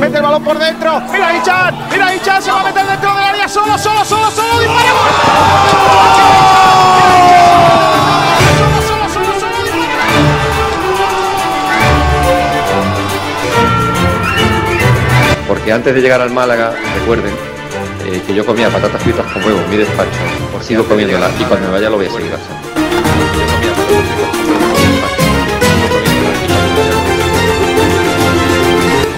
Mete el balón por dentro. Mira Ichan. Mira Ichan. Se va a meter dentro del área. Solo, solo, solo, solo. Dispara. Solo, solo, solo, solo. Porque antes de llegar al Málaga, recuerden eh, que yo comía patatas fritas con huevo en mi despacho. Sigo comiéndolas y cuando me vaya lo voy a seguir haciendo. Yo comía patatas fritas con huevo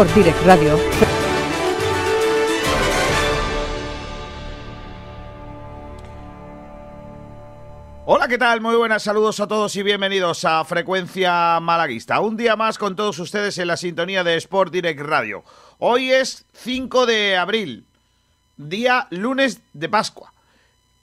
Sport Direct Radio. Hola, ¿qué tal? Muy buenas saludos a todos y bienvenidos a Frecuencia Malaguista. Un día más con todos ustedes en la sintonía de Sport Direct Radio. Hoy es 5 de abril, día lunes de Pascua.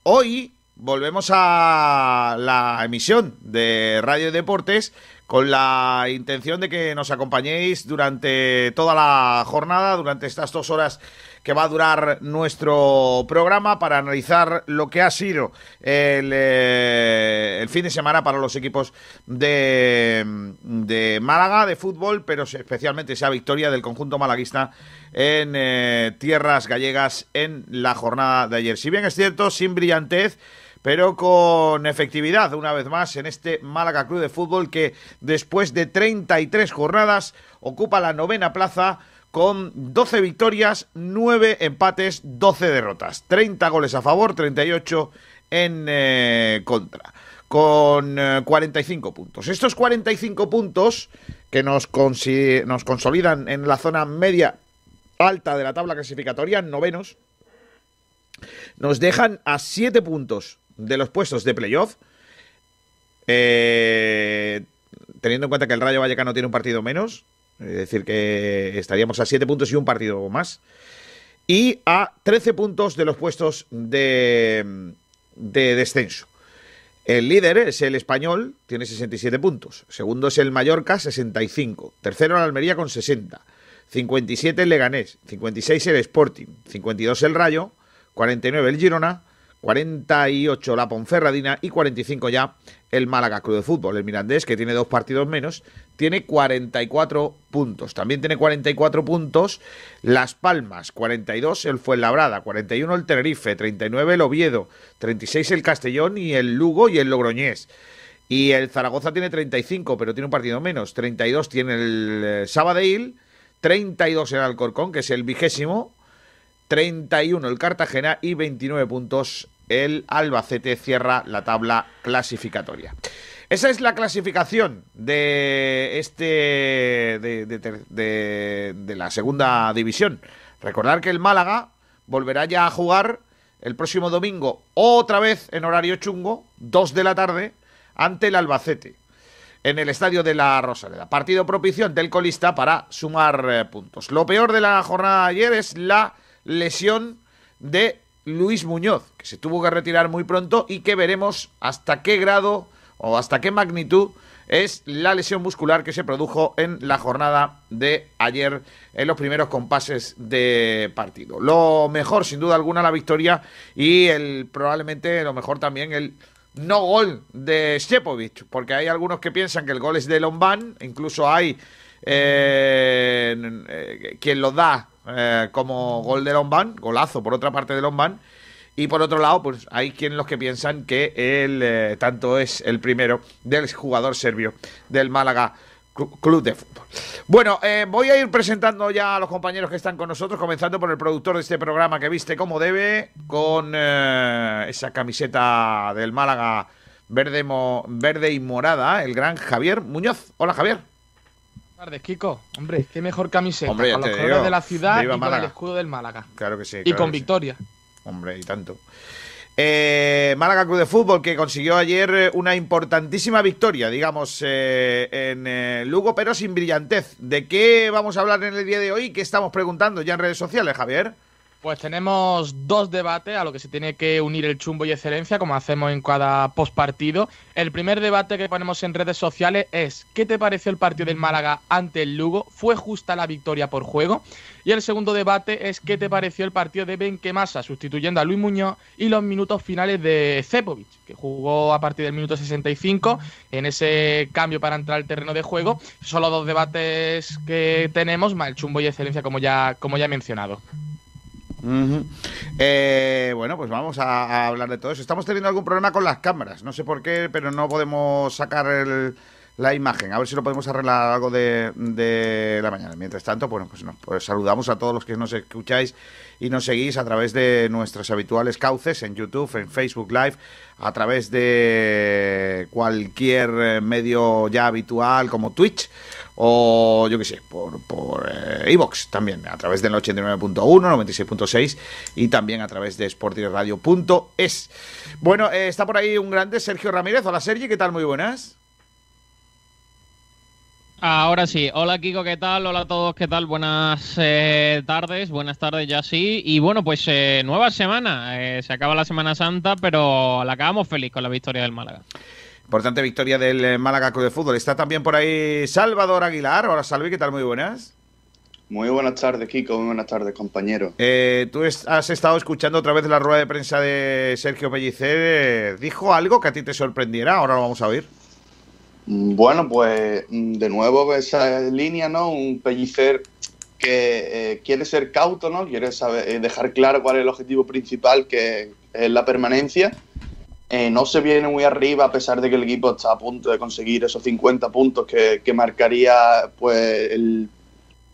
Hoy volvemos a la emisión de Radio Deportes con la intención de que nos acompañéis durante toda la jornada, durante estas dos horas que va a durar nuestro programa para analizar lo que ha sido el, eh, el fin de semana para los equipos de, de, Málaga de fútbol, pero especialmente esa victoria del conjunto malaguista en eh, tierras gallegas en la jornada de ayer. Si bien es cierto, sin brillantez, pero con efectividad, una vez más, en este Málaga Club de Fútbol que después de 33 jornadas ocupa la novena plaza con 12 victorias, 9 empates, 12 derrotas. 30 goles a favor, 38 en eh, contra. Con eh, 45 puntos. Estos 45 puntos que nos, nos consolidan en la zona media alta de la tabla clasificatoria, novenos, nos dejan a 7 puntos de los puestos de playoff. Eh, teniendo en cuenta que el Rayo Vallecano tiene un partido menos, es decir, que estaríamos a 7 puntos y un partido más. Y a 13 puntos de los puestos de, de descenso. El líder es el español, tiene 67 puntos. Segundo es el Mallorca, 65. Tercero el Almería con 60. 57 el Leganés. 56 el Sporting. 52 el Rayo. 49 el Girona. 48 la Ponferradina y 45 ya el Málaga Club de Fútbol. El Mirandés, que tiene dos partidos menos, tiene 44 puntos. También tiene 44 puntos Las Palmas, 42 el Fuenlabrada, 41 el Tenerife, 39 el Oviedo, 36 el Castellón y el Lugo y el Logroñés. Y el Zaragoza tiene 35, pero tiene un partido menos. 32 tiene el eh, Sabadell, 32 el Alcorcón, que es el vigésimo, 31 el Cartagena y 29 puntos el Albacete cierra la tabla clasificatoria. Esa es la clasificación de este de, de, la segunda división. Recordar que el Málaga volverá ya a jugar el próximo domingo otra vez en horario chungo, 2 de la tarde, ante el Albacete en el estadio de la Rosaleda. Partido propicio del colista para sumar eh, puntos. Lo peor de la jornada de ayer es la lesión de Luis Muñoz, que se tuvo que retirar muy pronto y que veremos hasta qué grado o hasta qué magnitud es la lesión muscular que se produjo en la jornada de ayer en los primeros compases de partido. Lo mejor, sin duda alguna, la victoria y el probablemente lo mejor también el no gol de Shepovic, porque hay algunos que piensan que el gol es de Lombán, incluso hay eh, eh, quien lo da eh, como gol de Lombán, golazo por otra parte de Lombán. Y por otro lado, pues hay quienes los que piensan que él eh, tanto es el primero del jugador serbio del Málaga Club de Fútbol. Bueno, eh, voy a ir presentando ya a los compañeros que están con nosotros, comenzando por el productor de este programa que viste como debe, con esa camiseta del Málaga verde, verde y morada, el gran Javier Muñoz. Hola Javier. Tardes, Kiko. Hombre, qué mejor camiseta. Hombre, con los colores digo. de la ciudad y con el escudo del Málaga. Claro que sí. y con sí. victoria. Hombre, y tanto. Eh, Málaga Club de Fútbol que consiguió ayer eh, una importantísima victoria, digamos, eh, en eh, Lugo, pero sin brillantez. ¿De qué vamos a hablar en el día de hoy? ¿Qué estamos preguntando ya en redes sociales, Javier? Pues tenemos dos debates a lo que se tiene que unir el chumbo y excelencia, como hacemos en cada postpartido. El primer debate que ponemos en redes sociales es ¿qué te pareció el partido del Málaga ante el Lugo? ¿Fue justa la victoria por juego? Y el segundo debate es ¿qué te pareció el partido de Benquemasa sustituyendo a Luis Muñoz y los minutos finales de Cepovic, que jugó a partir del minuto 65 en ese cambio para entrar al terreno de juego? Son los dos debates que tenemos, más el chumbo y excelencia, como ya, como ya he mencionado. Eh, bueno, pues vamos a, hablar de todo eso. Estamos teniendo algún problema con las cámaras, no sé por qué, pero no podemos sacar el- la imagen. A ver si lo podemos arreglar algo de, de la mañana. Mientras tanto, bueno, pues, pues saludamos a todos los que nos escucháis y nos seguís a través de nuestros habituales cauces en YouTube, en Facebook Live, a través de cualquier medio ya habitual como Twitch o yo qué sé, por, por eh, también, a través del 89.1, 96.6 y también a través de sportingradio.es. Bueno, eh, está por ahí un grande, Sergio Ramírez. Hola Sergi, ¿qué tal? Muy buenas. Ahora sí, hola Kiko, ¿qué tal? Hola a todos, ¿qué tal? Buenas eh, tardes, buenas tardes ya sí. Y bueno, pues eh, nueva semana, Eh, se acaba la Semana Santa, pero la acabamos feliz con la victoria del Málaga. Importante victoria del eh, Málaga Club de Fútbol. Está también por ahí Salvador Aguilar. Hola Salvi, ¿qué tal? Muy buenas. Muy buenas tardes, Kiko. Muy buenas tardes, compañero. Eh, Tú has estado escuchando otra vez la rueda de prensa de Sergio Pellicer. eh, ¿Dijo algo que a ti te sorprendiera? Ahora lo vamos a oír. Bueno, pues mm, de nuevo esa línea, ¿no? Un pellicer que eh, quiere ser cauto, ¿no? Quiere saber, dejar claro cuál es el objetivo principal, que es la permanencia. Eh, no se viene muy arriba a pesar de que el equipo está a punto de conseguir esos 50 puntos que, que marcaría pues el-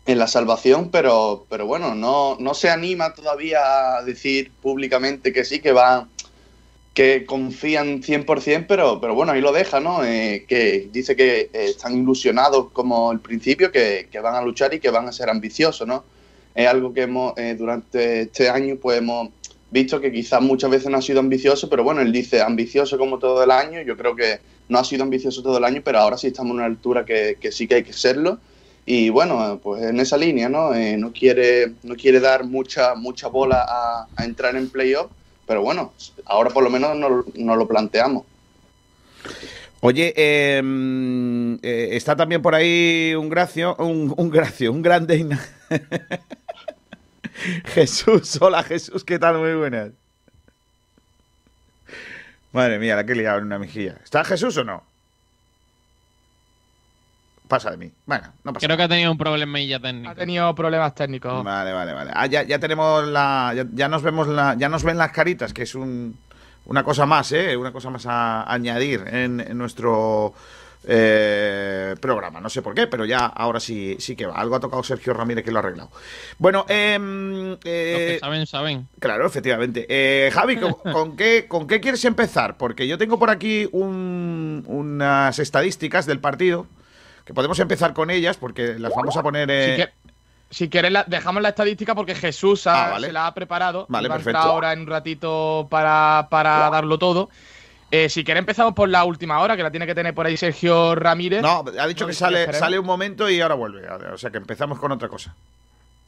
en la salvación, pero, pero bueno, no, no se anima todavía a decir públicamente que sí, que va que confían 100%, pero, pero bueno, ahí lo deja, ¿no? Eh, que dice que eh, están ilusionados como el principio, que, que van a luchar y que van a ser ambiciosos, ¿no? Es algo que hemos, eh, durante este año, pues hemos visto que quizás muchas veces no ha sido ambicioso, pero bueno, él dice ambicioso como todo el año, yo creo que no ha sido ambicioso todo el año, pero ahora sí estamos en una altura que, sí que hay que serlo. Y bueno, pues en esa línea, ¿no? Eh, no, quiere, no quiere dar mucha, mucha bola a, entrar en playoff, pero bueno, ahora por lo menos no, no lo planteamos. Oye, mm, eh, está también por ahí un gracio, un, un gracio, un grande. Jesús, hola Jesús, ¿qué tal? Muy buenas. Madre mía, la que he liado en una mejilla. ¿Está Jesús o no? Pasa de mí. Bueno, no pasa Creo que ha tenido un problemilla técnico. Ha tenido problemas técnicos. Vale, vale, vale. Ah, ya, ya tenemos la. Ya, ya nos vemos la. Ya nos ven las caritas, que es un, una cosa más, ¿eh? Una cosa más a añadir en, en nuestro eh, programa. No sé por qué, pero ya ahora sí, sí que va. Algo ha tocado Sergio Ramírez que lo ha arreglado. Bueno, em, Los eh, que saben, saben. Claro, efectivamente. Eh, Javi, ¿con, con qué, ¿con qué quieres empezar? Porque yo tengo por aquí un- unas estadísticas del partido, que podemos empezar con ellas, porque las vamos a poner... eh, Si, que- si quieres, la- dejamos la estadística porque Jesús ha- Ah, vale. se la ha preparado. Vale, y va a perfecto. ahora en un ratito para, para darlo todo. Eh, si quieres, empezamos por la última hora, que la tiene que tener por ahí Sergio Ramírez. No, ha dicho No, que sale, sale un momento y ahora vuelve. O sea que empezamos con otra cosa.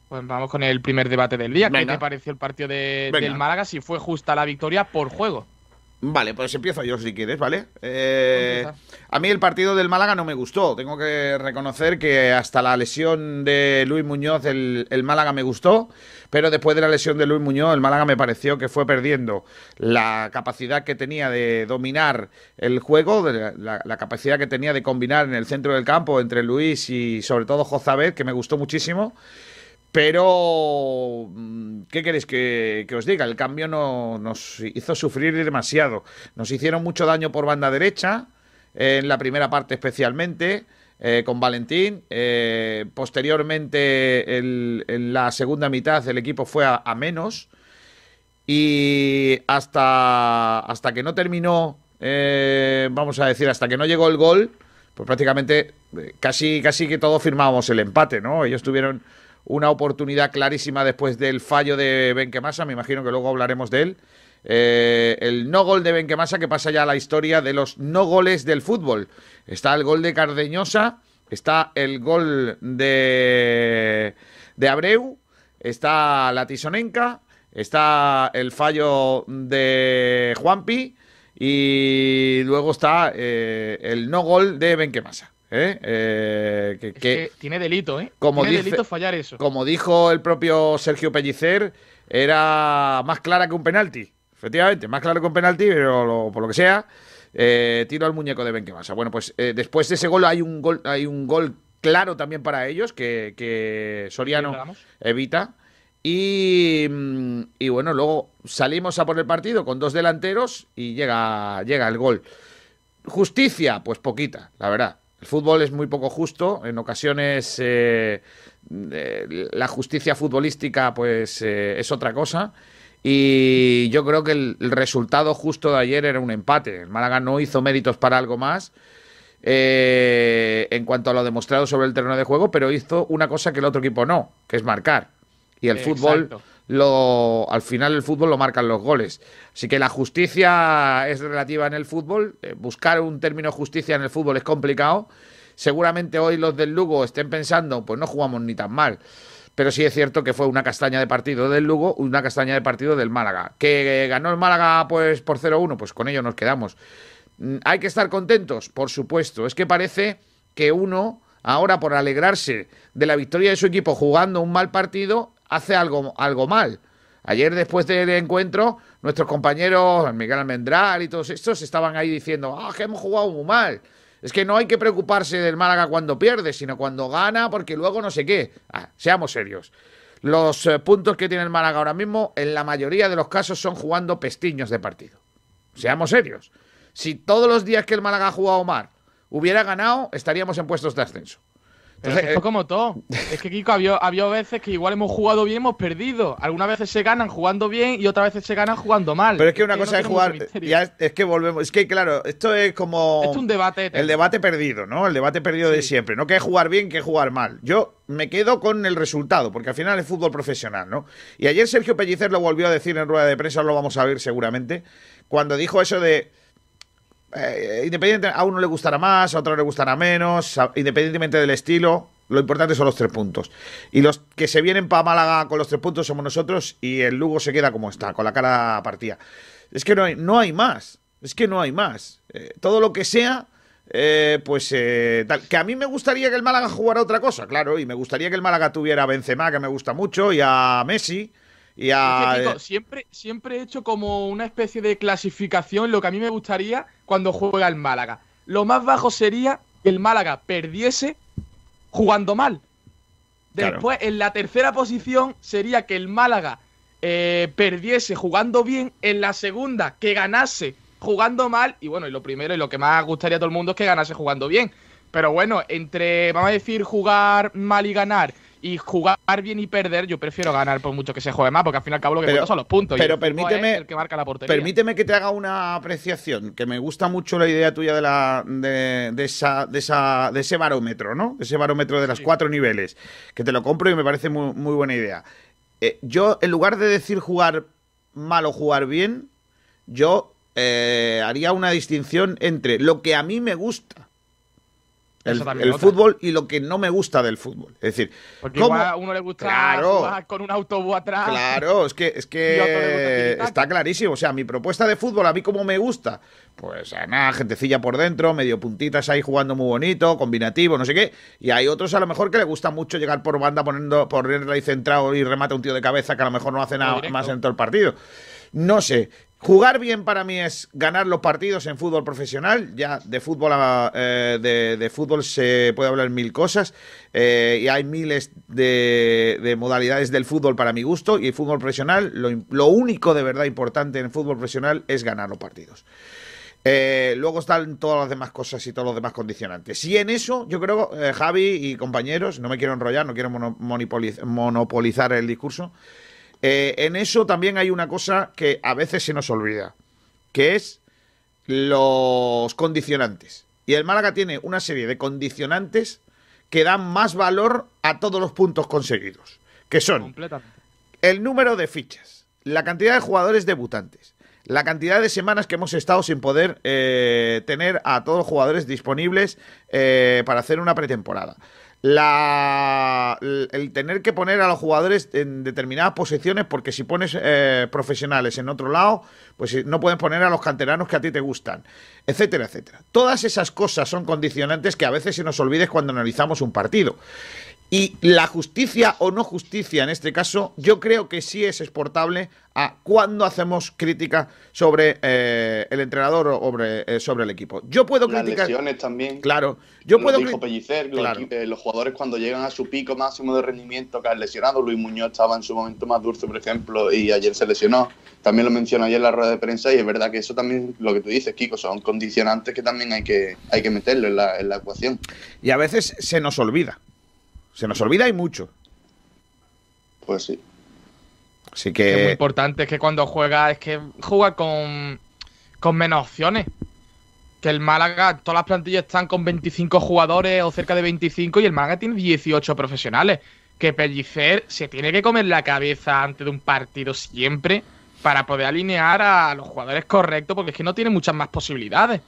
Pues vamos con el primer debate del día. ¿Qué te pareció el partido de- del Málaga? Si fue justa la victoria por juego. Vale, pues empiezo yo si quieres, ¿vale? Eh, Empieza. a mí el partido del Málaga no me gustó. Tengo que reconocer que hasta la lesión de Luis Muñoz el, el Málaga me gustó, pero después de la lesión de Luis Muñoz el Málaga me pareció que fue perdiendo la capacidad que tenía de dominar el juego, de la, la capacidad que tenía de combinar en el centro del campo entre Luis y sobre todo Jozabet, que me gustó muchísimo. Pero, mm, ¿qué queréis que, os diga? El cambio no, nos hizo sufrir demasiado. Nos hicieron mucho daño por banda derecha, en la primera parte especialmente, eh, con Valentín. Eh, posteriormente, en la segunda mitad, el equipo fue a, a menos. Y hasta, hasta que no terminó, eh, vamos a decir, hasta que no llegó el gol, pues prácticamente eh, casi, casi que todos firmábamos el empate, ¿no? Ellos tuvieron una oportunidad clarísima después del fallo de Benquemasa, me imagino que luego hablaremos de él. Eh, el no gol de Benquemasa que pasa ya a la historia de los no goles del fútbol. Está el gol de Cardeñosa, está el gol de, de Abreu, está la Tisonenca, está el fallo de Juanpi y luego está eh, el no gol de Benquemasa. ¿Eh? Eh, que, Es que- que tiene delito, ¿eh? Como tiene dice- delito fallar eso. como dijo el propio Sergio Pellicer, era más clara que un penalti. Efectivamente, más claro que un penalti, pero lo- por lo que sea, eh, tiro al muñeco de Benquemasa. Bueno, pues después de ese gol hay un gol, hay un gol claro también para ellos que, que Soriano evita. Y, mm, y bueno, luego salimos a por el partido con dos delanteros y llega, llega el gol. Justicia, pues poquita, la verdad. El fútbol es muy poco justo. En ocasiones eh, eh, la justicia futbolística, pues eh, es otra cosa. Y yo creo que el, resultado justo de ayer era un empate. El Málaga no hizo méritos para algo más eh, en cuanto a lo demostrado sobre el terreno de juego, pero hizo una cosa que el otro equipo no, que es marcar. Y el fútbol. Lo al final el fútbol lo marcan los goles. Así que la justicia es relativa en el fútbol. Eh, buscar un término justicia en el fútbol es complicado. Seguramente hoy los del Lugo estén pensando, pues no jugamos ni tan mal. Pero sí es cierto que fue una castaña de partido del Lugo, una castaña de partido del Málaga. ¿Que ganó el Málaga pues por 0-1? Pues con ello nos quedamos. Mm, ¿Hay que estar contentos? Por supuesto. Es que parece que uno, ahora por alegrarse de la victoria de su equipo jugando un mal partido, hace algo, algo mal. Ayer, después del encuentro, nuestros compañeros, Miguel Almendral y todos estos, estaban ahí diciendo, ah, que hemos jugado muy mal. Es que no hay que preocuparse del Málaga cuando pierde, sino cuando gana, porque luego no sé qué. Ah, seamos serios. Los eh, puntos que tiene el Málaga ahora mismo, en la mayoría de los casos, son jugando pestiños de partido. Seamos serios. Si todos los días que el Málaga ha jugado mal hubiera ganado, estaríamos en puestos de ascenso. Pero Entonces, es eh, como todo. Es que, Kiko, había, había veces que igual hemos jugado bien, hemos perdido. Algunas veces se ganan jugando bien y otras veces se ganan jugando mal. Pero es que una cosa es jugar. Ya es, es que volvemos. Es que, claro, esto es como. Esto es un debate. El debate perdido, ¿no? El debate perdido de siempre. No que jugar bien, que jugar mal. Yo me quedo con el resultado, porque al final es fútbol profesional, ¿no? Y ayer Sergio Pellicer lo volvió a decir en rueda de prensa, lo vamos a ver seguramente, cuando dijo eso de. Eh, independiente, a uno le gustará más, a otro le gustará menos, independientemente del estilo, lo importante son los tres puntos. Y los que se vienen para Málaga con los tres puntos somos nosotros y el Lugo se queda como está, con la cara partida. Es que no hay, no hay más, es que no hay más. Eh, todo lo que sea, eh, pues eh, tal. Que a mí me gustaría que el Málaga jugara otra cosa, claro, y me gustaría que el Málaga tuviera a Benzema, que me gusta mucho, y a Messi, y Es a... que, Kiko, siempre, siempre he hecho como una especie de clasificación lo que a mí me gustaría cuando juega el Málaga. Lo más bajo sería que el Málaga perdiese jugando mal. Claro. Después, en la tercera posición sería que el Málaga eh, perdiese jugando bien. En la segunda, que ganase jugando mal. Y bueno, y lo primero y lo que más gustaría a todo el mundo es que ganase jugando bien. Pero bueno, entre, vamos a decir, jugar mal y ganar y jugar bien y perder, yo prefiero ganar por mucho que se juegue más, porque al fin y al cabo lo que Pero- cuenta son los puntos. y pero el permíteme- es el que marca la portería. Permíteme que te haga una apreciación, que me gusta mucho la idea tuya de, la, de, de esa, de, esa, de ese barómetro, ¿no? De ese barómetro de los cuatro niveles, que te lo compro y me parece muy, muy buena idea. Eh, yo, en lugar de decir jugar mal o jugar bien, yo eh, haría una distinción entre lo que a mí me gusta, el, el fútbol, y lo que no me gusta del fútbol. Es decir, Porque ¿cómo- igual a uno le gusta Claro. jugar con un autobús atrás. Claro, es que, es que está clarísimo. O sea, mi propuesta de fútbol, a mí como me gusta, pues nada, gentecilla por dentro, medio puntitas ahí jugando muy bonito, combinativo, no sé qué. Y hay otros a lo mejor que le gusta mucho llegar por banda poniendo, ponerla ahí centrado y remata un tío de cabeza que a lo mejor no hace nada más en todo el partido. No sé. Jugar bien para mí es ganar los partidos en fútbol profesional. Ya de fútbol a- eh, de, fútbol se puede hablar mil cosas eh, y hay miles de, de modalidades del fútbol para mi gusto y el fútbol profesional lo, lo único de verdad importante en el fútbol profesional es ganar los partidos. Eh, luego están todas las demás cosas y todos los demás condicionantes. Y en eso, yo creo, eh, Javi y compañeros, no me quiero enrollar, no quiero mono- monopoliz- monopolizar el discurso. Eh, en eso también hay una cosa que a veces se nos olvida, que es los condicionantes. Y el Málaga tiene una serie de condicionantes que dan más valor a todos los puntos conseguidos, que son el número de fichas, la cantidad de jugadores debutantes, la cantidad de semanas que hemos estado sin poder eh, tener a todos los jugadores disponibles eh, para hacer una pretemporada. La, el tener que poner a los jugadores en determinadas posiciones, porque si pones eh, profesionales en otro lado, pues eh, no pueden poner a los canteranos que a ti te gustan, etcétera, etcétera. Todas esas cosas son condicionantes que a veces se nos olvides cuando analizamos un partido. Y la justicia o no justicia en este caso, yo creo que sí es exportable a cuando hacemos crítica sobre eh, el entrenador o sobre, eh, sobre el equipo. Yo puedo Las criticar. lesiones también. Claro, yo Lo puedo dijo Pellicer, los, Claro. eh, los jugadores cuando llegan a su pico máximo de rendimiento que han lesionado, Luis Muñoz estaba en su momento más dulce, por ejemplo, y ayer se lesionó. También lo mencionó ayer en la rueda de prensa y es verdad que eso también, lo que tú dices, Kiko, son condicionantes que también hay que, hay que meterlo en la, en la ecuación. Y a veces se nos olvida. Se nos olvida y mucho. Pues sí. Así Que es muy importante es que cuando juega es que juega con, con menos opciones. Que el Málaga, todas las plantillas están con 25 jugadores o cerca de 25 y el Málaga tiene 18 profesionales. Que Pellicer se tiene que comer la cabeza antes de un partido siempre para poder alinear a los jugadores correctos porque es que no tiene muchas más posibilidades.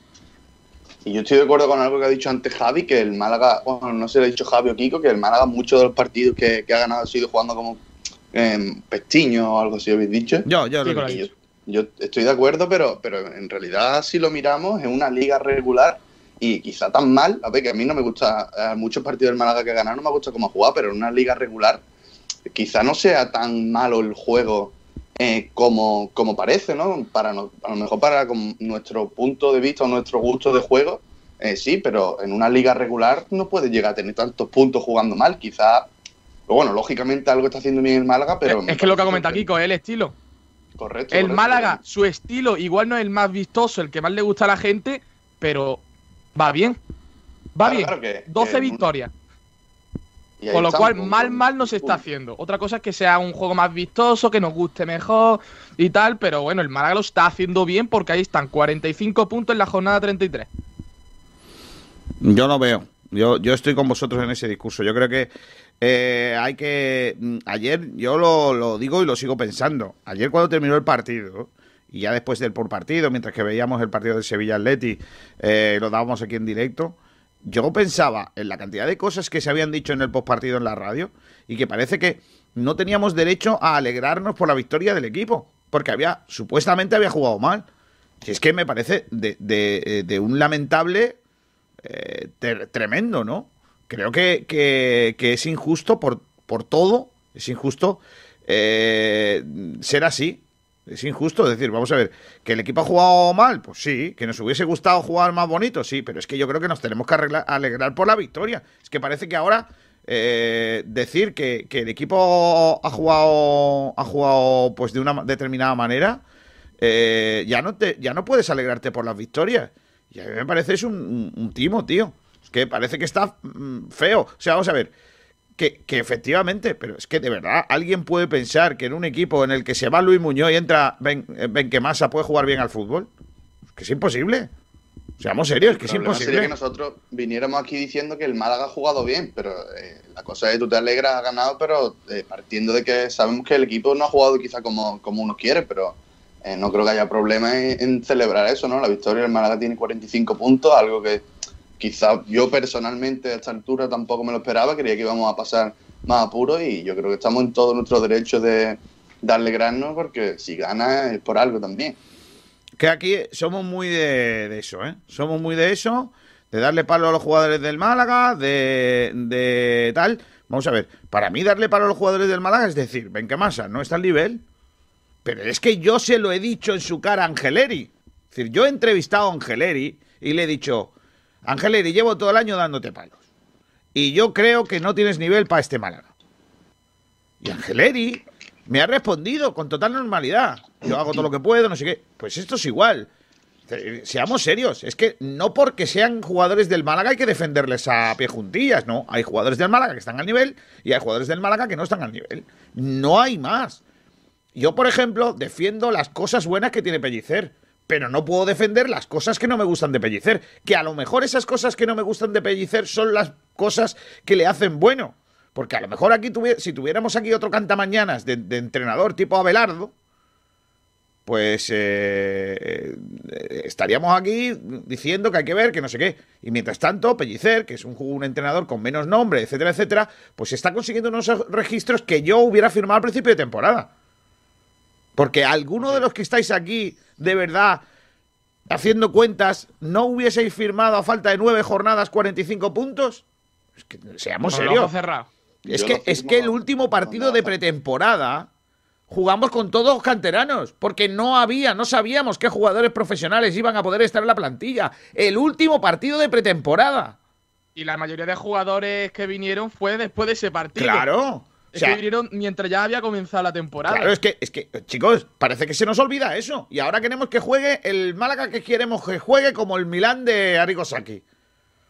Y yo estoy de acuerdo con algo que ha dicho antes Javi, que el Málaga, bueno, no sé si lo ha dicho Javi o Kiko, que el Málaga muchos de los partidos que, que ha ganado ha sido jugando como eh, pestiño o algo así, habéis dicho. Yo, yo lo yo, yo estoy de acuerdo, pero, pero en realidad si lo miramos es una liga regular y quizá tan mal, a ver que a mí no me gusta, eh, muchos partidos del Málaga que ganar no me gusta cómo jugar, pero en una liga regular quizá no sea tan malo el juego eh, como, como parece, ¿no? Para no- a lo mejor para con nuestro punto de vista o nuestro gusto de juego, eh, sí, pero en una liga regular no puede llegar a tener tantos puntos jugando mal, quizá... pero bueno, lógicamente algo está haciendo bien el Málaga, pero... es que lo que ha comentado Kiko es el estilo. Correcto. El correcto. Málaga, su estilo, igual no es el más vistoso, el que más le gusta a la gente, pero va bien. Va Claro, bien. claro que- 12 que- victorias. Con lo cual, mal, mal no se está haciendo. Otra cosa es que sea un juego más vistoso, que nos guste mejor y tal, pero bueno, el Málaga lo está haciendo bien porque ahí están 45 puntos en la jornada 33. Yo no veo. Yo, yo estoy con vosotros en ese discurso. Yo creo que eh, hay que. mm, Ayer, yo lo, lo digo y lo sigo pensando. Ayer, cuando terminó el partido, y ya después del por partido, mientras que veíamos el partido de Sevilla Atleti, eh, lo dábamos aquí en directo, yo pensaba en la cantidad de cosas que se habían dicho en el postpartido en la radio y que parece que no teníamos derecho a alegrarnos por la victoria del equipo, porque había supuestamente había jugado mal. Si es que me parece de, eh, un lamentable eh, tremendo, ¿no? Creo que es injusto por, por todo, es injusto eh, ser así. Es injusto decir, vamos a ver, que el equipo ha jugado mal, pues sí, que nos hubiese gustado jugar más bonito, sí, pero es que yo creo que nos tenemos que arreglar- alegrar por la victoria. Es que parece que ahora eh, decir que, que el equipo ha jugado, ha jugado pues de una determinada manera, eh, ya, no te, ya no puedes alegrarte por las victorias. Y a mí me parece es un timo, tío. Es que parece que está mm, feo. O sea, vamos a ver. Que, que efectivamente, pero es que de verdad, alguien puede pensar que en un equipo en el que se va Luis Muñoz y entra Ben, eh, Benquemasa puede jugar bien al fútbol. Es que es imposible. Seamos serios, es que es problema sería imposible. que nosotros viniéramos aquí diciendo que el Málaga ha jugado bien, pero eh, la cosa es que tú te alegras, ha ganado, pero eh, partiendo de que sabemos que el equipo no ha jugado quizá como, como uno quiere, pero eh, no creo que haya problema en, en celebrar eso, ¿no? La victoria del Málaga tiene 45 puntos, algo que quizá yo personalmente a esta altura tampoco me lo esperaba, creía que íbamos a pasar más apuros y yo creo que estamos en todo nuestro derecho de, de alegrarnos porque si gana es por algo también. Que aquí somos muy de, eso, ¿eh? Somos muy de eso, de darle palo a los jugadores del Málaga, de, de tal. Vamos a ver, para mí darle palo a los jugadores del Málaga es decir, Benquemasa no está al nivel, pero es que yo se lo he dicho en su cara a Angeleri. Es decir, yo he entrevistado a Angeleri y le he dicho, Angeleri, llevo todo el año dándote palos. Y yo creo que no tienes nivel para este Málaga. Y Angeleri me ha respondido con total normalidad. Yo hago todo lo que puedo, no sé qué. Pues esto es igual. Eh, Seamos serios. Es que no porque sean jugadores del Málaga hay que defenderles a pie juntillas, ¿no? Hay jugadores del Málaga que están al nivel y hay jugadores del Málaga que no están al nivel. No hay más. Yo, por ejemplo, defiendo las cosas buenas que tiene Pellicer. Pero no puedo defender las cosas que no me gustan de Pellicer. Que a lo mejor esas cosas que no me gustan de Pellicer son las cosas que le hacen bueno. Porque a lo mejor aquí, si tuviéramos aquí otro cantamañanas de, de entrenador tipo Abelardo, pues eh, eh, estaríamos aquí diciendo que hay que ver, que no sé qué. Y mientras tanto, Pellicer, que es un, un, entrenador con menos nombre, etcétera, etcétera, pues está consiguiendo unos registros que yo hubiera firmado al principio de temporada. Porque alguno de los que estáis aquí, de verdad, haciendo cuentas, ¿no hubieseis firmado a falta de nueve jornadas 45 puntos? Es que seamos serios. Es que, es que el último partido de pretemporada jugamos con todos canteranos, porque no había, no sabíamos qué jugadores profesionales iban a poder estar en la plantilla. El último partido de pretemporada. Y la mayoría de jugadores que vinieron fue después de ese partido. Claro. Es que vinieron mientras ya había comenzado la temporada. Claro, es que, es que, chicos, parece que se nos olvida eso. Y ahora queremos que juegue el Málaga que queremos que juegue como el Milán de Arigosaki.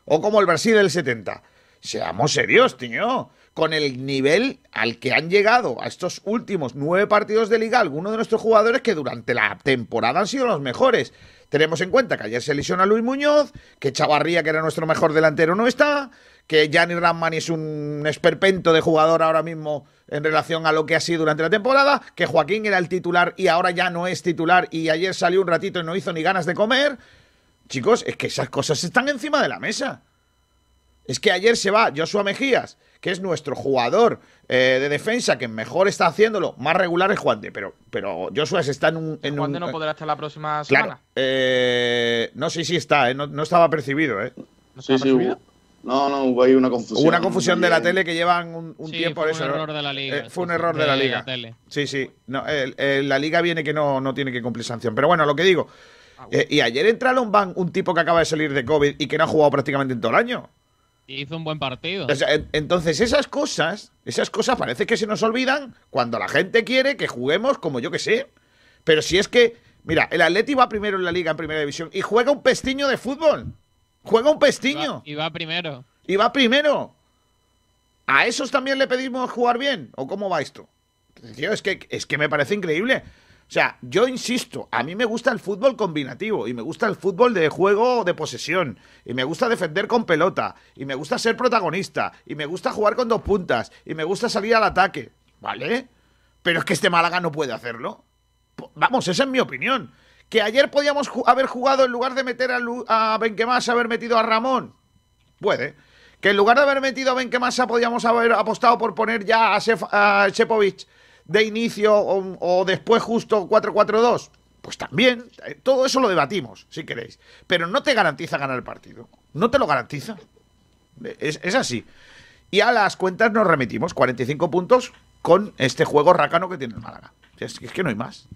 O como el Brasil del 70. Seamos serios, tío. Con el nivel al que han llegado a estos últimos nueve partidos de liga, algunos de nuestros jugadores que durante la temporada han sido los mejores. Tenemos en cuenta que ayer se lesiona Luis Muñoz, que Chavarría, que era nuestro mejor delantero, no está, que Gianni Ramani es un esperpento de jugador ahora mismo en relación a lo que ha sido durante la temporada, que Joaquín era el titular y ahora ya no es titular y ayer salió un ratito y no hizo ni ganas de comer. Chicos, es que esas cosas están encima de la mesa. Es que ayer se va Joshua Mejías, que es nuestro jugador eh, de defensa que mejor está haciéndolo, más regular es Juan de, pero, pero Joshua está en un... En Juan de no podrá estar la próxima claro, semana. Eh, no sé si está, eh, no, no, estaba percibido. ¿eh? ¿No Sí, sí, hubo, no, no, hubo ahí una confusión. Hubo una confusión de la Bien. tele que llevan un, un Sí, tiempo fue eso. un ¿no? error de la liga. Eh, fue un error de la liga. tele. Sí, sí. No, la liga viene que no, no tiene que cumplir sanción. Pero bueno, lo que digo. Ah, eh, y ayer entra a Lombán un tipo que acaba de salir de COVID y que no ha jugado prácticamente en todo el año. Y hizo un buen partido. O sea, en- entonces, esas cosas, esas cosas parece que se nos olvidan cuando la gente quiere que juguemos como yo que sé. Pero si es que, mira, el Atleti va primero en la liga en primera división y juega un pestiño de fútbol. Juega un pestiño Y va primero. y va primero. ¿A esos también le pedimos jugar bien? ¿O cómo va esto? Tío, es que, es que me parece increíble. O sea, yo insisto, a mí me gusta el fútbol combinativo y me gusta el fútbol de juego de posesión y me gusta defender con pelota y me gusta ser protagonista y me gusta jugar con dos puntas y me gusta salir al ataque, ¿vale? Pero es que este Málaga no puede hacerlo. Vamos, esa es mi opinión. Que ayer podíamos haber jugado en lugar de meter a, Lu- a Benquemás, haber metido a Ramón. Puede. Que en lugar de haber metido a Benquemasa podíamos haber apostado por poner ya a, Sef- de inicio o, después justo 4-4-2. Pues también, eh, todo eso lo debatimos, si queréis. Pero no te garantiza ganar el partido. No te lo garantiza. Es, así. Y a las cuentas nos remitimos 45 puntos con este juego racano que tiene el Málaga. Es que no hay más.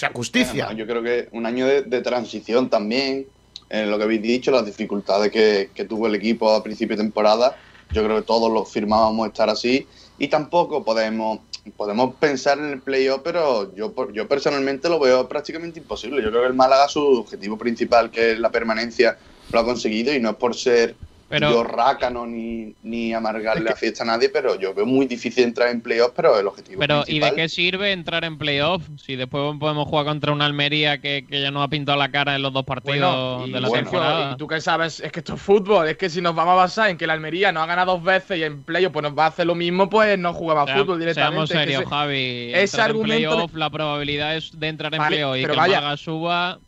Sea, justicia. Yo creo que un año de, transición también, en lo que habéis dicho, las dificultades que, tuvo el equipo a principio de temporada, yo creo que todos lo firmábamos estar así y tampoco podemos podemos pensar en el playoff, pero yo yo personalmente lo veo prácticamente imposible. Yo creo que el Málaga su objetivo principal, que es la permanencia, lo ha conseguido y no es por ser Pero- yo rácano ni, ni amargarle la fiesta a nadie, pero yo veo muy difícil entrar en playoff, pero el objetivo Pero, ¿y de qué sirve entrar en playoff si después podemos jugar contra una Almería que, que ya nos ha pintado la cara en los dos partidos Bueno, y, de la bueno, temporada? y tú qué sabes, es que esto es fútbol, es que si nos vamos a basar en que la Almería nos ha ganado dos veces y en playoff pues nos va a hacer lo mismo, pues no jugamos Sea- fútbol directamente. Seamos es que serios, Javi. ese Entrar en argumento playoff, la probabilidad es de entrar en Vale, playoff y que pero el vaya. Málaga suba.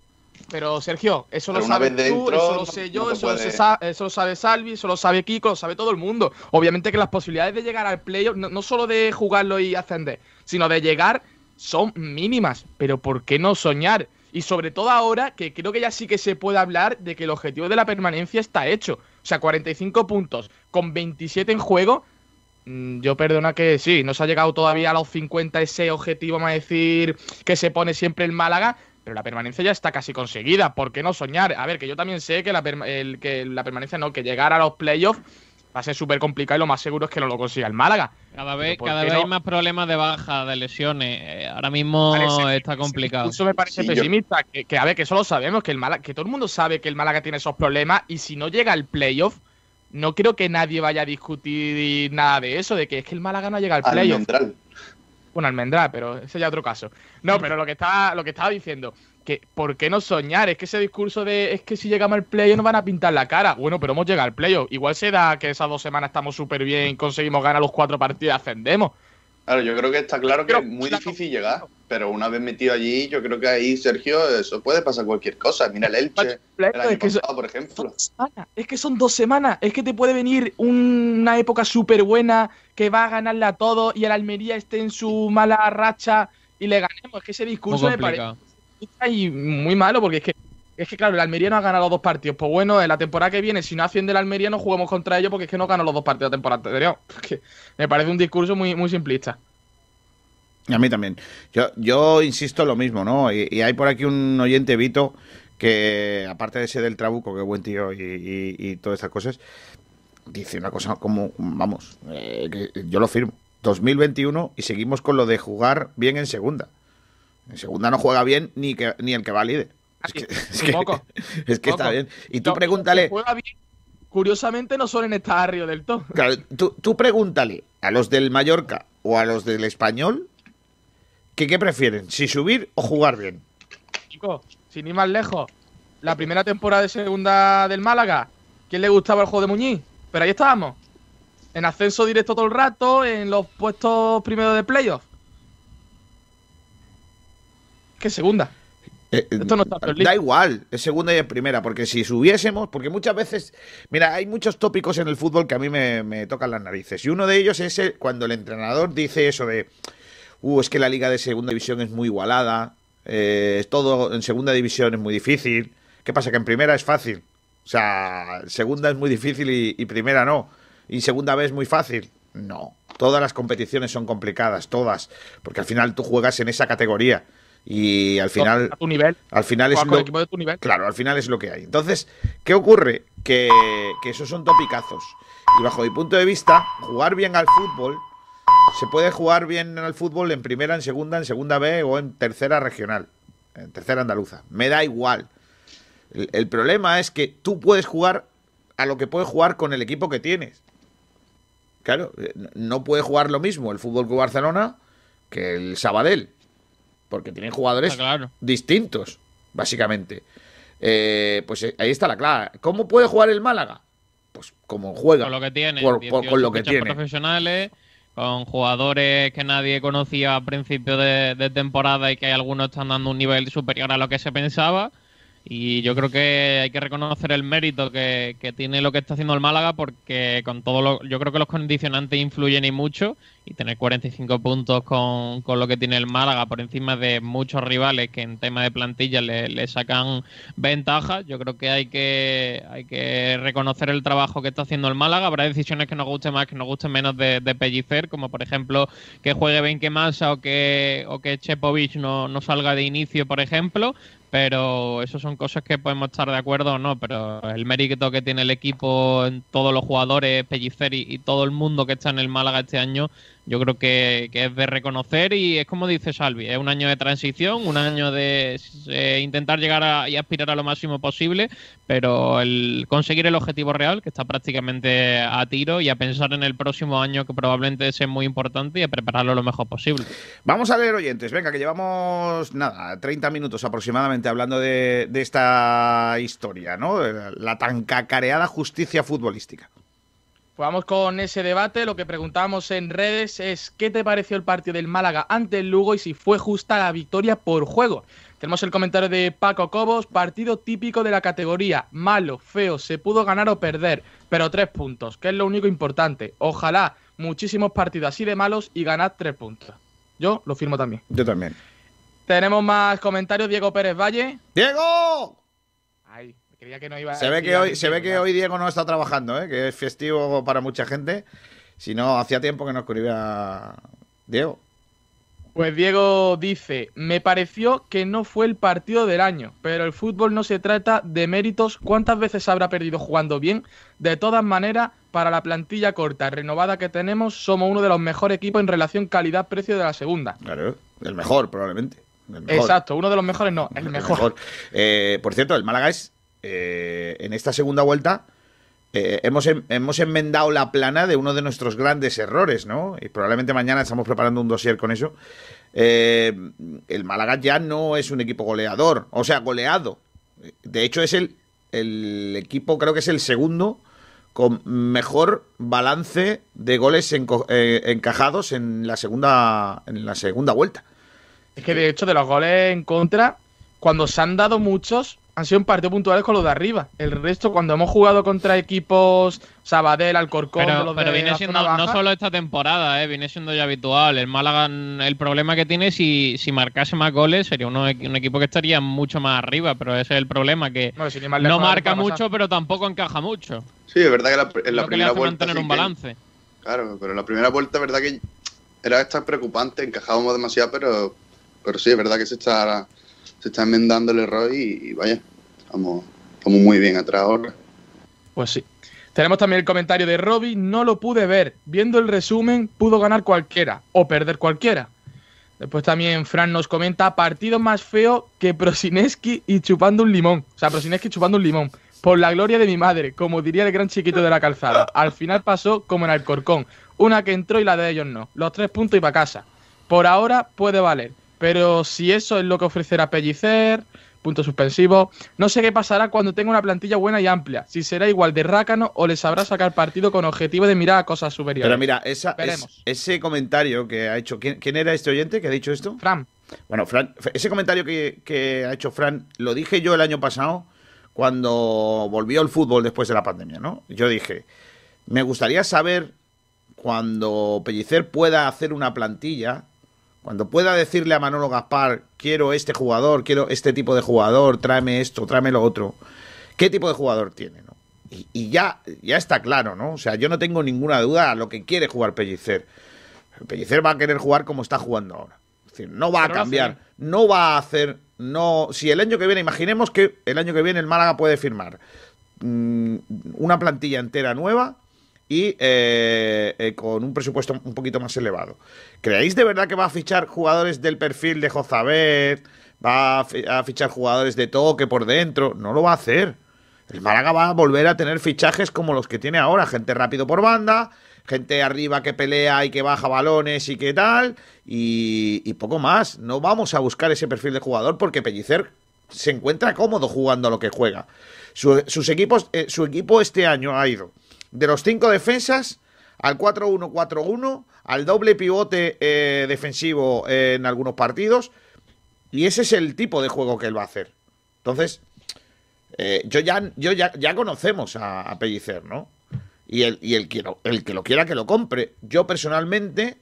Pero Sergio, eso Pero lo sabes vez tú, dentro, eso lo sé yo, eso, lo puede- sé Sa- eso lo sabe Salvi, eso lo sabe Kiko, lo sabe todo el mundo. Obviamente que las posibilidades de llegar al playoff, no, no solo de jugarlo y ascender, sino de llegar son mínimas. Pero ¿por qué no soñar? Y sobre todo ahora que creo que ya sí que se puede hablar de que el objetivo de la permanencia está hecho. O sea, 45 puntos con 27 en juego. mm, Yo perdona que sí, no se ha llegado todavía a los 50 ese objetivo, vamos a decir, que se pone siempre el Málaga, pero la permanencia ya está casi conseguida. ¿Por qué no soñar? A ver, que yo también sé que la, perma- el- que la permanencia no, que llegar a los playoffs va a ser súper complicado y lo más seguro es que no lo consiga el Málaga. Cada vez, ¿por cada vez no? hay más problemas de baja, de lesiones. Eh, ahora mismo Parece- está complicado. Eso me parece Sí, yo- pesimista. Que, que, a ver, que eso lo sabemos, que el Málaga, que todo el mundo sabe que el Málaga tiene esos problemas y si no llega al playoff, no creo que nadie vaya a discutir nada de eso, de que es que el Málaga no llega al playoff. Almendral. Bueno, almendrá, pero ese ya otro caso. No, pero lo que estaba, lo que estaba diciendo, que ¿por qué no soñar? Es que ese discurso de es que si llegamos al playoff nos van a pintar la cara. Bueno, pero hemos llegado al playoff. Igual se da que esas dos semanas estamos súper bien, conseguimos ganar los cuatro partidos y ascendemos. Claro, yo creo que está claro que Pero- es muy difícil llegar, pero una vez metido allí, yo creo que ahí, Sergio, eso puede pasar cualquier cosa. Mira el Elche, el año es, que eso- pasado, por ejemplo. semanas. es que son dos semanas. Es que te puede venir una época súper buena que va a ganarle a todos y el Almería esté en su mala racha y le ganemos. Es que ese discurso me parece y muy malo porque es que es que claro, el Almería no ha ganado dos partidos. Pues bueno, en la temporada que viene, si no asciende el Almería, no juguemos contra ellos porque es que no ganó los dos partidos de la temporada anterior. Me parece un discurso muy, muy simplista. A mí también. Yo, yo insisto lo mismo, ¿no? Y, hay por aquí un oyente, Vito, que aparte de ser del Trabuco, que buen tío y, todas estas cosas, dice una cosa como, vamos, eh, yo lo firmo. 2021 y seguimos con lo de jugar bien en segunda. En segunda no juega bien ni, que, ni el que va líder. Es que, es que- Poco. es que está bien. Y tú No, pregúntale, que bien, curiosamente no suelen estar arriba del todo. claro, tú, tú pregúntale a los del Mallorca o a los del Español que qué prefieren, si subir o jugar bien. Chicos, sin ir más lejos, la primera temporada de segunda del Málaga, ¿quién le gustaba el juego de Muñiz? Pero ahí estábamos. En ascenso directo todo el rato, en los puestos primeros de playoff. ¿Qué segunda? Eh, Esto no está en. Da igual, es segunda y es primera, porque si subiésemos, porque muchas veces, mira, hay muchos tópicos en el fútbol que a mí me, me tocan las narices. Y uno de ellos es el- cuando el entrenador dice eso de, uh, es que la liga de segunda división es muy igualada, eh, todo en segunda división es muy difícil. ¿Qué pasa? Que en primera es fácil. O sea, segunda es muy difícil y, y primera no. Y segunda vez es muy fácil. No. Todas las competiciones son complicadas, todas. Porque al final tú juegas en esa categoría. Y al final. A tu nivel. Al final es lo, el equipo de tu nivel. Claro, al final es lo que hay. Entonces, ¿qué ocurre? Que, que esos son topicazos. Y bajo mi punto de vista, jugar bien al fútbol, se puede jugar bien al fútbol en primera, en segunda, en segunda B o en tercera regional, en tercera andaluza. Me da igual. El, el problema es que tú puedes jugar a lo que puedes jugar con el equipo que tienes. Claro, eh, no puede jugar lo mismo el Fútbol Club Barcelona que el Sabadell. Porque tienen jugadores claro. distintos, básicamente. Eh, pues eh, ahí está la clave. ¿Cómo puede jugar el Málaga? Pues como juega. Con lo que tiene. Por- por- 18 con lo que tiene. profesionales, con jugadores que nadie conocía a principio de, de temporada y que algunos están dando un nivel superior a lo que se pensaba. Y yo creo que hay que reconocer el mérito que, que tiene lo que está haciendo el Málaga porque con todo lo, yo creo que los condicionantes influyen y mucho y tener 45 puntos con, con lo que tiene el Málaga por encima de muchos rivales que en tema de plantilla le, le sacan ventajas, yo creo que hay que hay que reconocer el trabajo que está haciendo el Málaga. Habrá decisiones que nos gusten más, que nos gusten menos de, de Pellicer, como por ejemplo que juegue Benquemasa o que o que Chepovic no, no salga de inicio, por ejemplo, pero eso son cosas que podemos estar de acuerdo o no, pero el mérito que tiene el equipo, todos los jugadores, Pellicer y todo el mundo que está en el Málaga este año, yo creo que, que es de reconocer y es como dice Salvi, es un año de transición, un año de eh, intentar llegar a, y aspirar a lo máximo posible, pero el conseguir el objetivo real, que está prácticamente a tiro, y a pensar en el próximo año que probablemente sea muy importante y a prepararlo lo mejor posible. Vamos a leer oyentes. Venga, que llevamos, nada, 30 minutos aproximadamente hablando de, de esta historia, ¿no? La tan cacareada justicia futbolística. Pues vamos con ese debate. Lo que preguntamos en redes es ¿qué te pareció el partido del Málaga ante el Lugo y si fue justa la victoria por juego? Tenemos el comentario de Paco Cobos, partido típico de la categoría, malo, feo, se pudo ganar o perder, pero tres puntos, que es lo único importante. Ojalá muchísimos partidos así de malos y ganad tres puntos. Yo lo firmo también. Yo también. Tenemos más comentarios, Diego Pérez Valle. ¡Diego! Ay, creía que no iba a Se ve que hoy, se ve que hoy Diego no está trabajando, ¿eh? que es festivo para mucha gente. Si no, hacía tiempo que no escribía Diego. Pues Diego dice, me pareció que no fue el partido del año, pero el fútbol no se trata de méritos. ¿Cuántas veces habrá perdido jugando bien? De todas maneras, para la plantilla corta renovada que tenemos, somos uno de los mejores equipos en relación calidad-precio de la segunda. Claro, el mejor probablemente. El mejor. Exacto, uno de los mejores no, el El mejor. Eh, por cierto, el Málaga es, eh, en esta segunda vuelta, eh, hemos, em- hemos enmendado la plana de uno de nuestros grandes errores, ¿no? Y probablemente mañana estamos preparando un dossier con eso. Eh, el Málaga ya no es un equipo goleador, o sea, goleado. De hecho, es el, el equipo, creo que es el segundo con mejor balance de goles encajados en la segunda en la segunda vuelta. Es que de hecho, de los goles en contra, cuando se han dado muchos, han sido en partidos puntuales con los de arriba. El resto, cuando hemos jugado contra equipos Sabadell, Alcorcón, Pero, los pero de viene siendo, no solo esta temporada, eh, viene siendo ya habitual. El Málaga, el problema que tiene, si, si marcase más goles, sería uno- un equipo que estaría mucho más arriba, pero ese es el problema, que no marca mucho, pero tampoco encaja mucho. Sí, es verdad que la, en la que le primera hace vuelta. mantener sí un que- balance. Claro, pero en la primera vuelta, es verdad que era esta preocupante, encajábamos demasiado, pero, pero sí, es verdad que se está, se está enmendando el y, vaya, estamos, estamos muy bien atrás ahora. Pues sí. Tenemos también el comentario de Robbie. No lo pude ver. Viendo el resumen, pudo ganar cualquiera o perder cualquiera. Después también Fran nos comenta partido más feo que Prosineski y chupando un limón. O sea, Prosineski chupando un limón. Por la gloria de mi madre, como diría el gran chiquito de la calzada. Al final pasó como en Alcorcón. Una que entró y la de ellos no. Los tres puntos y para casa. Por ahora puede valer. Pero si eso es lo que ofrecerá Pellicer, punto suspensivo, no sé qué pasará cuando tenga una plantilla buena y amplia. Si será igual de rácano o le sabrá sacar partido con objetivo de mirar a cosas superiores. Pero mira, esa, es- Veremos. ese comentario que ha hecho. ¿quién, quién era este oyente que ha dicho esto? Fran, Bueno, Fran, ese comentario que, que ha hecho Fran lo dije yo el año pasado cuando volvió el fútbol después de la pandemia, ¿no? Yo dije, me gustaría saber cuando Pellicer pueda hacer una plantilla, cuando pueda decirle a Manolo Gaspar, quiero este jugador, quiero este tipo de jugador, tráeme esto, tráeme lo otro, ¿qué tipo de jugador tiene, no? Y, y ya, ya está claro, ¿no? O sea, yo no tengo ninguna duda a lo que quiere jugar Pellicer. Pellicer va a querer jugar como está jugando ahora. Es decir, no va a cambiar, no va a hacer, no. Si el año que viene, imaginemos que el año que viene el Málaga puede firmar mm, una plantilla entera nueva y eh, eh, con un presupuesto un poquito más elevado. ¿Creéis de verdad que va a fichar jugadores del perfil de Jozabet? ¿Va a fi- a fichar jugadores de toque por dentro? No lo va a hacer. El Málaga va a volver a tener fichajes como los que tiene ahora, gente rápido por banda, gente arriba que pelea y que baja balones y que tal, y, y poco más. No vamos a buscar ese perfil de jugador porque Pellicer se encuentra cómodo jugando a lo que juega. Su- sus equipos, eh, su equipo este año ha ido de los cinco defensas al 4-1-4-1, al doble pivote eh, defensivo eh, en algunos partidos, y ese es el tipo de juego que él va a hacer. Entonces, eh, yo ya, yo ya, ya conocemos a, Pellicer, ¿no? Y, el, y el, el que lo quiera que lo compre. Yo personalmente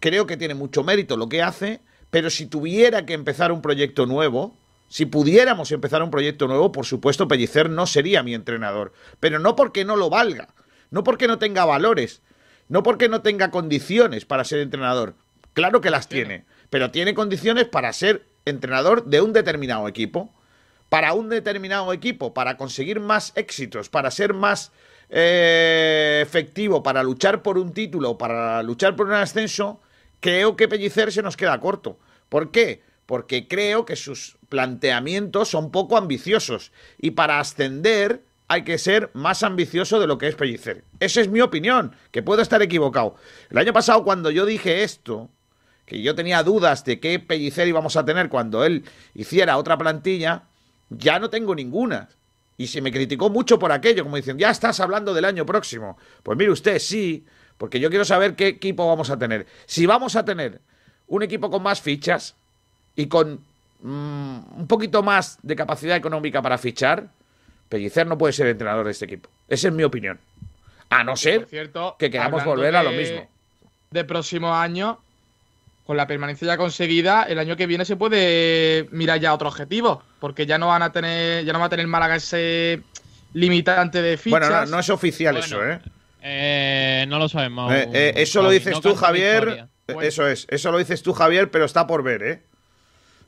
creo que tiene mucho mérito lo que hace, pero si tuviera que empezar un proyecto nuevo, si pudiéramos empezar un proyecto nuevo, por supuesto Pellicer no sería mi entrenador. Pero no porque no lo valga, no porque no tenga valores, no porque no tenga condiciones para ser entrenador. Claro que las tiene, pero tiene condiciones para ser entrenador de un determinado equipo para un determinado equipo, para conseguir más éxitos, para ser más eh, efectivo, para luchar por un título, para luchar por un ascenso, creo que Pellicer se nos queda corto. ¿Por qué? Porque creo que sus planteamientos son poco ambiciosos y para ascender hay que ser más ambicioso de lo que es Pellicer. Esa es mi opinión, que puedo estar equivocado. El año pasado cuando yo dije esto, que yo tenía dudas de qué Pellicer íbamos a tener cuando él hiciera otra plantilla, ya no tengo ninguna. Y se me criticó mucho por aquello, como dicen, ya estás hablando del año próximo. Pues mire usted, sí, porque yo quiero saber qué equipo vamos a tener. Si vamos a tener un equipo con más fichas y con mm, un poquito más de capacidad económica para fichar, Pellicer no puede ser entrenador de este equipo. Esa es mi opinión. A no ser cierto, que queramos volver a lo mismo. De próximo año, con la permanencia ya conseguida, el año que viene se puede mirar ya otro objetivo, porque ya no van a tener, ya no va a tener Málaga ese limitante de fichas. Bueno, no, no es oficial Bueno, eso, ¿eh? Eh, no lo sabemos. Eh, eh, eso lo dices no tú, Javier. Eso es, eso lo dices tú, Javier, pero está por ver, ¿eh?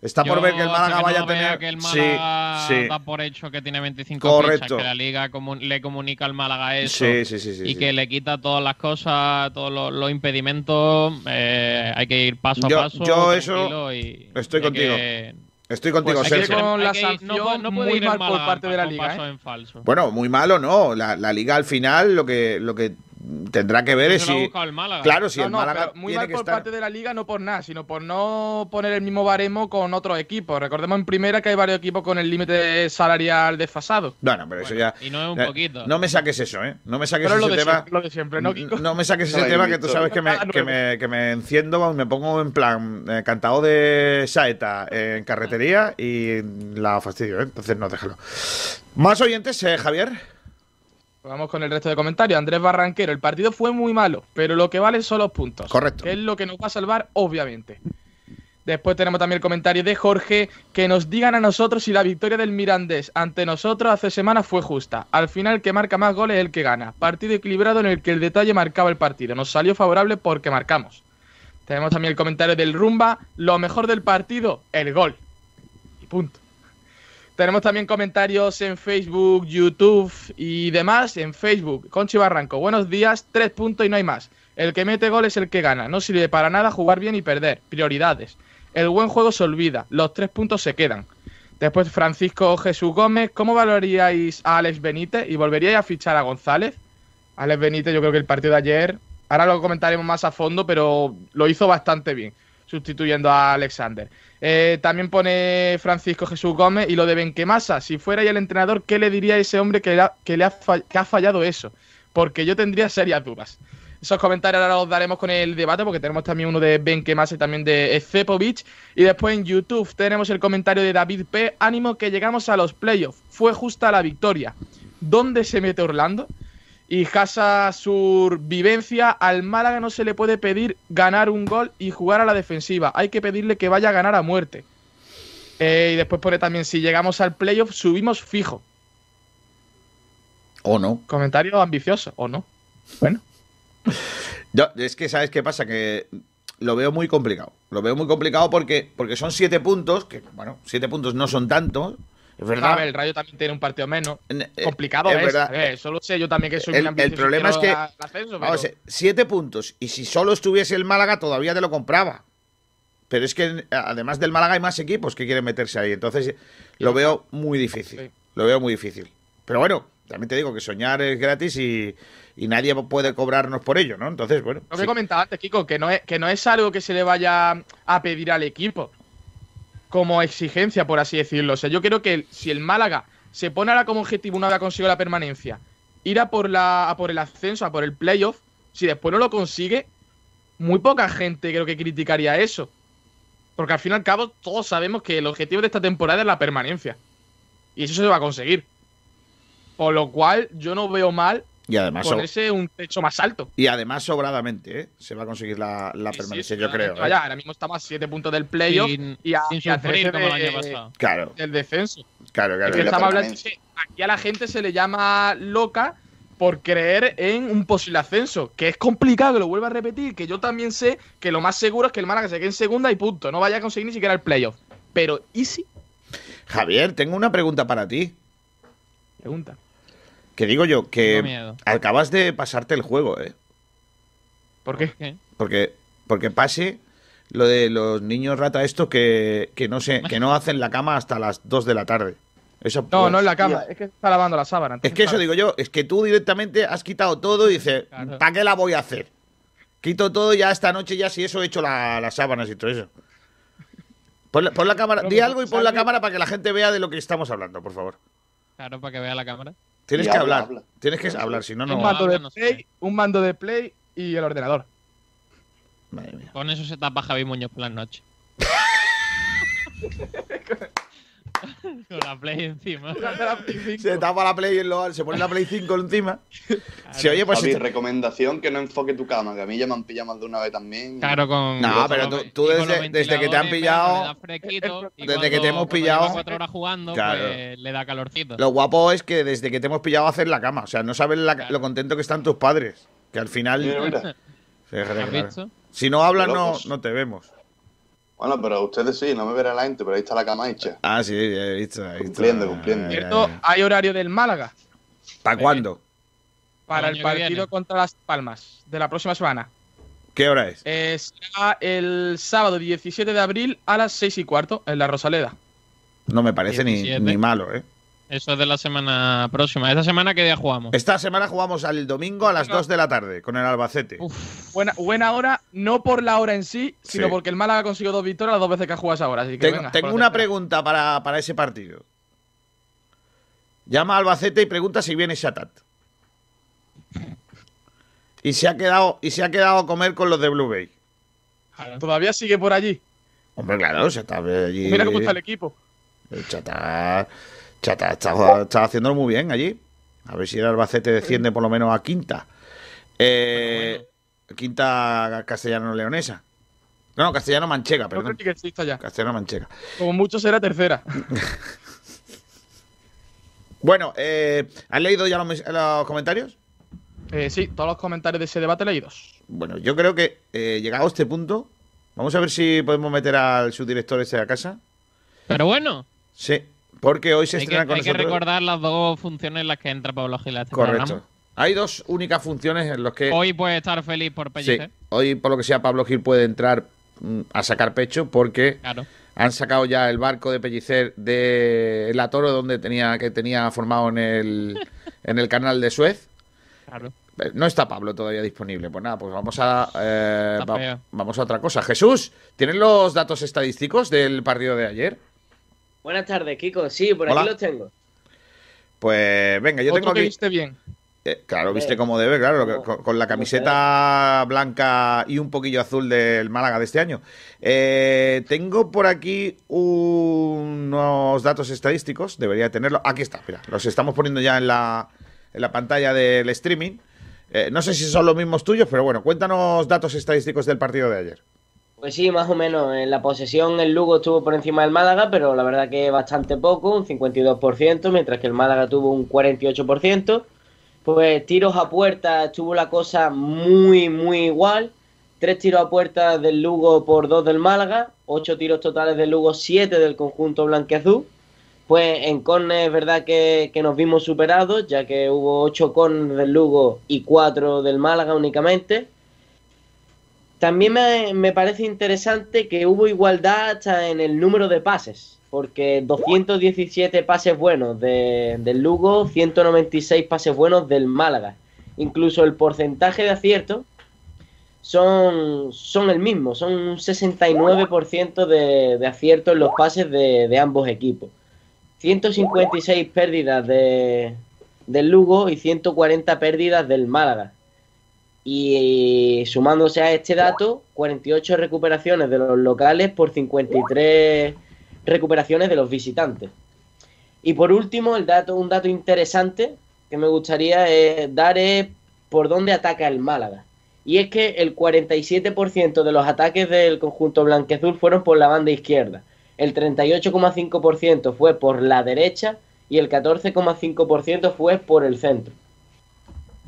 Está por Yo, ver que el Málaga que vaya no a tener. que el sí, Málaga sí. da por hecho que tiene 25 Correcto. fichas, que la liga comu- le comunica al Málaga eso Sí, sí, sí, sí, y sí. que le quita todas las cosas, todos los, los impedimentos, eh, hay que ir paso Yo- a paso. yo eso y estoy hay que- Estoy contigo, Pues Sergio. con la no muy mal por parte de la liga, ¿eh? en falso. Bueno, muy malo no. La, la liga al final lo que, lo que tendrá que ver lo ha si. buscado el Málaga. Claro, si no, el no, Málaga muy tiene mal que por estar. parte de la liga, no por nada, sino por no poner el mismo baremo con otros equipos. Recordemos en primera que hay varios equipos con el límite salarial desfasado. Bueno, pero eso ya. y no es un poquito. No me saques eso, ¿eh? No me saques Pero es lo ese de, tema. siempre, lo de siempre, ¿no, Kiko? No me saques ese No, tema que tú sabes que me, Nada que me, que me enciendo, me pongo en plan eh, cantado de saeta en carretería y la fastidio, ¿eh? Entonces no, déjalo. Más oyentes, eh, Javier. Pues Vamos con el resto de comentarios. Andrés Barranquero, el partido fue muy malo, pero lo que vale son los puntos. Correcto. Que es lo que nos va a salvar, obviamente. Después tenemos también el comentario de Jorge, que nos digan a nosotros si la victoria del Mirandés ante nosotros hace semanas fue justa. Al final que marca más goles es el que gana. Partido equilibrado en el que el detalle marcaba el partido. Nos salió favorable porque marcamos. Tenemos también el comentario del Rumba, lo mejor del partido, el gol. Y punto. Tenemos también comentarios en Facebook, YouTube y demás. En Facebook, Conchi Barranco, buenos días, tres puntos y no hay más. El que mete gol es el que gana. No sirve para nada jugar bien y perder. Prioridades. El buen juego se olvida. Los tres puntos se quedan. Después Francisco Jesús Gómez, ¿cómo valoraríais a Alex Benítez y volveríais a fichar a González? Alex Benítez, yo creo que el partido de ayer, ahora lo comentaremos más a fondo, pero lo hizo bastante bien, sustituyendo a Alexander. Eh, también pone Francisco Jesús Gómez y lo de Benquemasa. Si fuera ya el entrenador, ¿qué le diría a ese hombre que, le ha, fallado eso? Porque yo tendría serias dudas. Esos comentarios ahora los daremos con el debate porque tenemos también uno de Benquemasa y también de Cepovic. Y después en YouTube tenemos el comentario de David P. Ánimo que llegamos a los playoffs. Fue justa la victoria. ¿Dónde se mete Orlando? Y Casa Sur Vivencia, al Málaga no se le puede pedir ganar un gol y jugar a la defensiva. Hay que pedirle que vaya a ganar a muerte. Eh, y después pone también, si llegamos al playoff, subimos fijo. ¿O no? Comentario ambicioso, ¿o no? Bueno. Yo, es que, ¿sabes qué pasa? Que lo veo muy complicado. Lo veo muy complicado porque, porque son siete puntos, que, bueno, siete puntos no son tantos, es verdad. A ver, el Rayo también tiene un partido menos. Eh, Complicado es es. verdad. A ver, eso lo sé yo también que soy El- el problema es que- la- el ascenso, Vamos, pero- siete puntos. Y si solo estuviese el Málaga, todavía te lo compraba. Pero es que además del Málaga hay más equipos que quieren meterse ahí. Entonces lo veo muy difícil. Sí. Lo veo muy difícil. Pero bueno, también te digo que soñar es gratis y, y nadie puede cobrarnos por ello, ¿no? Entonces, bueno. Lo que sí. he comentado antes, Kiko, que no, es, que no es algo que se le vaya a pedir al equipo como exigencia, por así decirlo. O sea, yo creo que si el Málaga se pone ahora como objetivo una vez conseguido la permanencia, ir a por, la, a por el ascenso, a por el playoff, si después no lo consigue, muy poca gente creo que criticaría eso. Porque al fin y al cabo todos sabemos que el objetivo de esta temporada es la permanencia. Y eso se va a conseguir. Por lo cual yo no veo mal Y además, ponerse un techo más alto. y además sobradamente, ¿eh? Se va a conseguir la, la Sí, permanencia, sí, yo creo. ¿eh? Vaya, ahora mismo estamos a 7 puntos del playoff Sin, y a, sin y a sufrir 13 como el año de- pasado. Claro, del descenso. claro, Es claro. que la estamos hablando que aquí a la gente se le llama loca por creer en un posible ascenso, que es complicado, que lo vuelvo a repetir, que yo también sé que lo más seguro es que el Málaga se quede en segunda y punto, no vaya a conseguir ni siquiera el playoff. Pero, ¿y si? Javier, tengo una pregunta para ti. Pregunta. Que digo yo, que acabas de pasarte el juego, ¿eh? ¿Por qué? Porque, porque pase lo de los niños rata estos que, que no se, que no hacen la cama hasta las 2 de la tarde. Eso, No, pues, no en la cama, es que está lavando la sábana. Es que eso digo yo, es que tú directamente has quitado todo y dices, Claro. ¿para qué la voy a hacer? Quito todo ya esta noche, ya si eso he hecho la- las sábanas y todo eso. Pon la, pon la cámara, di algo y pon la cámara para que la gente vea de lo que estamos hablando, por favor. Claro, para que vea la cámara. Tienes Y que habla, hablar, habla. tienes que hablar, si no, un no. Venga. mando de no sé. play, un mando de play y el ordenador. Madre mía. Con eso se tapa Javi Muñoz por las noches. Con la play encima. Se tapa la Play en lo- se pone la Play 5 encima. Se oye, pues. Javi, recomendación que no enfoque tu cama, que a mí ya me han pillado más de una vez también. Claro, con. No, con pero tú- desde- desde que te han pillado- fresquito, Desde cuando- que te hemos pillado- cuatro horas jugando, Claro. pues le da calorcito. Lo guapo es que desde que te hemos pillado a hacer la cama, o sea, no sabes la- Claro. lo contento que están tus padres. Que al final. Mira, mira. Si no hablas, no, locos. no te vemos. Bueno, pero ustedes sí, no me verá la gente, pero ahí está la cama hecha. Ah, sí, he visto. he visto. Cumpliendo, cumpliendo. Cierto, hay horario del Málaga ¿Para cuándo? para El partido contra Las Palmas de la próxima semana. ¿Qué hora es? Eh, será el sábado 17 de abril a las 6 y cuarto en la Rosaleda. No me parece ni, 17. ni malo, ¿eh? Eso es de la semana próxima. ¿Esta semana qué día jugamos? Esta semana jugamos al domingo a las 2 de la tarde con el Albacete. Uf, Buena, buena hora, no por la hora en sí, sino Sí. porque el Málaga consiguió dos victorias las dos veces que ha jugado esa hora. Así que Tengo, venga, tengo una pregunta para, para ese partido. Llama a Albacete y pregunta si viene Shatat. Y se ha quedado, y se ha quedado a comer con los de Blue Bay. Todavía sigue por allí. Hombre, claro, Shatat allí. Mira cómo está el equipo. El Chata, Chata está, está haciéndolo muy bien allí. A ver si el Albacete desciende por lo menos a quinta. Eh, Quinta castellano-leonesa. No, no, castellano-manchega, perdón. exista ya. Castellano-manchega. Como mucho será tercera. Bueno, eh, ¿has leído ya los, comentarios? Eh, sí, todos los comentarios de ese debate leídos. Bueno, yo creo que eh, llegado a este punto, vamos a ver si podemos meter al subdirector este a casa. Pero bueno, Sí, porque hoy se hay que, estrena con hay que nosotros. recordar las dos funciones en las que entra Pablo Gil este Correcto. programa. Hay dos únicas funciones en las que Hoy puede estar feliz por sí, Pellicer. hoy por lo que sea Pablo Gil puede entrar mm, a sacar pecho porque Claro. han sacado ya el barco de Pellicer de la Toro donde tenía que tenía formado en el en el canal de Suez. Claro. Eh, No está Pablo todavía disponible. Pues nada, pues vamos a eh, va- vamos a otra cosa. Jesús, ¿tienes los datos estadísticos del partido de ayer? Buenas tardes, Kiko. Sí, por Hola. aquí los tengo. Pues venga, yo Otro tengo que aquí. viste bien. Eh, claro, viste como debe, claro, con, con la camiseta blanca y un poquillo azul del Málaga de este año. Eh, tengo por aquí unos datos estadísticos, debería tenerlo. Aquí está, mira, los estamos poniendo ya en la, en la pantalla del streaming. Eh, no sé si son los mismos tuyos, pero bueno, cuéntanos datos estadísticos del partido de ayer. Pues sí, más o menos. En la posesión el Lugo estuvo por encima del Málaga, pero la verdad que bastante poco, un 52%, mientras que el Málaga tuvo un 48%. Pues tiros a puerta estuvo la cosa muy, muy igual. Tres tiros a puerta del Lugo por dos del Málaga, ocho tiros totales del Lugo, siete del conjunto blanqueazul. Pues en córner es verdad que, que nos vimos superados, ya que hubo ocho córner del Lugo y cuatro del Málaga únicamente. También me, me parece interesante que hubo igualdad en el número de pases, porque 217 pases buenos de- del Lugo, 196 pases buenos del Málaga. Incluso el porcentaje de acierto son, son el mismo, son un 69% de, de en los pases de, de ambos equipos. 156 pérdidas de, del Lugo y 140 pérdidas del Málaga. Y sumándose a este dato, 48 recuperaciones de los locales por 53 recuperaciones de los visitantes. Y por último, el dato, un dato interesante que me gustaría eh, dar es por dónde ataca el Málaga. Y es que el 47% de los ataques del conjunto blanqueazul fueron por la banda izquierda, el 38,5% fue por la derecha y el 14,5% fue por el centro.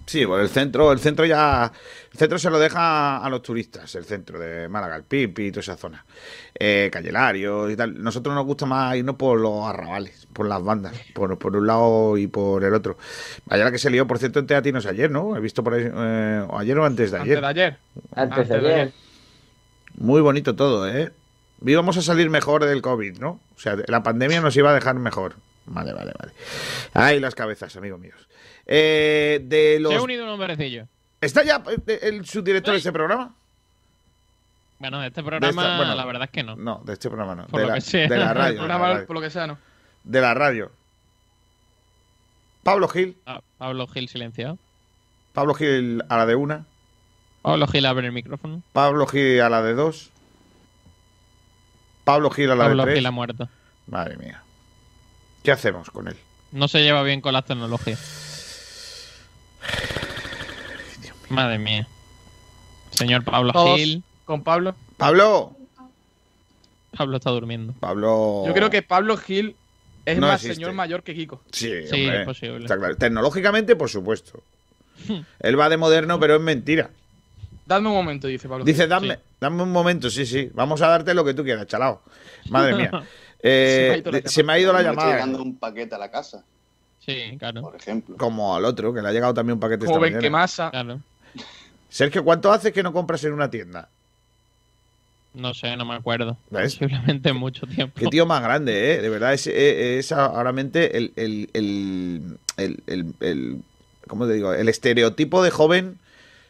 Sí, bueno, el centro, el centro ya. El centro se lo deja a los turistas, el centro de Málaga, el Pipi y toda esa zona. Eh, Candelario y tal. Nosotros nos gusta más irnos por los arrabales, por las bandas, por, por un lado y por el otro. Ayer la que se lió, por cierto, en Teatinos ayer, ¿no? He visto por ahí. eh, o ayer o antes de Antes ayer. de ayer. Antes, Antes de ayer. Muy bonito todo, ¿eh? Íbamos a salir mejor del COVID, ¿no? O sea, la pandemia nos iba a dejar mejor. Vale, vale, vale. Ay, las cabezas, amigos míos. Eh, de los... Se ha unido un hombrecillo. ¿Está ya eh, el subdirector de este programa? Bueno, de este De programa, esta- bueno, la verdad es que no. No, de este programa no. Por de, lo la, que sea. de la radio. de la programa, radio. por lo que sea, no. De la radio. Pablo Gil. Ah, Pablo Gil silenciado. Pablo Gil a la de una. Pablo Gil abre el micrófono. Pablo Gil a la de dos. Pablo Gil a la Pablo de tres. Gil ha muerto. Madre mía. ¿Qué hacemos con él? No se lleva bien con las tecnologías. Madre mía. Señor Pablo Todos Gil. con Pablo. Pablo. Pablo está durmiendo. Pablo. Yo creo que Pablo Gil es. No más existe. señor mayor que Kiko. Sí, Sí, hombre, es posible. está claro. Tecnológicamente, por supuesto. Él va de moderno, pero es mentira. Dadme un momento, dice Pablo. Dice, Gil. dame, Sí. dame un momento, sí, sí. Vamos a darte lo que tú quieras, chalao. Madre mía. Eh, Se me ha ido la de- se me ha ido la Me está llamada. llegando un paquete a la casa, Sí, claro. por ejemplo. Como al otro, que le ha llegado también un paquete esta Joven mañana. que masa. Claro. Sergio, ¿cuánto haces que no compras en una tienda? No sé, no me acuerdo. ¿Ves? Posiblemente mucho tiempo. Qué tío más grande, ¿eh? De verdad, es, eh, es ahora mente el, el, el, el, el- el- ¿cómo te digo? El estereotipo de joven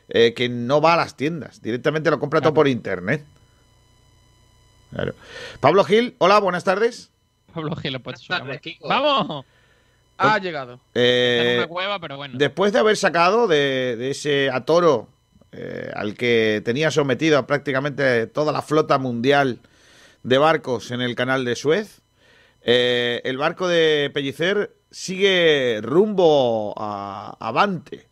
eh, que no va a las tiendas. Directamente lo compra todo por internet. Claro. Pablo Gil, hola, buenas tardes. Pablo Gil ha puesto su cámara. ¡Vamos! Ha llegado. En Eh, una cueva, pero bueno. después de haber sacado de, de ese atoro eh, al que tenía sometido a prácticamente toda la flota mundial de barcos en el canal de Suez, eh, el barco de Pellicer sigue rumbo a Avante.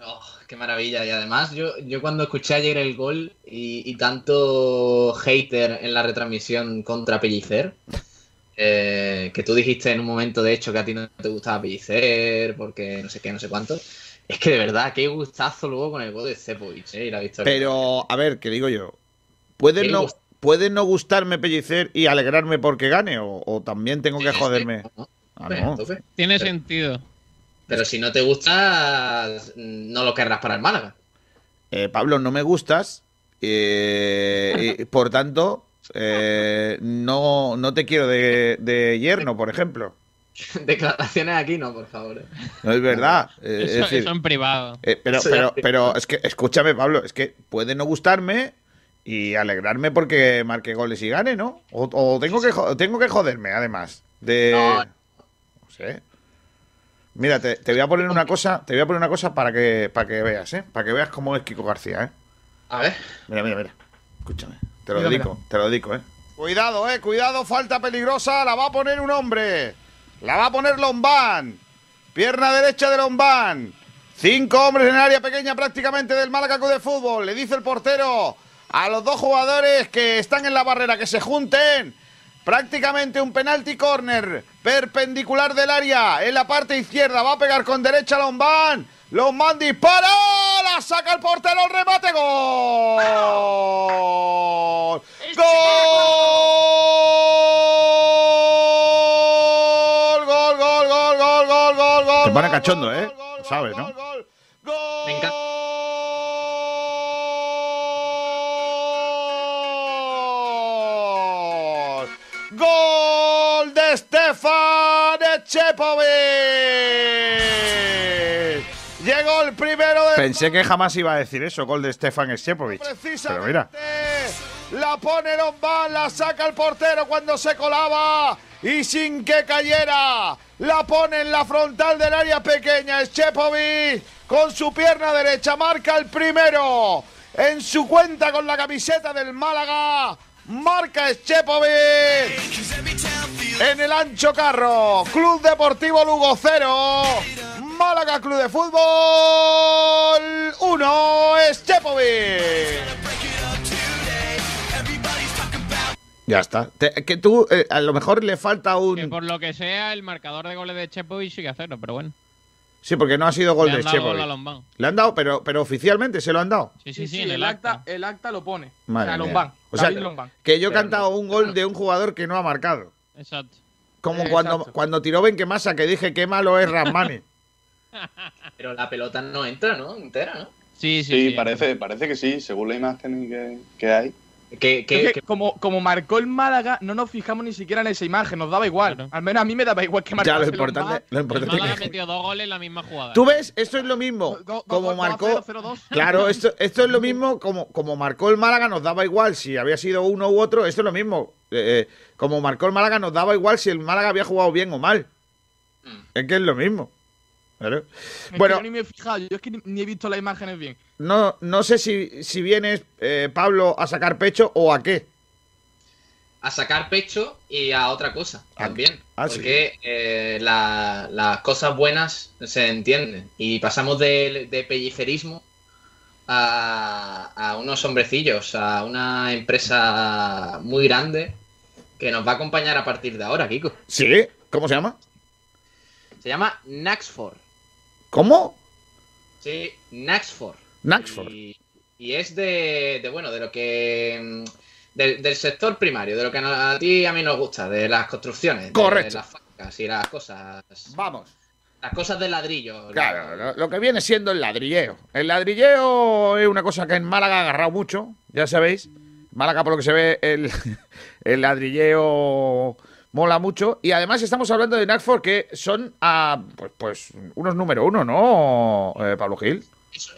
Oh, qué maravilla. Y además, yo, yo cuando escuché ayer el gol y, y tanto hater en la retransmisión contra Pellicer, eh, que tú dijiste en un momento, de hecho, que a ti no te gustaba Pellicer, porque no sé qué, no sé cuánto. Es que de verdad, qué gustazo luego con el gol de Cepovic, eh, y la victoria. Pero, a ver, ¿qué digo yo? ¿Puede ¿Qué no, ¿Puede no gustarme Pellicer y alegrarme porque gane? ¿O, o también tengo que joderme? no, Ah, no. Tiene pero- sentido. Pero si no te gusta, no lo querrás para el Málaga. Eh, Pablo, no me gustas. eh, y, por tanto, eh, no, no te quiero de, de yerno, por ejemplo. Declaraciones aquí no, por favor. eh. No es verdad. eh, es Eso, decir, eso en privado. eh, pero, pero, pero es que, escúchame, Pablo, es que puede no gustarme y alegrarme porque marque goles y gane, ¿no? O, o tengo, que, tengo que joderme, además. De. No. No sé. Mira, te, te voy a poner una cosa, te voy a poner una cosa para que, para que veas, ¿eh? Para que veas cómo es Kiko García, ¿eh? A ver. Mira, mira, mira. Escúchame. Te lo Mira, dedico, te lo dedico, eh. Cuidado, eh, cuidado, falta peligrosa. La va a poner un hombre. La va a poner Lombán. Pierna derecha de Lombán. Cinco hombres en el área pequeña prácticamente del Málaga Club de Fútbol. Le dice el portero a los dos jugadores que están en la barrera que se junten. Prácticamente un penalti corner perpendicular del área en la parte izquierda. Va a pegar con derecha Lombán. Lombán dispara. La saca el portero. El remate. Gol. Gol. Gol, gol, gol, gol, gol, gol, gol. Te pone gol, cachondo, gol, ¿eh? gol, gol, Lo sabes, gol, ¿no? gol, gol. Me encanta. Gol. Gol de Stefan Chepovic. Primero de Pensé que jamás iba a decir eso, gol de Stefan Sjepovic. Pero mira, La pone Lombán, la saca el portero cuando se colaba y sin que cayera. La pone en la frontal del área pequeña. Schepovic con su pierna derecha marca el primero. En su cuenta con la camiseta del Málaga. Marca Schepovic. En el ancho carro. Club Deportivo Lugo 0. Málaga Club de Fútbol 1. Schepovic. Ya está. Te- que tú, eh, a lo mejor le falta Que un. por lo que sea, el marcador de goles de Chepovic sigue a cero, pero bueno. Sí, porque no ha sido gol Le de dado gol a Schepovic. Lombán. Le han dado, pero, pero oficialmente se lo han dado. Sí, sí, sí, en el acta. el acta lo pone. Madre o sea, mía. Lombán. O sea, David Lombán. que yo he cantado un gol de un jugador que no ha marcado. Exacto. Como Eh, cuando, exacto. cuando tiró Benquemasa, que dije qué malo es Rasmani. Pero la pelota no entra, ¿no? Entera, ¿no? Sí, sí, Sí, parece, parece que sí, según la imagen que, que hay. Que, que, que como, como marcó el Málaga, no nos fijamos ni siquiera en esa imagen, nos daba igual. Claro. Al menos a mí me daba igual que ya, marcase lo el importante, lo El importante Málaga es que... metió dos goles en la misma jugada. Tú ves, esto es lo mismo. Do- do- Como do- marcó... 0, 0-2. Claro, esto, esto es lo mismo como, como marcó el Málaga, nos daba igual si había sido uno u otro. Esto es lo mismo. Eh, eh, como marcó el Málaga, nos daba igual si el Málaga había jugado bien o mal. Mm. Es que es lo mismo. Claro. Es que Bueno, yo ni me he fijado, yo es que ni, ni he visto las imágenes bien. no, no sé si, si vienes, eh, Pablo, a sacar pecho o a qué. a sacar pecho y a otra cosa Ah, también. ah, sí. porque eh, la- las cosas buenas se entienden. Y pasamos de, de pellicerismo a, a unos hombrecillos, a una empresa muy grande que nos va a acompañar a partir de ahora, Kiko. ¿Sí? ¿Cómo se llama? Se llama Naxford. ¿Cómo? Sí, Naxford. Naxford. Y, y es de, de, bueno, de lo que. mm, Del, del sector primario, de lo que a, ti y a mí nos gusta, de las construcciones. Correcto. De las facas y las cosas. Vamos. Las cosas de ladrillo. Claro, lo, lo que viene siendo el ladrilleo. El ladrilleo es una cosa que en Málaga ha agarrado mucho, ya sabéis. Málaga, por lo que se ve, el, el ladrilleo mola mucho. Y además estamos hablando de Naxford, que son ah, pues, pues unos número uno, ¿no, eh, Pablo Gil?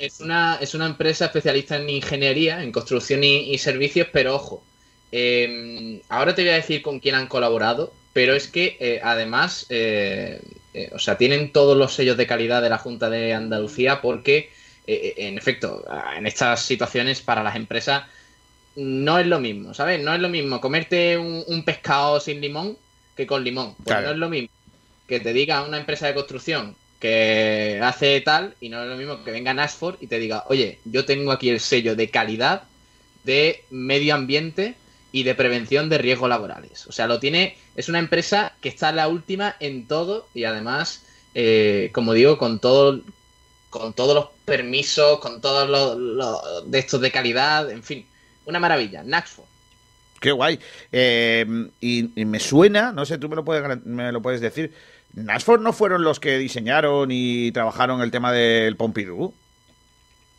Es, una, es una empresa especialista en ingeniería, en construcción y, servicios, pero ojo, eh, ahora te voy a decir con quién han colaborado, pero es que eh, además, eh, o sea, tienen todos los sellos de calidad de la Junta de Andalucía porque, en efecto, en estas situaciones para las empresas no es lo mismo, ¿sabes? No es lo mismo comerte un pescado sin limón que con limón. Pues Claro. no es lo mismo que te diga una empresa de construcción que hace tal y no es lo mismo que venga Nashford y te diga, oye, yo tengo aquí el sello de calidad de medio ambiente y de prevención de riesgos laborales. O sea, lo tiene, es una empresa que está la última en todo y además, eh, como digo, con todo, con todos los permisos, con todos los, los de estos de calidad, en fin, una maravilla. Naxford. Qué guay. Eh, y, y me suena, no sé, tú me lo puedes, me lo puedes decir. ¿Nashford no fueron los que diseñaron y trabajaron el tema del Pompidou?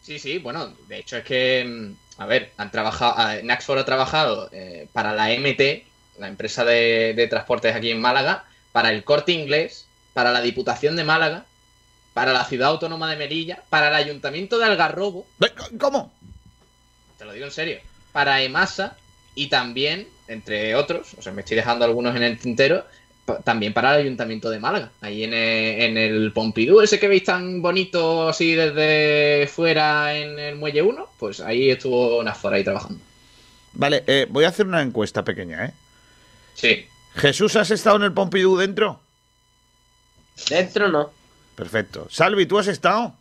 Sí, sí, bueno, de hecho es que, mm, a ver, han trabajado, Naxford ha trabajado eh, para la MT, la empresa de, de transportes aquí en Málaga, para el Corte Inglés, para la Diputación de Málaga, para la Ciudad Autónoma de Melilla, para el Ayuntamiento de Algarrobo, ¿Cómo? te lo digo en serio, para EMASA y también, entre otros, o sea, me estoy dejando algunos en el tintero, también para el Ayuntamiento de Málaga, ahí en el, en el Pompidou, ese que veis tan bonito así desde fuera en el Muelle 1, pues ahí estuvo Nafor ahí trabajando. Vale, eh, voy a hacer una encuesta pequeña, ¿eh? Sí. Jesús, ¿has estado en el Pompidou dentro? Dentro no. Perfecto. Salvi, ¿tú has estado?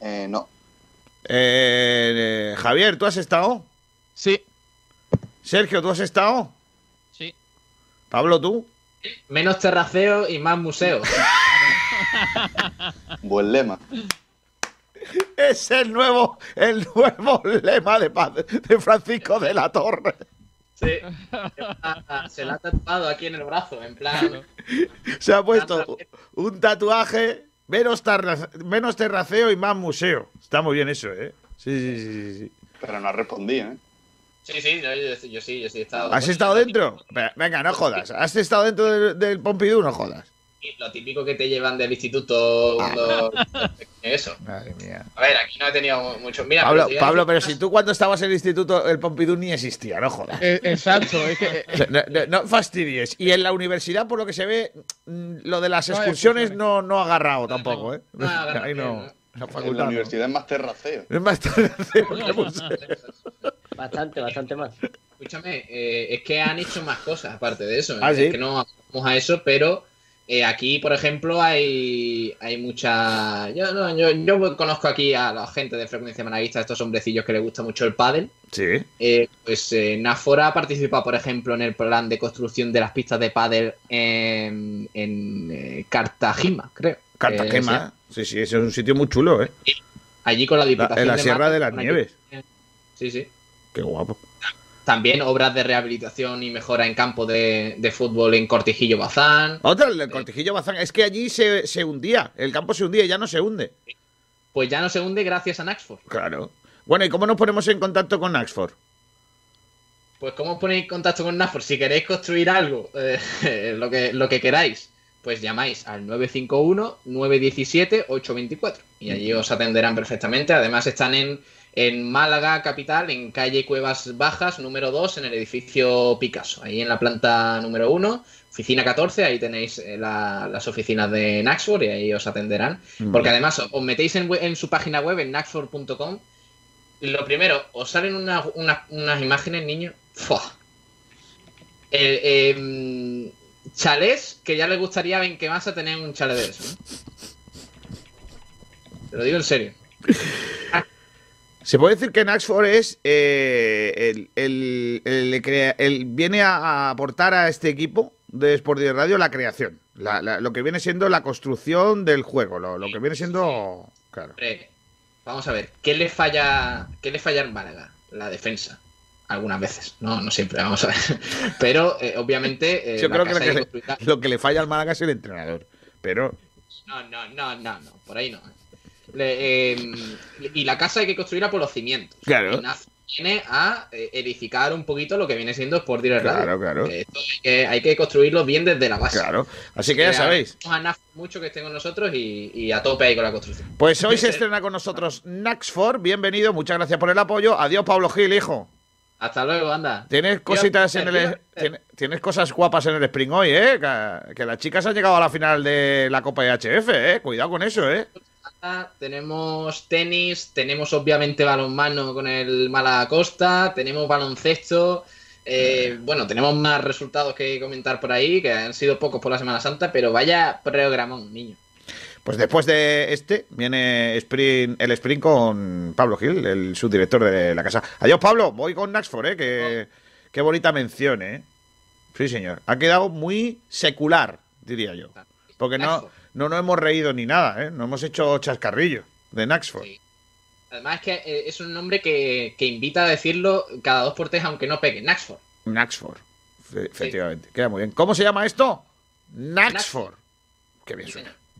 Eh, no. Eh, eh, Javier, ¿tú has estado? Sí, Sergio, ¿tú has estado? Sí. Pablo, ¿tú? Menos terraceo y más museo. Buen lema. Es el nuevo, el nuevo lema de, de Francisco de la Torre. Sí. Se la ha tatuado aquí en el brazo, en plan. Se ha puesto un tatuaje, menos, tarra- menos terraceo y más museo. Está muy bien eso, ¿eh? Sí, sí, sí, sí, sí. Pero no respondí, ¿eh? Sí, sí, yo, yo- yo sí, yo sí he estado. ¿Has estado dentro? Ve- Venga, no jodas. ¿Has estado dentro del, del Pompidou? No jodas. Lo típico que te llevan del instituto. cuando- Eso. Madre mía. A ver, aquí no he tenido mucho. Mira, Pablo, pero Pablo, si tú cuando estabas en el instituto, el Pompidou ni existía, no jodas. eh, exacto. Es que, eh, No, no- no fastidies. Y en la universidad, por lo que se ve, mm, lo de las excursiones no, no ha agarrado tampoco, ¿eh? Ahí no. La En no. universidad es más terraceo. Es más terraceo que museo. Bastante, bastante más. Escúchame, eh, es que han hecho más cosas aparte de eso. Ah, es ¿sí? que no vamos a eso, pero eh, aquí, por ejemplo, hay, hay mucha. Yo, no, yo, yo conozco aquí a la gente de frecuencia managuista, estos hombrecillos que les gusta mucho el pádel. Sí. Eh, pues eh, Nafora ha participado, por ejemplo, en el plan de construcción de las pistas de pádel en, en eh, Cartagena, creo. Eh, Cartagena. Sí, sí, ese es un sitio muy chulo, ¿eh? allí con la Diputación en la de Sierra de las la- Nieves. Sí, sí. Qué guapo. También obras de rehabilitación y mejora en campo de, de fútbol en Cortijillo Bazán. Otra, el Cortijillo Bazán. Es que allí se, se hundía. El campo se hundía y ya no se hunde. Pues ya no se hunde gracias a Naxford. Claro. Bueno, ¿y cómo nos ponemos en contacto con Naxford? Pues ¿cómo os ponéis en contacto con Naxford? Si queréis construir algo, eh, lo, que, lo que queráis, pues llamáis al 951-917-824 y allí os atenderán perfectamente. Además están en, en Málaga, capital, en calle Cuevas Bajas, número 2, en el edificio Picasso, ahí en la planta número 1, oficina 14, ahí tenéis eh, la- las oficinas de Naxford y ahí os atenderán. Porque además os metéis en, su página web, en naxford.com. Lo primero, os salen una- una- unas imágenes, niños. ¡Fua! Eh, em, chalés que ya les gustaría en que vas a tener un chalet de eso. ¿no? Te lo digo en serio. Se puede decir que Naxford es eh, el, el- el- crea- el- viene a, aportar a este equipo de Sport y Radio la creación, la- la- lo que viene siendo la construcción del juego, lo, lo que viene siendo, claro. Vamos a ver, ¿qué le falla, qué le falla en Málaga? La defensa. Algunas veces, no, no siempre, vamos a ver. Pero eh, obviamente. eh, Yo creo que lo que, le, construirla- lo que le falla al Málaga es el entrenador, pero No, no, no, no, no, por ahí no. Le- eh, y la casa hay que construirla por los cimientos. Claro. Y Naz- viene a eh, edificar un poquito lo que viene siendo Sport Direct. Claro, claro. Esto hay, que, hay que construirlo bien desde la base. Claro. Así que ya sabéis. A NAF mucho que esté con nosotros y, y a tope ahí con la construcción. Pues hoy se estrena con nosotros Naxford. Bienvenido, muchas gracias por el apoyo. Adiós, Pablo Gil, hijo. Hasta luego, anda. Tienes cositas en el. tiene- Tienes cosas guapas en el Spring hoy, ¿eh? Que, que las chicas han llegado a la final de la Copa IHF, ¿eh? Cuidado con eso, ¿eh? Tenemos tenis, tenemos obviamente balonmano con el Málaga Costa, tenemos baloncesto. eh, bueno, tenemos más resultados que comentar por ahí, que han sido pocos por la Semana Santa, pero vaya programón, niño. Pues después de este viene el Spring con Pablo Gil, el subdirector de la casa. Adiós, Pablo. Voy con Naxford, ¿eh? Que, qué bonita mención, ¿eh? Sí, señor. Ha quedado muy secular, diría yo. Porque no, no nos hemos reído ni nada, ¿eh? No hemos hecho chascarrillo de Naxford. Sí. Además es que eh, es un nombre que, que invita a decirlo cada dos por tres, aunque no pegue. Naxford. Naxford. Fe- Efectivamente. Queda muy bien. ¿Cómo se llama esto? Naxford. Qué bien suena.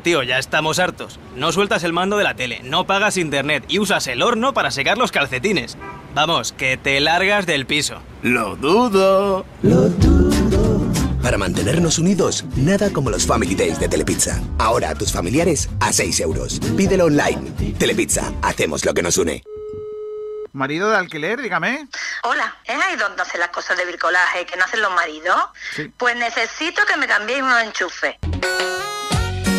tío, ya estamos hartos. No sueltas el mando de la tele, no pagas internet y usas el horno para secar los calcetines. Vamos, que te largas del piso. Lo dudo. Para mantenernos unidos, nada como los Family Days de Telepizza. Ahora a tus familiares a 6 euros. Pídelo online. Telepizza, hacemos lo que nos une. Marido de alquiler, dígame. Hola, ¿es ahí donde hacen las cosas de bricolaje que no hacen los maridos? Sí. Pues necesito que me cambiéis unos enchufes.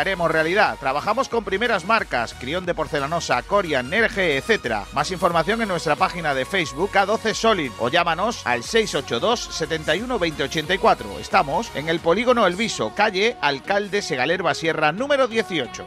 haremos realidad. Trabajamos con primeras marcas, Crión de Porcelanosa, Corian, Nerge, etc. Más información en nuestra página de Facebook K12 Solid o llámanos al 682 71 2084. Estamos en el Polígono El Viso, calle Alcalde Segalerba Sierra, número 18.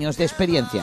años de experiencia.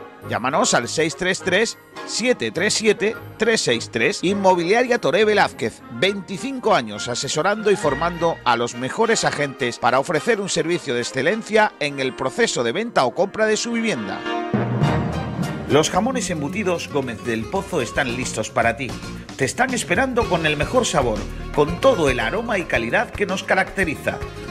Llámanos al 633-737-363. Inmobiliaria Toré Velázquez. 25 años asesorando y formando a los mejores agentes para ofrecer un servicio de excelencia en el proceso de venta o compra de su vivienda. Los jamones embutidos Gómez del Pozo están listos para ti. Te están esperando con el mejor sabor, con todo el aroma y calidad que nos caracteriza.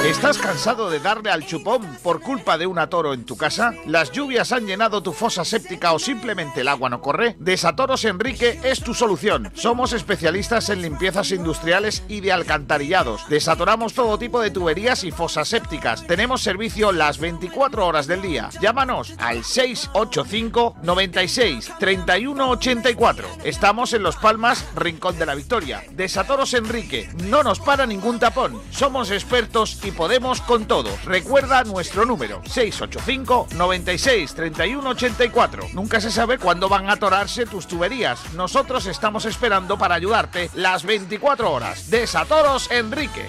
¿Estás cansado de darle al chupón por culpa de un atoro en tu casa? ¿Las lluvias han llenado tu fosa séptica o simplemente el agua no corre? Desatoros Enrique es tu solución. Somos especialistas en limpiezas industriales y de alcantarillados. Desatoramos todo tipo de tuberías y fosas sépticas. Tenemos servicio las 24 horas del día. Llámanos al 685 96 31 84. Estamos en Los Palmas, Rincón de la Victoria. Desatoros Enrique. No nos para ningún tapón. Somos expertos y podemos con todo. Recuerda nuestro número 685 96 31 84. Nunca se sabe cuándo van a atorarse tus tuberías. Nosotros estamos esperando para ayudarte las 24 horas. Desatoros Enrique.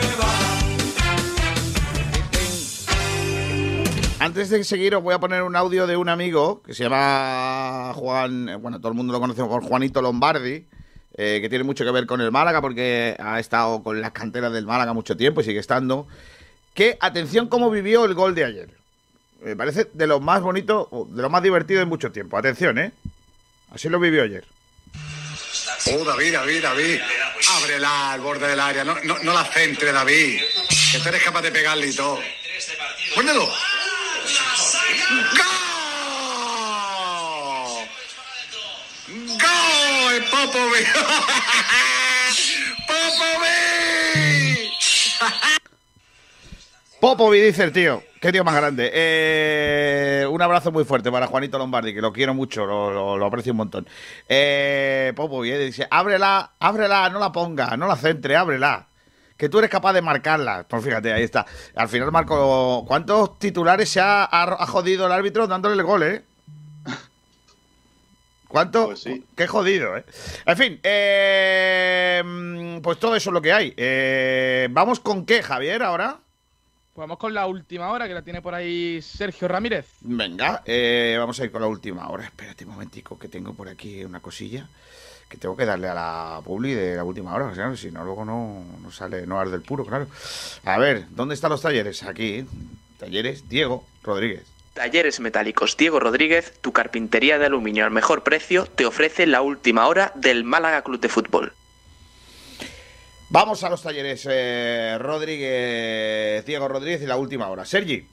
Antes de seguir, os voy a poner un audio de un amigo que se llama Juan, eh, bueno, todo el mundo lo conoce por Juanito Lombardi, eh, que tiene mucho que ver con el Málaga porque ha estado con las canteras del Málaga mucho tiempo y sigue estando. Que, atención, cómo vivió el gol de ayer. Me parece de lo más bonito, de lo más divertido en mucho tiempo. Atención, ¿eh? Así lo vivió ayer. Oh, David, David, David. Ábrela al borde del área. No, no, no la centre, David. Que tú eres capaz de pegarle y todo. ¡Pónelo! ¡Gol! ¡Gol! ¡Popovic! ¡Popovic! Popovi dice el tío. Qué tío más grande. Eh, un abrazo muy fuerte para Juanito Lombardi, que lo quiero mucho, lo, aprecio un montón. Eh, eh, dice, ábrela, ábrela, no la ponga, no la centre, ábrela. Que tú eres capaz de marcarla. Pues fíjate, ahí está. Al final marco. ¿Cuántos titulares se ha, jodido el árbitro dándole el gol, eh? ¿Cuánto? Qué jodido, ¿eh? En fin, eh, pues todo eso es lo que hay. Eh, ¿Vamos con qué, Javier, ahora? Pues vamos con la última hora que la tiene por ahí Sergio Ramírez. Venga, eh, vamos a ir con la última hora. Espérate un momentico, que tengo por aquí una cosilla que tengo que darle a la publi de la última hora, si no luego no, no sale, no arde el puro, claro. A ver, ¿dónde están los talleres? Aquí, talleres Diego Rodríguez. Talleres Metálicos Diego Rodríguez, tu carpintería de aluminio al mejor precio, te ofrece la última hora del Málaga Club de Fútbol. Vamos a los talleres eh, Rodríguez, Diego Rodríguez y la última hora. Sergi.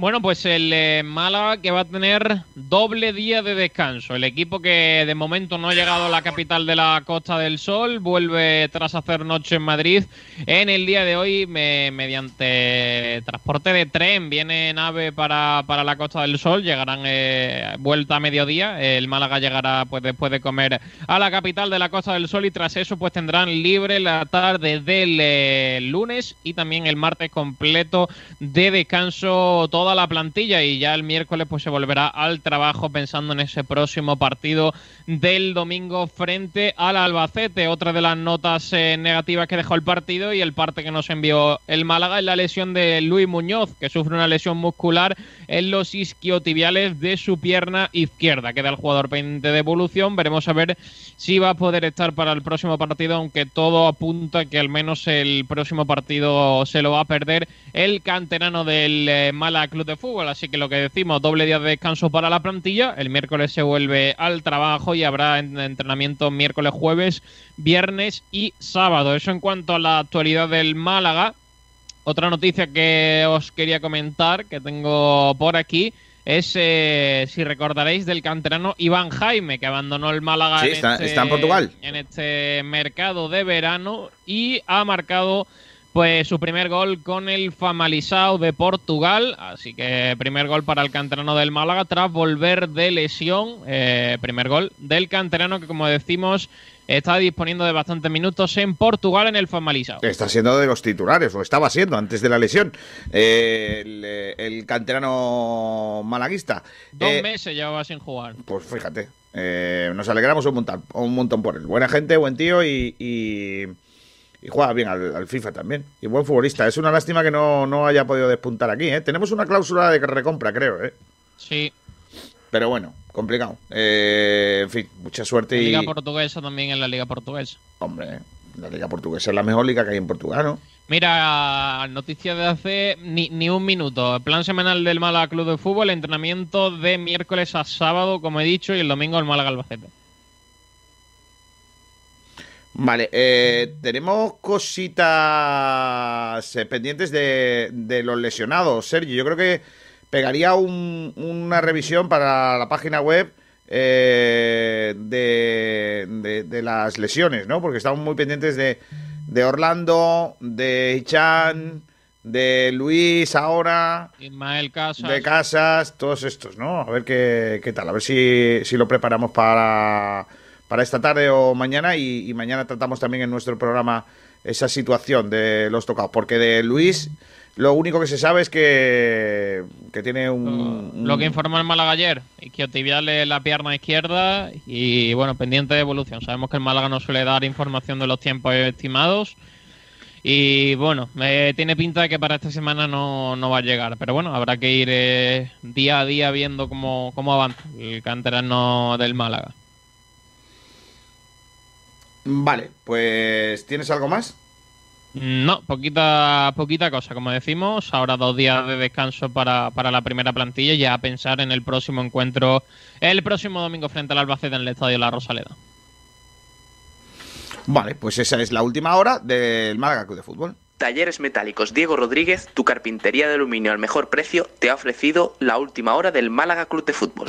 Bueno, pues el eh, Málaga que va a tener doble día de descanso. El equipo que de momento no ha llegado a la capital de la Costa del Sol vuelve tras hacer noche en Madrid. En el día de hoy, me- mediante transporte de tren, viene nave para, para la Costa del Sol. Llegarán eh, vuelta a mediodía. El Málaga llegará pues después de comer a la capital de la Costa del Sol y tras eso pues tendrán libre la tarde del eh, lunes y también el martes completo de descanso la plantilla y ya el miércoles pues se volverá al trabajo pensando en ese próximo partido del domingo frente al Albacete. Otra de las notas eh, negativas que dejó el partido y el parte que nos envió el Málaga es la lesión de Luis Muñoz, que sufre una lesión muscular en los isquiotibiales de su pierna izquierda. Queda el jugador pendiente de evolución. Veremos a ver si va a poder estar para el próximo partido, aunque todo apunta que al menos el próximo partido se lo va a perder el canterano del eh, Málaga Club de Fútbol. Así que lo que decimos, doble día de descanso para la plantilla. El miércoles se vuelve al trabajo y habrá en- entrenamiento miércoles, jueves, viernes y sábado. Eso en cuanto a la actualidad del Málaga. Otra noticia que os quería comentar, que tengo por aquí, es, eh, si recordaréis, del canterano Iván Jaime, que abandonó el Málaga Sí, en, está- este, está en Portugal. en este mercado de verano y ha marcado pues su primer gol con el Famalisao de Portugal. Así que primer gol para el canterano del Málaga tras volver de lesión. Eh, primer gol del canterano que, como decimos, está disponiendo de bastantes minutos en Portugal en el Famalisao. Está siendo de los titulares, o estaba siendo antes de la lesión. Eh, el, eh, el canterano malaguista. Dos Eh, meses llevaba sin jugar. Pues fíjate, nos alegramos un montón, un montón por él. Buena gente, buen tío y, y, y juega bien al, al FIFA también. Y buen futbolista. Es una lástima que no, no haya podido despuntar aquí. ¿eh? Tenemos una cláusula de recompra, creo. ¿eh? Sí, Pero bueno, complicado. Eh, en fin, mucha suerte la y... Liga Portuguesa también en la Liga Portuguesa. Hombre, la Liga Portuguesa es la mejor liga que hay en Portugal, ¿no? Mira, noticia de hace ni, ni un minuto. Plan semanal del Málaga Club de Fútbol, entrenamiento de miércoles a sábado, como he dicho, y el domingo el Málaga Albacete. Vale, eh, tenemos cositas eh, pendientes de, de los lesionados, Sergio. Yo creo que pegaría un- una revisión para la página web eh, de, de- de las lesiones, ¿no? Porque estamos muy pendientes de, de Orlando, de Ichan, de Luis ahora, Ismael Casas. de Casas, todos estos, ¿no? A ver qué, qué tal, a ver si, si lo preparamos para, para esta tarde o mañana y, y mañana tratamos también en nuestro programa esa situación de los tocados, porque de Luis lo único que se sabe es que, que tiene un... Lo que informó el Málaga ayer, isquiotibial la pierna izquierda y bueno, pendiente de evolución. Sabemos que el Málaga no suele dar información de los tiempos estimados y bueno, eh, tiene pinta de que para esta semana no, no va a llegar, pero bueno, habrá que ir eh, día a día viendo cómo, cómo avanza el canterano del Málaga. Vale, pues ¿tienes algo más? No, poquita, poquita cosa, como decimos. Ahora dos días de descanso para, para la primera plantilla y ya a pensar en el próximo encuentro, el próximo domingo frente al Albacete en el Estadio La Rosaleda. Vale, pues esa es la última hora del Málaga Club de Fútbol. Talleres Metálicos Diego Rodríguez, tu carpintería de aluminio al mejor precio, te ha ofrecido la última hora del Málaga Club de Fútbol.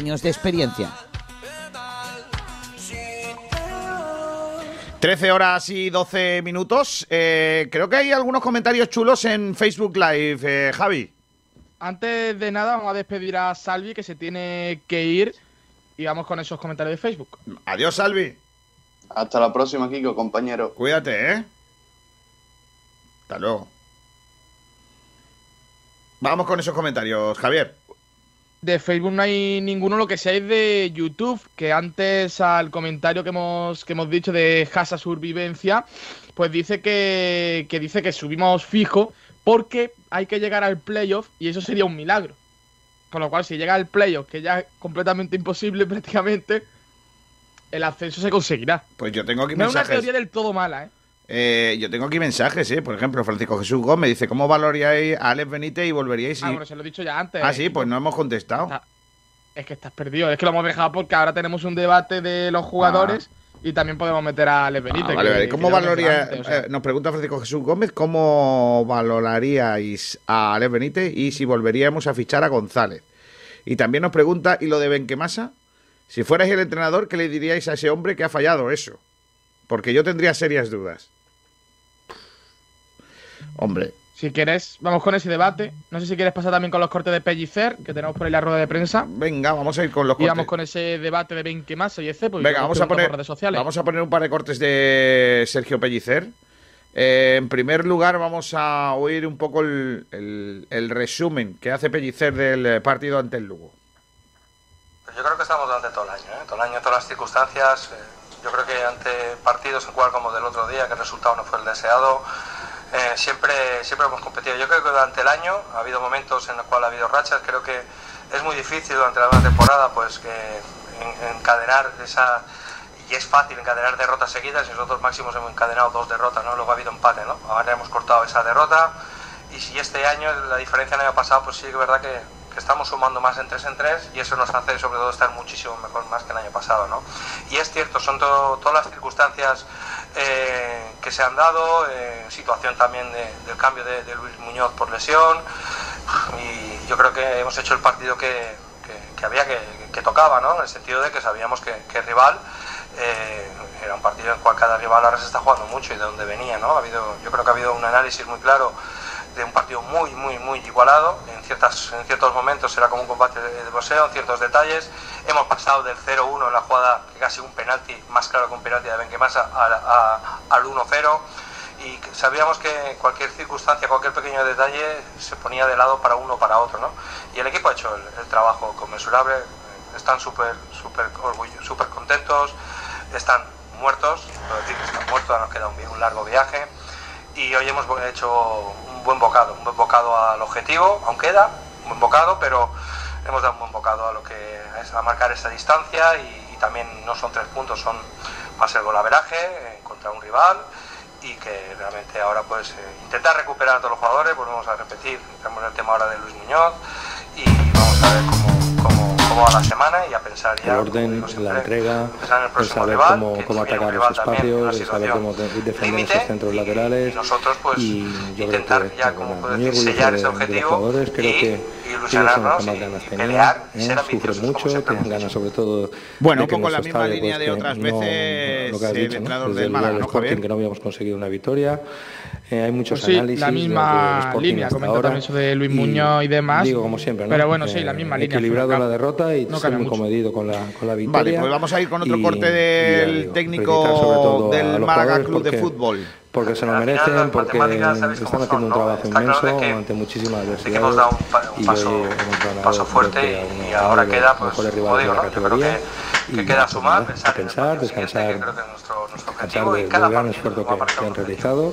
de experiencia. 13 horas y 12 minutos. Eh, creo que hay algunos comentarios chulos en Facebook Live, eh, Javi. Antes de nada, vamos a despedir a Salvi, que se tiene que ir. Y vamos con esos comentarios de Facebook. Adiós, Salvi. Hasta la próxima, Kiko, compañero. Cuídate, ¿eh? Hasta luego. Vamos con esos comentarios, Javier. De Facebook no hay ninguno, lo que sí hay de YouTube, que antes al comentario que hemos, que hemos dicho de Casa Survivencia, pues dice que, que dice que subimos fijo porque hay que llegar al playoff y eso sería un milagro. Con lo cual, si llega al playoff, que ya es completamente imposible prácticamente, el ascenso se conseguirá. Pues yo tengo aquí No es una teoría del todo mala, ¿eh? Eh, yo tengo aquí mensajes, ¿eh? Por ejemplo, Francisco Jesús Gómez dice, ¿cómo valoraríais a Alex Benítez y volveríais? Ah, si- bueno, se lo he dicho ya antes. Ah, sí, pues no hemos contestado. Es que estás perdido. Es que lo hemos dejado porque ahora tenemos un debate de los jugadores y también podemos meter a Alex Benítez. Ah, vale, vale. ¿Cómo valoraría, mencionado antes, o sea. eh, nos pregunta Francisco Jesús Gómez, ¿cómo valoraríais a Alex Benítez y si volveríamos a fichar a González? Y también nos pregunta, ¿y lo de Benquemasa? Si fuerais el entrenador, ¿qué le diríais a ese hombre que ha fallado eso? Porque yo tendría serias dudas. Hombre, Si quieres, vamos con ese debate. No sé si quieres pasar también con los cortes de Pellicer, que tenemos por ahí la rueda de prensa. Venga, vamos a ir con los Y cortes. vamos con ese debate de Ben más y ese. Pues Venga, vamos os a poner, por redes sociales. vamos a poner un par de cortes de Sergio Pellicer. Eh, en primer lugar, vamos a oír un poco el, el- el resumen que hace Pellicer del partido ante el Lugo. Yo creo que estamos durante todo el año, ¿eh? todo el año, todas las circunstancias. eh, yo creo que ante partidos en cual como del otro día, que el resultado no fue el deseado, eh, siempre, siempre hemos competido. Yo creo que durante el año ha habido momentos en los cuales ha habido rachas. Creo que es muy difícil durante la temporada pues que en- encadenar esa y es fácil encadenar derrotas seguidas y nosotros máximos hemos encadenado dos derrotas, ¿no? Luego ha habido empate, ¿no? Ahora hemos cortado esa derrota y si este año la diferencia del año pasado pues sí que es verdad que estamos sumando más en tres en tres y eso nos hace sobre todo estar muchísimo mejor más que el año pasado, ¿no? Y es cierto, son to- todas las circunstancias eh, que se han dado, eh, situación también de- del cambio de, de Luis Muñoz por lesión y yo creo que hemos hecho el partido que, que- que había que, que tocaba, ¿no? En el sentido de que sabíamos que, rival eh, era un partido en el cual cada rival ahora se está jugando mucho y de dónde venía, ¿no? Ha habido, yo creo que ha habido un análisis muy claro de un partido muy, muy, muy igualado. En, ciertas, en ciertos momentos era como un combate de, de boxeo, en ciertos detalles. Hemos pasado del 0-1 en la jugada, casi un penalti, más claro que un penalti de Benquemasa, al 1-0. Y sabíamos que cualquier circunstancia, cualquier pequeño detalle se ponía de lado para uno o para otro. ¿no? Y el equipo ha hecho el, trabajo conmensurable. Están súper súper súper contentos, están muertos, decir que están muertos, nos queda un, un largo viaje y hoy hemos hecho un buen bocado, un buen bocado al objetivo, aún queda un buen bocado, pero hemos dado un buen bocado a lo que es a marcar esta distancia y, también no son tres puntos, son más el golaveraje eh, contra un rival y que realmente ahora pues eh, intentar recuperar a todos los jugadores, volvemos a repetir, tenemos el tema ahora de Luis Muñoz y vamos a ver cómo, la semana y a pensar ya el orden, la entrega, en el saber rival, cómo, cómo atacar los espacios, el saber cómo de- defender esos centros laterales. nosotros pues y yo creo intentar que ya, como puedo decir, sellar de, ese objetivo jugadores, creo y que ilusionarnos que más y ganas pelear tenían, y ser ¿eh? ambiciosos, sufren mucho, tienen ganas sobre todo Bueno, de un poco la misma línea pues, de otras no- veces lo que has el dicho, ¿no? entrenador Desde del Málaga, que no habíamos conseguido una victoria. Eh, hay muchos Pues sí, análisis la misma Sporting línea, comenta ahora. también eso de Luis Muñoz y demás. Digo, como siempre, ¿no? Pero bueno, sí, Eh, la misma línea. al fin y al Equilibrado la derrota y No ser muy mucho. comedido con la, con la victoria. Vale, pues vamos a ir con otro Y- corte y del digo, técnico del Málaga Club de Fútbol. Porque se lo merecen, porque están haciendo son, un trabajo inmenso que- ante muchísimas de que adversidades. hemos dado un pa- un y paso- hoy paso fuerte y- ahora queda, pues, mejores rivales digo, de la categoría. que- queda sumar, pensar en el descansar, descansar, que creo que es nuestro, descansar del gran esfuerzo que, han realizado.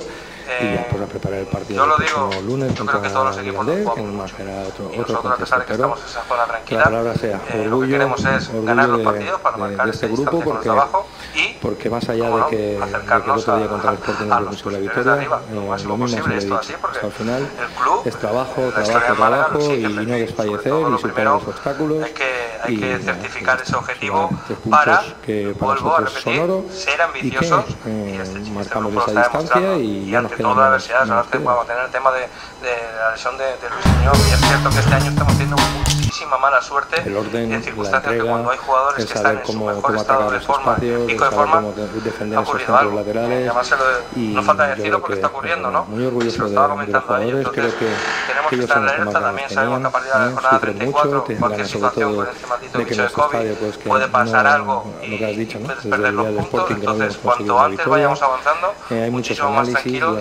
Y ya pues a preparar el partido yo lo del digo, próximo lunes yo creo que todos los equipos Mirandés, que nos será otro, y otro nosotros, a contexto, pesar de que pero estamos en esa zona que la palabra sea eh, lo que orgullo, queremos es orgullo ganar los de, partidos para de- marcar de esa este grupo porque, abajo y, porque más allá de que, de que el otro día contra el Sporting a no los consiguió la victoria, arriba, eh, lo mismo se posible, lo he esto dicho, así, porque hasta el final el club, es trabajo, trabajo, trabajo nos y no desfallecer y superar los obstáculos hay que, certificar ese objetivo para, que para vuelvo a repetir, oro ser y ambiciosos eh, este marcamos esa distancia y y ya nos la te- vamos a tener el tema de, de la lesión de, de Luis Muñoz y es cierto que este año estamos teniendo muchísima mala suerte el orden, en la circunstancias que entrega, cuando hay jugadores que están en su cómo, mejor cómo estado atacar de los forma, espacios, pico de forma, cómo defender ha esos ocurrido centros algo. laterales. Y no falta decirlo porque que, está ocurriendo, eh, ¿no? Muy orgulloso de, estaba de los creo que, tenemos que que ellos estar son los que alerta también, sabemos que a partir de la jornada sufren 34 mucho, te cualquier ganan sobre situación todo con este maldito de que bicho de nuestro COVID estadio que puede pasar no- algo que que entonces cuanto la antes vayamos avanzando, muchísimo más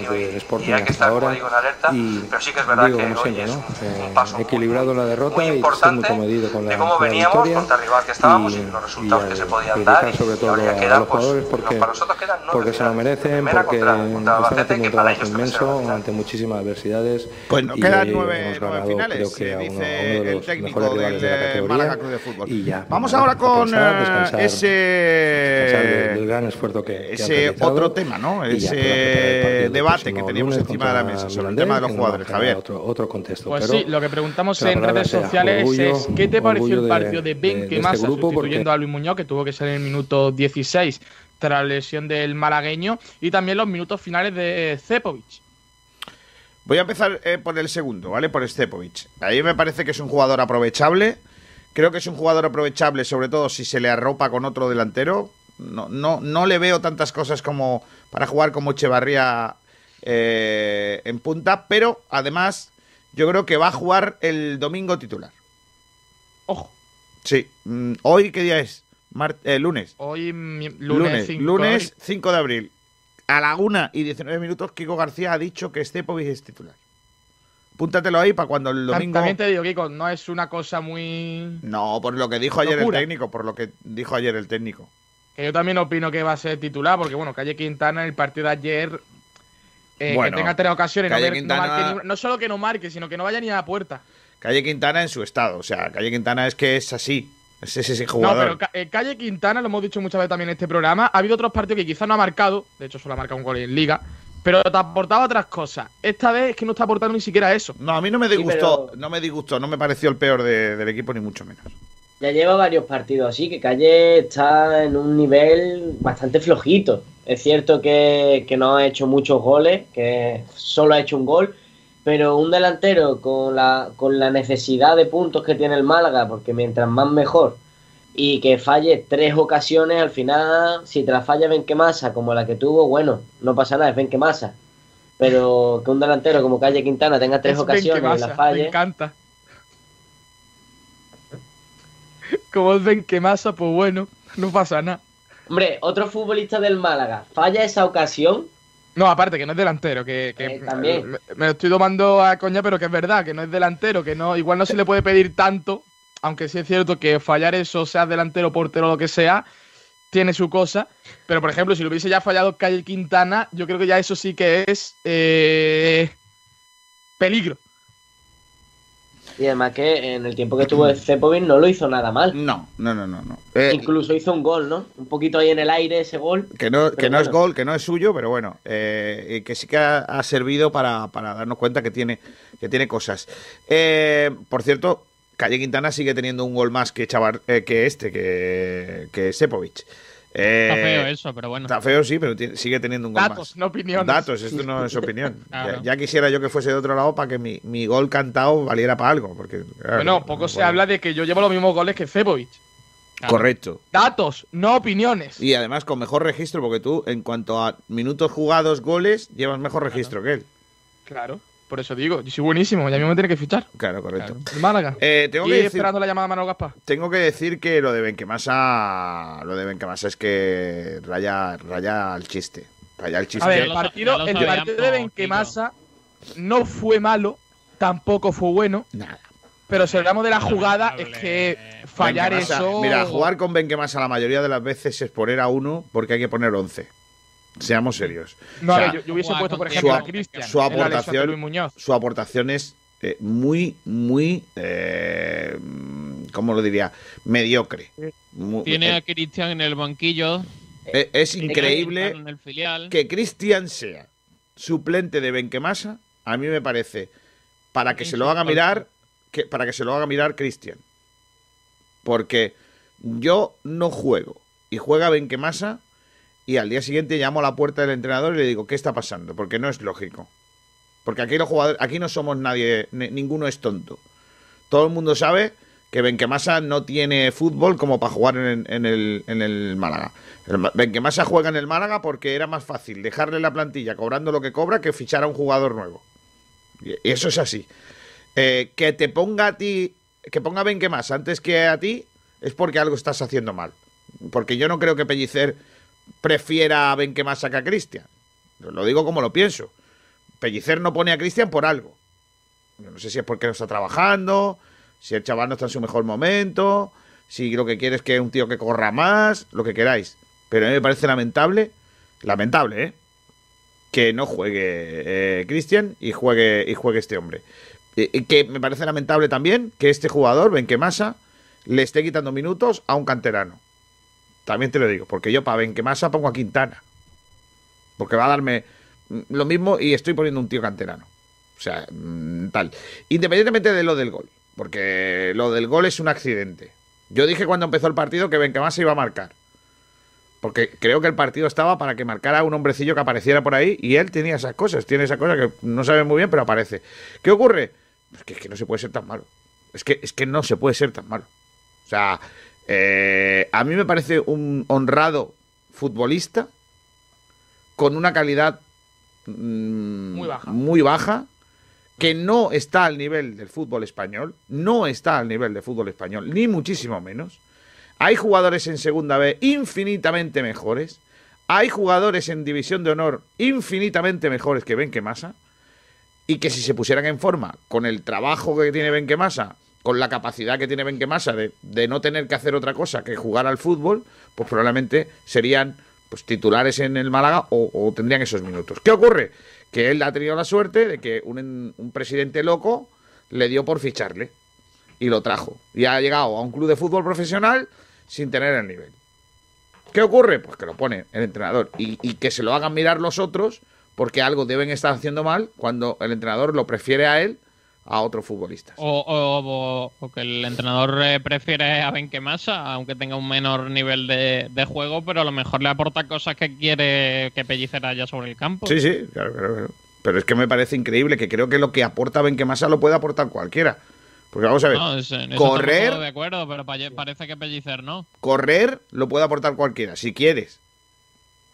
tranquilos desde el y, Sporting y hay que hasta ahora digo, en alerta, y pero sí que es verdad digo que como hoy siempre, es ¿no? un Eh, paso equilibrado la derrota muy y estoy muy comedido con la, de cómo con la veníamos victoria rival que estábamos y, y, los resultados y que se podían dar y, sobre y todo a los pues, jugadores porque, para nosotros quedan nueve porque se lo merecen, porque contra- contra están haciendo un trabajo inmenso ante muchísimas adversidades Pues nos quedan nueve, finales, creo que dice el técnico del Málaga Club de Fútbol. Vamos ahora con eh, ese, del, del gran esfuerzo que, ese otro tema, ¿no? Ese para debate que teníamos encima de la mesa sobre el tema de los que jugadores, Javier. Otro, otro contexto. Pues pero sí, lo que preguntamos en redes sea sociales orgullo- es ¿qué te pareció el partido de, Ben de este Quemasa grupo? sustituyendo Porque- a Luis Muñoz, que tuvo que ser en el minuto 16 tras la lesión del malagueño, y también los minutos finales de Cepovic? Voy a empezar eh, por el segundo, ¿vale? Por Stepovic. A mí me parece que es un jugador aprovechable. Creo que es un jugador aprovechable, sobre todo si se le arropa con otro delantero. No, no, no le veo tantas cosas como para jugar como Echevarría eh, en punta, pero además yo creo que va a jugar el domingo titular. Ojo. Sí. Mm, ¿Hoy qué día es? Eh, lunes. Hoy lunes, Lunes, 5 lunes 5 de abril. A la 1 y 19 minutos, Kiko García ha dicho que Stepovic es titular. Púntatelo ahí para cuando el domingo. También te digo, Kiko, no es una cosa muy... No, por lo que dijo ayer el técnico, por lo que dijo ayer el técnico. Que yo también opino que va a ser titular, porque bueno, Calle Quintana en el partido de ayer, eh, Bueno, que tenga tres ocasiones, no, marque solo que no marque, sino que no vaya ni a la puerta. Calle Quintana en su estado. O sea, Calle Quintana es que es así. Es ese, ese No, jugador. pero eh, Calle Quintana, lo hemos dicho muchas veces también en este programa, ha habido otros partidos que quizás no ha marcado, de hecho solo ha marcado un gol en Liga, pero te aportaba otras cosas. Esta vez es que no está aportando ni siquiera eso. No, a mí no me Sí, disgustó, pero- no me disgustó, no me pareció el peor de- del equipo, ni mucho menos. Ya lleva varios partidos así, que Calle está en un nivel bastante flojito. Es cierto que, que no ha hecho muchos goles, que solo ha hecho un gol, pero un delantero con la, con la necesidad de puntos que tiene el Málaga, porque mientras más mejor, y que falle tres ocasiones, al final, si te la falla Benquemasa como la que tuvo, bueno, no pasa nada, es Benquemasa. Pero que un delantero como Calle Quintana tenga tres Es ocasiones y la falle. Me encanta. Como es Benquemasa, pues bueno, no pasa nada. Hombre, otro futbolista del Málaga falla esa ocasión. No, aparte que no es delantero, que, que Eh, también. me, me lo estoy tomando a coña, pero que es verdad, que no es delantero, que no, igual no se le puede pedir tanto, aunque sí es cierto que fallar eso, sea delantero, portero, lo que sea, tiene su cosa. Pero por ejemplo, si lo hubiese ya fallado Calle Quintana, yo creo que ya eso sí que es eh, peligro. Y además que en el tiempo que tuvo el Cepovic no lo hizo nada mal. No, no, no, no. no. Eh, Incluso hizo un gol, ¿no? Un poquito ahí en el aire ese gol. Que no, que no es gol, que no es suyo, pero bueno, eh, que sí que ha, ha servido para, para darnos cuenta que tiene, que tiene cosas. Eh, por cierto, Calle Quintana sigue teniendo un gol más que, Chavar, eh, que este, que, que Sepovic. Eh, Está feo eso, pero bueno. Está feo, sí, pero sigue teniendo un gol Datos, más. no opiniones. Datos, esto no es opinión. Claro. ya, ya quisiera yo que fuese de otro lado para que mi, mi gol cantado valiera para algo. Porque, claro, bueno, poco no se habla de que yo llevo los mismos goles que Cebovic. Correcto. Datos, no opiniones. Y además con mejor registro, porque tú, en cuanto a minutos jugados, goles, llevas mejor registro que él. Claro, por eso digo, yo soy buenísimo, ya mismo me tiene que fichar. Claro, correcto. El Málaga. Eh, tengo y que decir- esperando la llamada de Manuel Gaspar. Tengo que decir que lo de Benquemasa, lo de Benquemasa es que raya, raya al chiste. Raya al chiste. A ver, el partido, el partido de Benquemasa no fue malo, tampoco fue bueno. Nada. Pero si hablamos de la jugada, es que fallar Benquemasa- eso. Mira, jugar con Benquemasa la mayoría de las veces es poner a uno porque hay que poner 11. Seamos serios. No, O sea, yo, yo hubiese puesto, por ejemplo, su, a Cristian. su aportación, Luis Muñoz. su aportación es eh, muy, muy, eh, ¿cómo lo diría? Mediocre. Mu- Tiene eh, a Cristian en el banquillo. eh, es increíble que Cristian sea suplente de Benquemasa. A mí me parece para que se lo haga mirar, que, para que se lo haga mirar Cristian. Porque yo no juego y juega Benquemasa y al día siguiente llamo a la puerta del entrenador y le digo, ¿qué está pasando? Porque no es lógico. Porque aquí los jugadores, aquí no somos nadie, ni- ninguno es tonto. Todo el mundo sabe que Benquemasa no tiene fútbol como para jugar en, en el, en el Málaga. Benquemasa juega en el Málaga porque era más fácil dejarle la plantilla cobrando lo que cobra que fichar a un jugador nuevo. Y eso es así. Eh, que te ponga a ti, que ponga Benquemasa antes que a ti, es porque algo estás haciendo mal. Porque yo no creo que Pellicer prefiera a Benquemasa que a Cristian. Lo digo como lo pienso. Pellicer no pone a Cristian por algo. No sé si es porque no está trabajando, si el chaval no está en su mejor momento, si lo que quiere es que un tío que corra más, lo que queráis. Pero a mí me parece lamentable, lamentable, ¿eh? Que no juegue eh, Cristian y juegue, y juegue este hombre. Eh, y que me parece lamentable también que este jugador, Benquemasa, le esté quitando minutos a un canterano. También te lo digo, porque yo para Benquemasa pongo a Quintana. Porque va a darme lo mismo y estoy poniendo un tío canterano. O sea, mm, tal. Independientemente de lo del gol. Porque lo del gol es un accidente. Yo dije cuando empezó el partido que Benquemasa iba a marcar. Porque creo que el partido estaba para que marcara un hombrecillo que apareciera por ahí y él tenía esas cosas. Tiene esa cosa que no sabe muy bien, pero aparece. ¿Qué ocurre? Es que, es que no se puede ser tan malo. Es que, es que no se puede ser tan malo. O sea, eh, a mí me parece un honrado futbolista con una calidad mm, Muy baja. muy baja, que no está al nivel del fútbol español, no está al nivel del fútbol español, ni muchísimo menos. Hay jugadores en segunda B infinitamente mejores. Hay jugadores en división de honor infinitamente mejores que Benquemasa. Y que si se pusieran en forma con el trabajo que tiene Benquemasa, con la capacidad que tiene Benquemasa de, de no tener que hacer otra cosa que jugar al fútbol, pues probablemente serían pues, titulares en el Málaga o, tendrían esos minutos. ¿Qué ocurre? Que él ha tenido la suerte de que un, un presidente loco le dio por ficharle y lo trajo. Y ha llegado a un club de fútbol profesional sin tener el nivel. ¿Qué ocurre? Pues que lo pone el entrenador y, y que se lo hagan mirar los otros porque algo deben estar haciendo mal cuando el entrenador lo prefiere a él a otro futbolista. O, o- o- o que el entrenador eh, prefiere a Benquemasa, aunque tenga un menor nivel de, de juego, pero a lo mejor le aporta cosas que quiere que Pellicer haya sobre el campo. Sí, sí, claro, claro, claro. Pero es que me parece increíble que creo que lo que aporta Benquemasa lo puede aportar cualquiera. Porque vamos a ver, No, eso correr, de acuerdo, pero pa- parece que Pellicer no. correr lo puede aportar cualquiera, si quieres.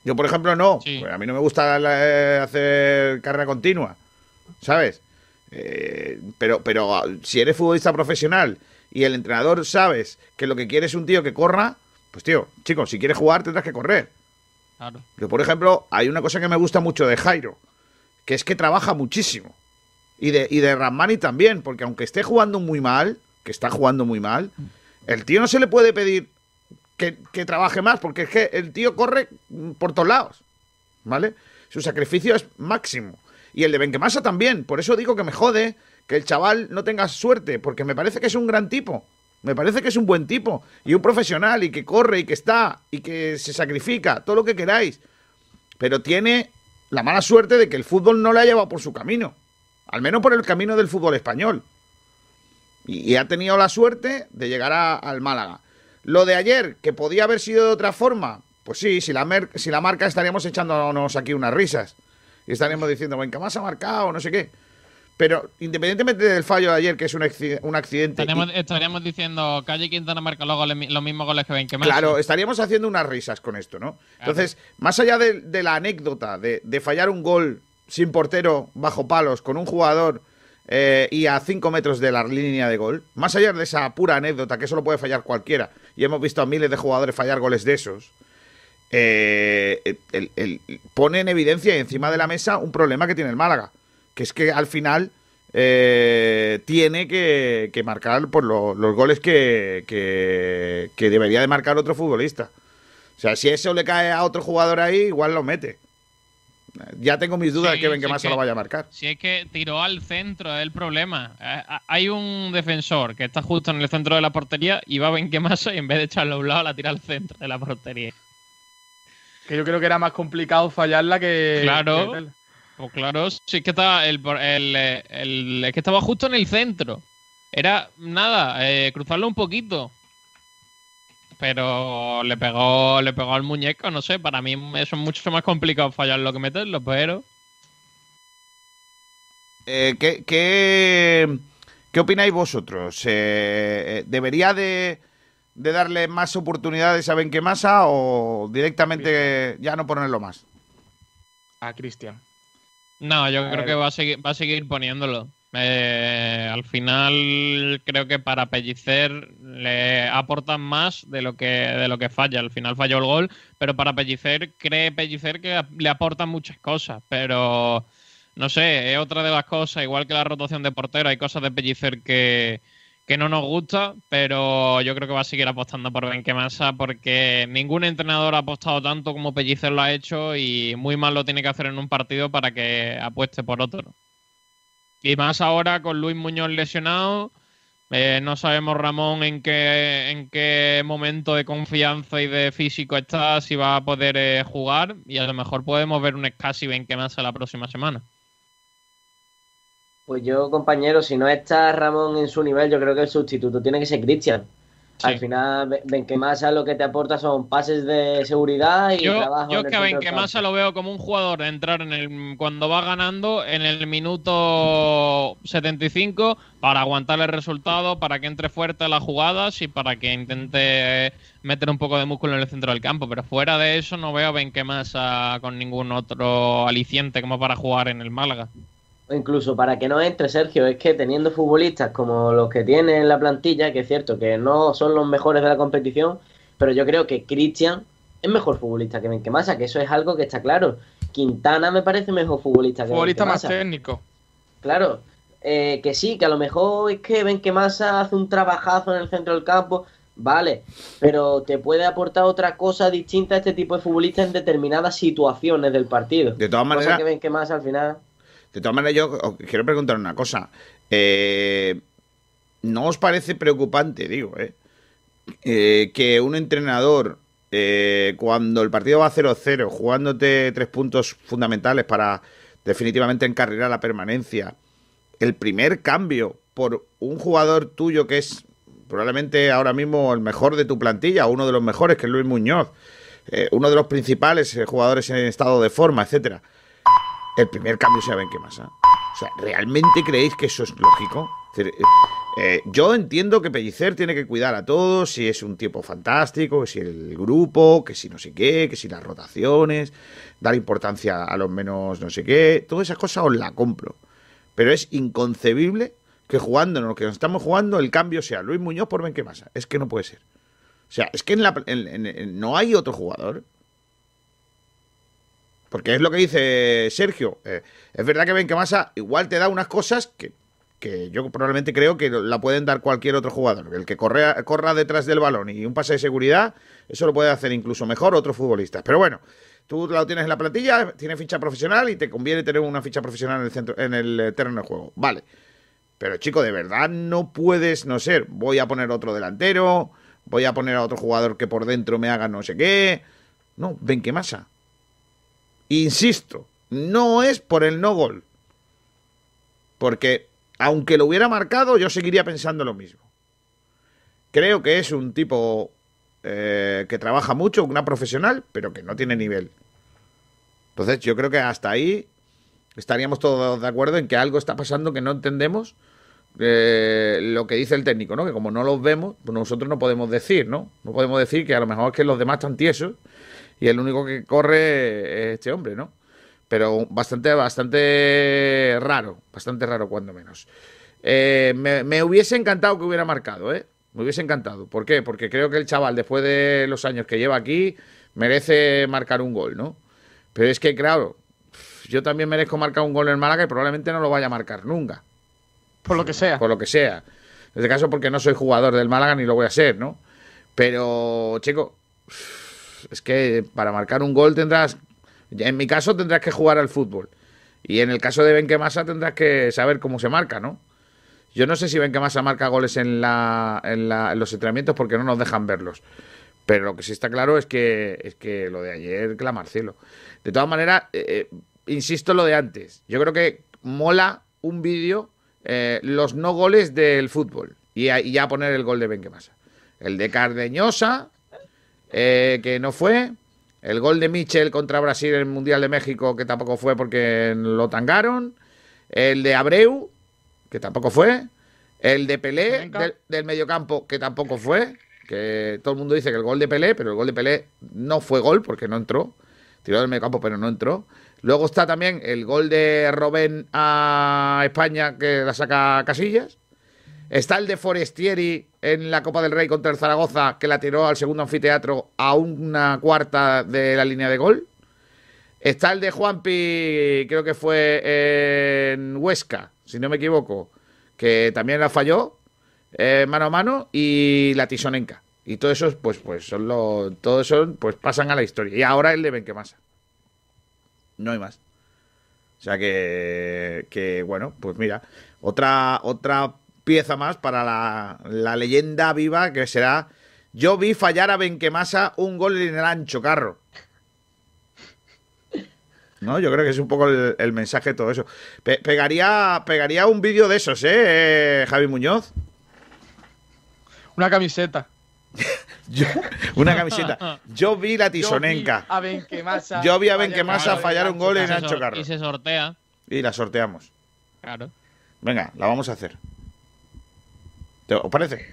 Yo, por ejemplo, no. Pues a mí no me gusta la- eh, hacer carrera continua, ¿sabes? Eh, pero, pero ah, si eres futbolista profesional y el entrenador sabes que lo que quiere es un tío que corra, pues tío, chico, si quieres jugar tendrás que correr. Claro. Yo, por ejemplo, hay una cosa que me gusta mucho de Jairo, que es que trabaja muchísimo. Y de, y de Ramani también, porque aunque esté jugando muy mal, que está jugando muy mal, el tío no se le puede pedir que, que trabaje más, porque es que el tío corre mm, por todos lados. ¿Vale? Su sacrificio es máximo. Y el de Benquemasa también. Por eso digo que me jode que el chaval no tenga suerte, porque me parece que es un gran tipo. Me parece que es un buen tipo. Y un profesional, y que corre, y que está, y que se sacrifica, todo lo que queráis. Pero tiene la mala suerte de que el fútbol no le ha llevado por su camino. Al menos por el camino del fútbol español. Y, ha tenido la suerte de llegar a- al Málaga. Lo de ayer, que podía haber sido de otra forma, pues sí, si la, si la marca estaríamos echándonos aquí unas risas. Y estaríamos diciendo, venga, más ha marcado, no sé qué. Pero independientemente del fallo de ayer, que es un, acci- un accidente. y- estaríamos diciendo Calle Quintana marca los, goles- los mismos goles que Benquemasa. Claro, estaríamos haciendo unas risas con esto, ¿no? Entonces, más allá de, de la anécdota de, de fallar un gol sin portero bajo palos con un jugador eh, y a 5 metros de la línea de gol, más allá de esa pura anécdota que eso lo puede fallar cualquiera, y hemos visto a miles de jugadores fallar goles de esos, eh, el- el- pone en evidencia y encima de la mesa un problema que tiene el Málaga, que es que al final eh, tiene que, que marcar por lo- los goles que, que, que debería de marcar otro futbolista. O sea, si eso le cae a otro jugador ahí, igual lo mete. Ya tengo mis dudas Sí, de que Benquemasa lo que- vaya a marcar. Si es que tiró al centro, es el problema. Eh, Hay un defensor que está justo en el centro de la portería y va Benquemasa y en vez de echarlo a un lado la tira al centro de la portería. Que yo creo que era más complicado fallarla que. Claro. que. Pues claro, sí es que estaba el, el, el- es que estaba justo en el centro. Era nada, eh, cruzarlo un poquito. Pero le pegó, le pegó al muñeco, no sé, para mí eso es mucho más complicado fallarlo que meterlo, pero Eh, ¿qué, qué, qué opináis vosotros? Eh, eh, ¿Debería de, de darle más oportunidades a Benquemasa o directamente ya no ponerlo más? A Cristian. No, yo A creo ver. que va a seguir, va a seguir poniéndolo. Eh, al final creo que para Pellicer le aportan más de lo que de lo que falla. Al final falló el gol, pero para Pellicer cree Pellicer que le aportan muchas cosas. Pero no sé, es otra de las cosas, igual que la rotación de portero, hay cosas de Pellicer que, que no nos gusta, pero yo creo que va a seguir apostando por Benquemasa porque ningún entrenador ha apostado tanto como Pellicer lo ha hecho y muy mal lo tiene que hacer en un partido para que apueste por otro. Y más ahora con Luis Muñoz lesionado, eh, no sabemos Ramón en qué, en qué momento de confianza y de físico está, si va a poder eh, jugar y a lo mejor podemos ver un Scassi Benquemasa la próxima semana. Pues yo, compañero, si no está Ramón en su nivel, yo creo que el sustituto tiene que ser Cristian. Al final, Ben- Benquemasa lo que te aporta son pases de seguridad y Yo, trabajo yo el que a Benquemasa lo veo como un jugador de entrar en el cuando va ganando en el minuto 75 para aguantar el resultado, para que entre fuerte a las jugadas y para que intente meter un poco de músculo en el centro del campo. Pero fuera de eso no veo a Benquemasa con ningún otro aliciente como para jugar en el Málaga. O incluso para que no entre, Sergio, es que teniendo futbolistas como los que tiene en la plantilla, que es cierto que no son los mejores de la competición, pero yo creo que Cristian es mejor futbolista que Benquemasa, que eso es algo que está claro. Quintana me parece mejor futbolista que Futbolista más Benquemasa. técnico. Claro, eh, que sí, que a lo mejor es que Benquemasa hace un trabajazo en el centro del campo, vale, pero te puede aportar otra cosa distinta a este tipo de futbolista en determinadas situaciones del partido. De todas Cosa maneras- que Benquemasa al final... De todas maneras, yo os quiero preguntar una cosa. Eh, ¿No os parece preocupante, digo, eh, eh, que un entrenador, eh, cuando el partido va 0-0, jugándote tres puntos fundamentales para definitivamente encarrilar la permanencia, el primer cambio por un jugador tuyo que es probablemente ahora mismo el mejor de tu plantilla, uno de los mejores, que es Luis Muñoz, eh, uno de los principales jugadores en estado de forma, etcétera, el primer cambio sea Benquemasa. O sea, ¿realmente creéis que eso es lógico? Eh, eh, yo entiendo que Pellicer tiene que cuidar a todos, si es un tipo fantástico, que si el grupo, que si no sé qué, que si las rotaciones, dar importancia a los menos no sé qué, todas esas cosas os la compro. Pero es inconcebible que jugando en lo que nos estamos jugando el cambio sea Luis Muñoz por Benquemasa. Es que no puede ser. O sea, es que en la, en- no hay otro jugador. Porque es lo que dice Sergio. eh, es verdad que Benquemasa igual te da unas cosas que, que yo probablemente creo que la pueden dar cualquier otro jugador. El que corra detrás del balón y un pase de seguridad, eso lo puede hacer incluso mejor otros futbolistas. Pero bueno, tú lo tienes en la plantilla, tienes ficha profesional y te conviene tener una ficha profesional en el, centro, en el eh, terreno de juego. Vale. Pero chico, de verdad no puedes, no ser, voy a poner otro delantero, voy a poner a otro jugador que por dentro me haga no sé qué. No, Benquemasa. Insisto, no es por el no gol. Porque aunque lo hubiera marcado, yo seguiría pensando lo mismo. Creo que es un tipo eh, que trabaja mucho, una profesional, pero que no tiene nivel. Entonces yo creo que hasta ahí estaríamos todos de acuerdo en que algo está pasando que no entendemos eh, lo que dice el técnico, ¿no? Que como no los vemos, pues nosotros no podemos decir, ¿no? No podemos decir que a lo mejor es que los demás están tiesos y el único que corre es este hombre, ¿no? Pero bastante, bastante raro, bastante raro cuando menos. Eh, me, me hubiese encantado que hubiera marcado, ¿eh? Me hubiese encantado. ¿Por qué? Porque creo que el chaval, después de los años que lleva aquí, merece marcar un gol, ¿no? Pero es que, claro, yo también merezco marcar un gol en Málaga y probablemente no lo vaya a marcar nunca. Por lo que sea. Por lo que sea. En este caso, porque no soy jugador del Málaga ni lo voy a ser, ¿no? Pero, chico, es que para marcar un gol tendrás. En mi caso tendrás que jugar al fútbol. Y en el caso de Benquemasa tendrás que saber cómo se marca, ¿no? Yo no sé si Benquemasa marca goles en, la, en, la- en los entrenamientos porque no nos dejan verlos. Pero lo que sí está claro es que, es que lo de ayer clama cielo. De todas maneras, eh, eh, insisto lo de antes. Yo creo que mola un vídeo eh, los no goles del fútbol. Y, y ya poner el gol de Benquemasa. El de Cardeñosa, eh, que no fue. El gol de Michel contra Brasil en el Mundial de México, que tampoco fue porque lo tangaron. El de Abreu, que tampoco fue. El de Pelé del, del mediocampo, que tampoco fue. Que todo el mundo dice que el gol de Pelé, pero el gol de Pelé no fue gol porque no entró. Tiró del mediocampo, pero no entró. Luego está también el gol de Robén a España, que la saca Casillas. Está el de Forestieri en la Copa del Rey contra el Zaragoza, que la tiró al segundo anfiteatro a una cuarta de la línea de gol. Está el de Juanpi, creo que fue en Huesca, si no me equivoco, que también la falló eh, mano a mano y la Tisonenca. Y todo eso, pues, pues son los, todo eso, pues pasan a la historia. Y ahora el de Benquemasa. No hay más. O sea que, que bueno, pues mira, otra, otra pieza más para la, la leyenda viva que será. Yo vi fallar a Benquemasa un gol en el ancho carro. No, yo creo que es un poco el, el mensaje de todo eso. Pe- pegaría, pegaría un vídeo de esos, ¿eh, Javi Muñoz? Una camiseta. Yo- una camiseta. Yo vi la tisonenca. A Benquemasa. Yo vi a Benquemasa fallar un gol en se Ancho Carro. Y se sortea. Y la sorteamos. Claro. Venga, la vamos a hacer. ¿Te- ¿Os parece?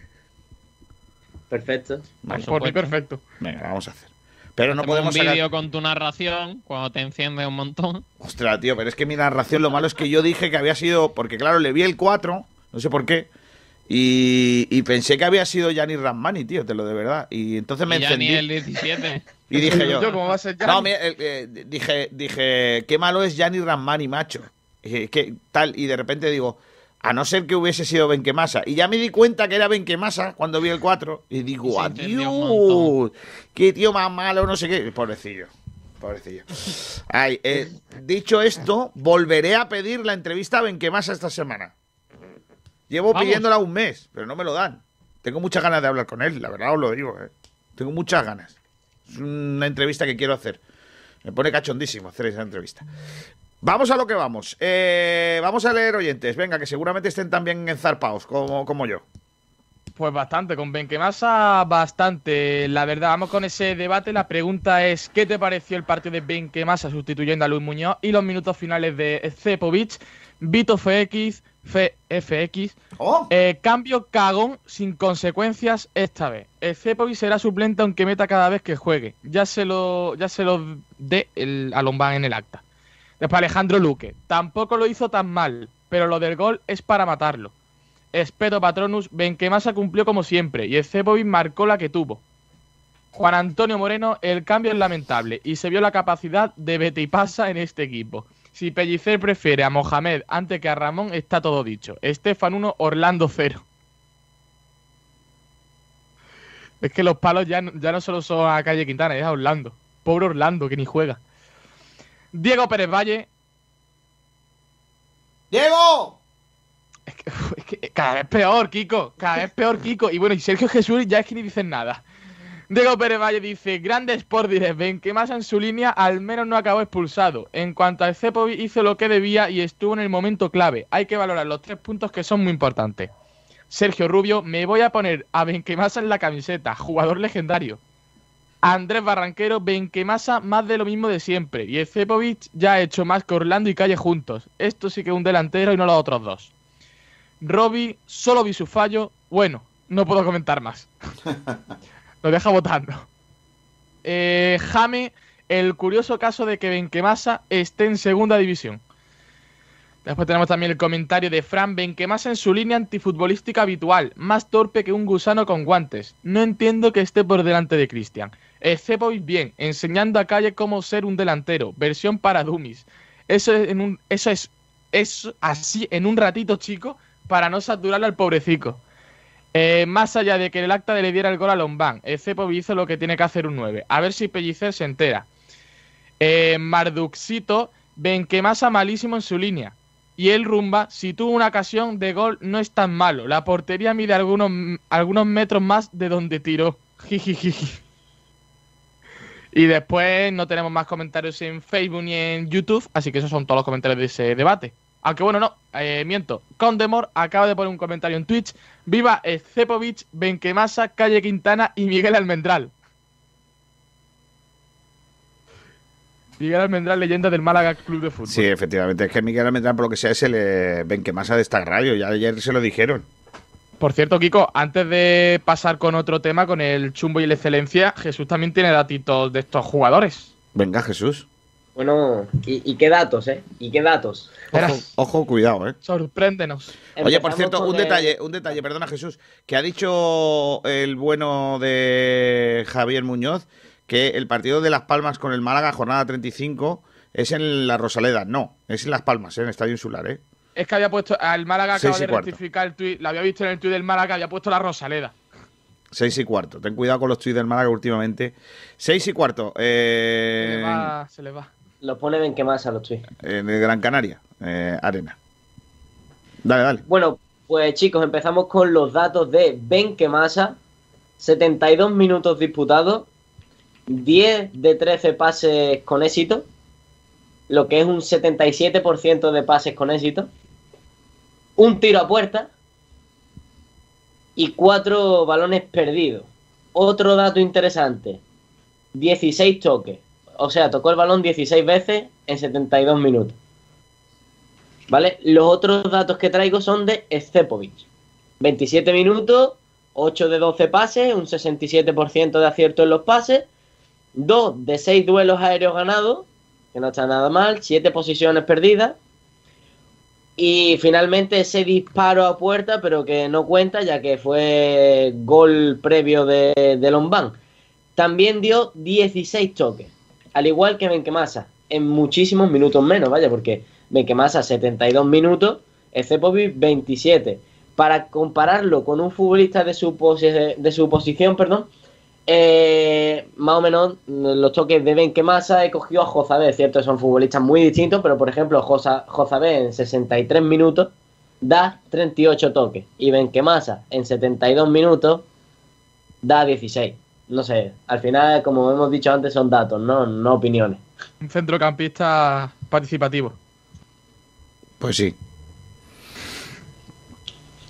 Perfecto. Vale. Por mí, perfecto. Venga, vamos a hacer. Pero no Hacemos podemos un vídeo sacar... con tu narración cuando te enciende un montón. Ostras, tío, pero es que mi narración, lo malo es que yo dije que había sido... Porque claro, le vi el 4, no sé por qué, y, y pensé que había sido Gianni Rammani, tío, te lo de verdad. Y entonces me y encendí. el 17. Y dije yo... Yo, ¿cómo va a ser Gianni? No, mira, eh, eh, dije, dije, qué malo es Gianni Rammani, macho. Eh, que tal, y de repente digo, a no ser que hubiese sido Benquemasa. Y ya me di cuenta que era Benquemasa cuando vi el 4. Y digo, se adiós, qué tío más malo, no sé qué. Pobrecillo, pobrecillo. Ay, eh, dicho esto, volveré a pedir la entrevista a Benquemasa esta semana. Llevo Vamos. pidiéndola un mes, pero no me lo dan. Tengo muchas ganas de hablar con él, la verdad os lo digo. eh. Tengo muchas ganas. Es una entrevista que quiero hacer. Me pone cachondísimo hacer esa entrevista. Vamos a lo que vamos. Eh, vamos a leer oyentes. Venga, que seguramente estén también enzarpados como, como yo. Pues bastante, con Benquemasa bastante. La verdad, vamos con ese debate. La pregunta es, ¿qué te pareció el partido de Benquemasa sustituyendo a Luis Muñoz y los minutos finales de Cepovic? Vito FX, FX, eh, cambio cagón sin consecuencias esta vez. El Cepovic será suplente aunque meta cada vez que juegue. Ya se lo, ya se lo dé el, a Lombán en el acta. Después Alejandro Luque. Tampoco lo hizo tan mal, pero lo del gol es para matarlo. Espeto Patronus, Benquemasa cumplió como siempre y el Cepovic marcó la que tuvo. Juan Antonio Moreno, el cambio es lamentable y se vio la capacidad de vete y pasa en este equipo. Si Pellicer prefiere a Mohamed antes que a Ramón, está todo dicho. Estefan 1, Orlando 0. Es que los palos ya, ya no solo son a Calle Quintana, es a Orlando. Pobre Orlando, que ni juega. Diego Pérez Valle, ¡Diego! Es que cada vez peor, Kiko. Cada vez peor, Kiko. Y bueno, y Sergio Jesús ya es que ni dicen nada. Diego Pérez Valle dice, grande Sport Direct, ven que más en su línea al menos no acabó expulsado. En cuanto al Cepovic hizo lo que debía y estuvo en el momento clave. Hay que valorar los tres puntos que son muy importantes. Sergio Rubio, me voy a poner a Benquemasa en la camiseta, jugador legendario. Andrés Barranquero, Benquemasa, más de lo mismo de siempre. Y el Cepovic ya ha hecho más que Orlando y Calle juntos. Esto sí que es un delantero y no los otros dos. Robbie, solo vi su fallo. Bueno, no puedo comentar más. Lo deja votando. Eh, Jame, el curioso caso de que Benquemasa esté en segunda división. Después tenemos también el comentario de Fran Benquemasa en su línea antifutbolística habitual, más torpe que un gusano con guantes. No entiendo que esté por delante de Cristian. Cepovic bien, enseñando a Calle cómo ser un delantero, versión para dummies. Eso es, en un, eso es, es así en un ratito, chico, para no saturarle al pobrecico. Eh, más allá de que el acta le diera el gol a Lombán, Cepovic hizo lo que tiene que hacer un 9. A ver si Pellicer se entera. Eh, Marduxito, Benquemasa malísimo en su línea. Y el Rumba, si tuvo una ocasión de gol, no es tan malo. La portería mide algunos, algunos metros más de donde tiró. Jijijiji. Y después no tenemos más comentarios en Facebook ni en YouTube, así que esos son todos los comentarios de ese debate. Aunque bueno, no, eh, miento. Condemor acaba de poner un comentario en Twitch. Viva Cepovic, Benquemasa, Calle Quintana y Miguel Almendral. Miguel Almendral, leyenda del Málaga Club de Fútbol. Sí, efectivamente. Es que Miguel Almendral, por lo que sea, es el eh, Benquemasa de esta radio. Ya ayer se lo dijeron. Por cierto, Kiko, antes de pasar con otro tema, con el chumbo y la excelencia, Jesús también tiene datitos de estos jugadores. Venga, Jesús. Bueno, ¿y, y qué datos, eh? ¿Y qué datos? Ojo, ojo, cuidado, eh. Sorpréndenos. Oye, por cierto, un el- detalle, un detalle, perdona Jesús, que ha dicho el bueno de Javier Muñoz que el partido de Las Palmas con el Málaga, jornada 35, es en la Rosaleda. No, es en Las Palmas, en el Estadio Insular, ¿eh? Es que había puesto, al Málaga acaba de cuarto. rectificar el tuit, lo había visto en el tuit del Málaga, había puesto la Rosaleda. Seis y cuarto. Ten cuidado con los tuits del Málaga últimamente. Seis y cuarto. Se eh, le va, se le va. Los pone Benquemasa los tweets. en el Gran Canaria, eh, Arena. Dale, dale. Bueno, pues chicos, empezamos con los datos de Benquemasa. 72 minutos disputados, 10 de 13 pases con éxito, lo que es un 77% de pases con éxito, un tiro a puerta y 4 balones perdidos. Otro dato interesante, 16 toques, o sea, tocó el balón 16 veces en 72 minutos. ¿Vale? Los otros datos que traigo son de Scepovic. 27 minutos, 8 de 12 pases, un 67% de acierto en los pases, 2 de 6 duelos aéreos ganados, que no está nada mal, 7 posiciones perdidas, y finalmente ese disparo a puerta, pero que no cuenta ya que fue gol previo de, de Lombán. También dio 16 toques, al igual que Benquemasa, en muchísimos minutos menos, vaya, porque Benquemasa 72 minutos, Cepovic 27. Para compararlo con un futbolista de su, posi- de su posición, perdón, eh, más o menos mm, los toques de Benquemasa he cogido a Jozabé, cierto, son futbolistas muy distintos, pero por ejemplo Jozabé en 63 minutos da 38 toques y Benquemasa en 72 minutos da 16. No sé, al final, como hemos dicho antes, son datos, no, no opiniones. Un centrocampista participativo. Pues sí.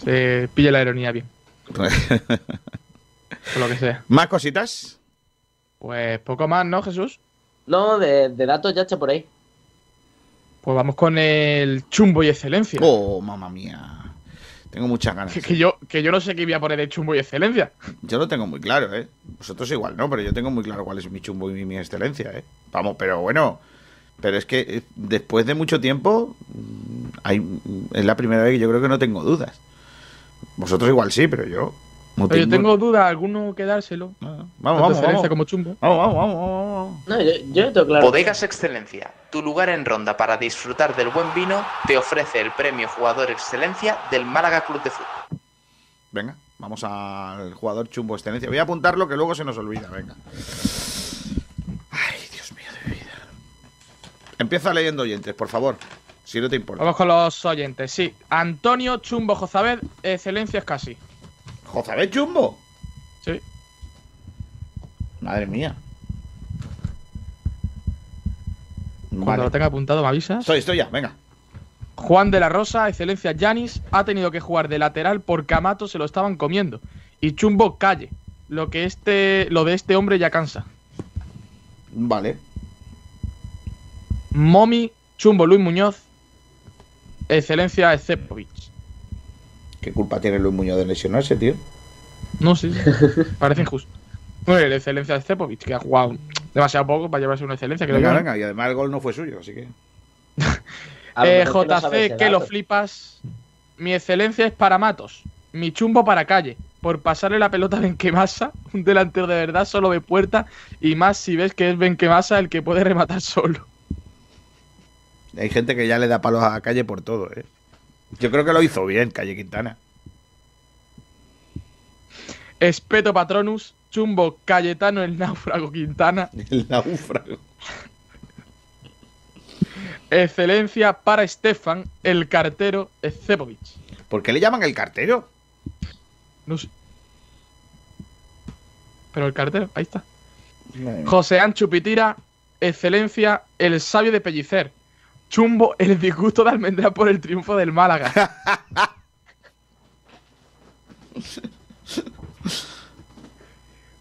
Se pilla la ironía bien, por lo que sea. ¿Más cositas? Pues poco más, ¿no, Jesús? No, de, de datos ya está por ahí. Pues vamos con el chumbo y excelencia. Oh, mamá mía. Tengo muchas ganas. Que, que yo, que yo no sé qué voy a poner de chumbo y excelencia. Yo lo tengo muy claro, ¿eh? Vosotros igual no, pero yo tengo muy claro cuál es mi chumbo y mi, mi excelencia, ¿eh? Vamos, pero bueno. Pero es que eh, después de mucho tiempo, mm, hay, mm, es la primera vez que yo creo que no tengo dudas. Vosotros igual sí, pero yo yo tengo duda, alguno que dárselo. Vamos, Tanto vamos, excelencia vamos. como chumbo. Vamos, vamos, vamos, vamos. No, yo, yo lo tengo claro. Bodegas Excelencia, tu lugar en ronda para disfrutar del buen vino, te ofrece el premio Jugador Excelencia del Málaga Club de Fútbol. Venga, vamos al jugador chumbo excelencia. Voy a apuntarlo que luego se nos olvida, venga. Ay, Dios mío de mi vida. Empieza leyendo oyentes, por favor, si no te importa. Vamos con los oyentes. Sí, Antonio Chumbo Jozabed, excelencia es casi. ¿Jozabed Chumbo? Sí. Madre mía. Cuando Vale. lo tenga apuntado me avisas. Estoy, estoy ya, venga. Juan de la Rosa, excelencia Yanis, ha tenido que jugar de lateral porque a Mato se lo estaban comiendo. Y Chumbo calle. Lo que este, lo de este hombre ya cansa. Vale. Momi, Chumbo Luis Muñoz, excelencia Cepovic. ¿Qué culpa tiene Luis Muñoz de lesionarse, tío? No sé, parece injusto. Bueno, la excelencia de Cepovic, que ha jugado demasiado poco para llevarse una excelencia. Creo Venga, yo, ¿no? venga, y además el gol no fue suyo, así que. Eh, que no JC, que lo flipas. Mi excelencia es para Matos. Mi chumbo para calle. Por pasarle la pelota a Benquemasa, un delantero de verdad solo de puerta. Y más si ves que es Benquemasa el que puede rematar solo. Hay gente que ya le da palos a la calle por todo, ¿eh? Yo creo que lo hizo bien, Calle Quintana. Espeto Patronus, Chumbo Cayetano el náufrago Quintana. El náufrago. Excelencia para Stefan, el cartero Cepovic. ¿Por qué le llaman el cartero? No sé. Pero el cartero, ahí está. José Ancho Pitira, Excelencia, el sabio de Pellicer. Chumbo, el disgusto de Almendra por el triunfo del Málaga.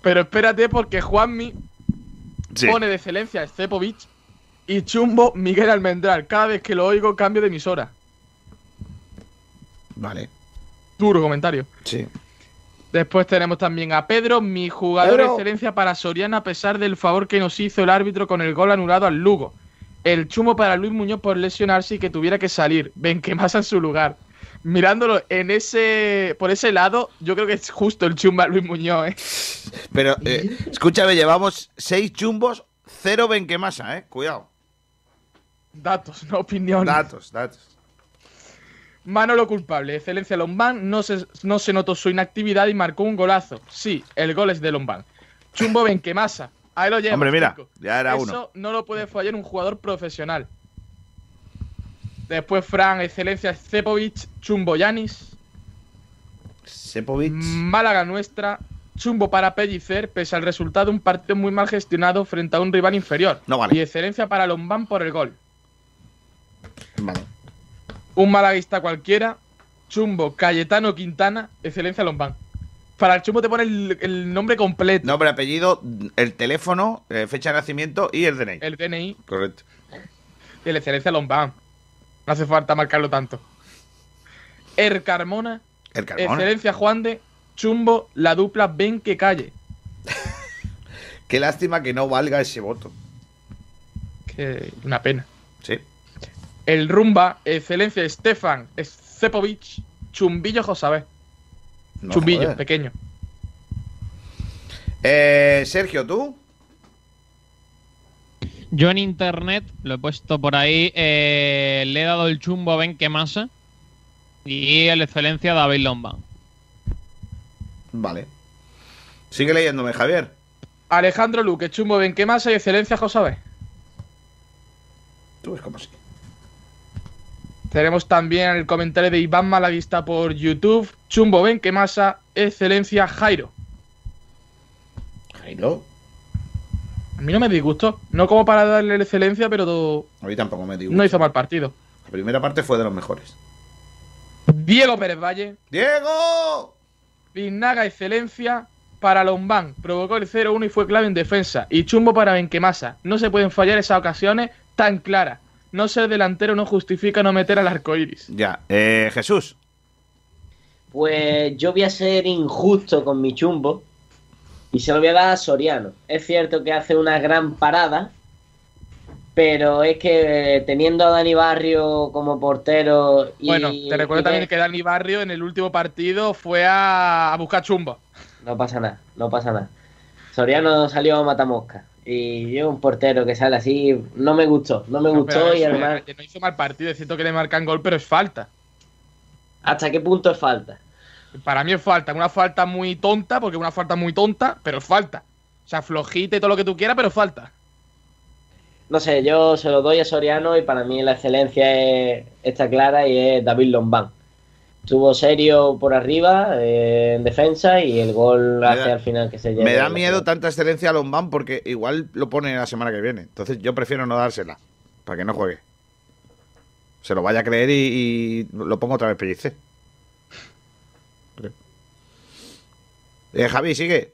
Pero espérate porque Juanmi Sí. pone de excelencia a Cepovic y Chumbo Miguel Almendral. Cada vez que lo oigo cambio de emisora. Vale. Duro comentario. Sí. Después tenemos también a Pedro, mi jugador Pedro. de excelencia para Soriana a pesar del favor que nos hizo el árbitro con el gol anulado al Lugo. El chumbo para Luis Muñoz por lesionarse y que tuviera que salir. Ven que más en su lugar. Mirándolo en ese por ese lado, yo creo que es justo el chumbo a Luis Muñoz, ¿eh? Pero, eh, escúchame, llevamos seis chumbos, cero Benquemasa, ¿eh? Cuidado. Datos, no opinión. Datos, datos. Manolo culpable, excelencia Lombán, no se, no se notó su inactividad y marcó un golazo. Sí, el gol es de Lombán. Chumbo Benquemasa, ahí lo lleva. Hombre, mira, chico. ya era Eso uno. no lo puede fallar un jugador profesional. Después Fran, excelencia Cepovic, Chumbo Yanis, Sepovic. Málaga nuestra, Chumbo para Pellicer, pese al resultado un partido muy mal gestionado frente a un rival inferior. No vale. Y excelencia para Lombán por el gol. Vale. Un malaguista cualquiera, Chumbo Cayetano Quintana, excelencia Lombán. Para el Chumbo te pone el, el nombre completo, Nombre, apellido, el teléfono, eh, fecha de nacimiento y el DNI. el DNI Correcto. y el excelencia Lombán. No hace falta marcarlo tanto. Carmona, El Carmona. excelencia Juan de, Chumbo, la dupla ven que calle. Qué lástima que no valga ese voto. Que una pena. Sí. El Rumba, excelencia Stefan Cepovic, Chumbillo Josabé. No Chumbillo, joder. pequeño. Eh, Sergio, ¿tú? Yo en internet, lo he puesto por ahí, eh, le he dado el chumbo a Benquemasa y el excelencia a David Lombán. Vale. Sigue leyéndome, Javier. Alejandro Luque, Chumbo Benquemasa y excelencia Josabé. Tú ves como sí. Tenemos también el comentario de Iván Malaguista por YouTube. Chumbo Benquemasa, excelencia Jairo. Jairo. A mí no me disgustó. No como para darle la excelencia, pero do- A mí tampoco me digo. no hizo mal partido. La primera parte fue de los mejores. Diego Pérez Valle. ¡Diego! Pinaga, excelencia para Lombán. Provocó el 0-1 y fue clave en defensa. Y chumbo para Benquemasa. No se pueden fallar esas ocasiones tan claras. No ser delantero no justifica no meter al arco iris. Ya. Eh, Jesús. Pues yo voy a ser injusto con mi chumbo y se lo voy a dar a Soriano. Es cierto que hace una gran parada, pero es que teniendo a Dani Barrio como portero y... Bueno, te recuerdo y también que Dani Barrio en el último partido fue a, a buscar chumbo. No pasa nada, no pasa nada. Soriano salió a matamosca y yo un portero que sale así no me gustó, no me No, gustó y además... eh, no hizo mal partido. Es cierto que le marcan gol, pero es falta. ¿Hasta qué punto es falta? Para mí es falta. Una falta muy tonta, porque es una falta muy tonta, pero es falta. O sea, flojita y todo lo que tú quieras, pero es falta. No sé, yo se lo doy a Soriano y para mí la excelencia es- está clara y es David Lombán. Estuvo serio por arriba eh, en defensa y el gol da- hace al final que se lleve. Me da miedo tanta excelencia a Lombán porque igual lo pone la semana que viene. Entonces yo prefiero no dársela. Para que no juegue. Se lo vaya a creer y, y lo pongo otra vez pellice. Eh, Javi, sigue.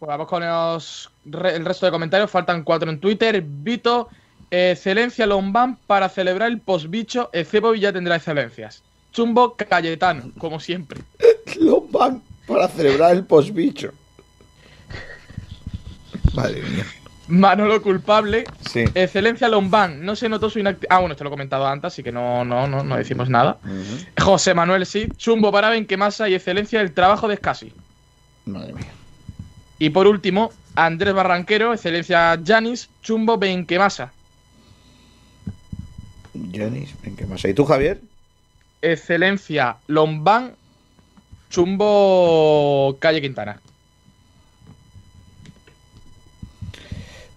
Pues vamos con los el resto de comentarios. Faltan cuatro en Twitter. Vito, excelencia Lombán para celebrar el postbicho. Ya tendrá excelencias. Chumbo Cayetano, como siempre. Lombán para celebrar el postbicho. Madre mía. Manolo culpable. Sí. Excelencia Lombán. No se notó su inactividad. Ah, bueno, esto lo he comentado antes, así que no, no, no, no decimos nada. José Manuel sí. Chumbo para Benquemasa y excelencia del trabajo de Escasi. Madre mía. Y por último, Andrés Barranquero, excelencia Janis, Chumbo Benquemasa. Janis, ven, ¿qué más? ¿Y tú, Javier? Excelencia Lombán, Chumbo Calle Quintana.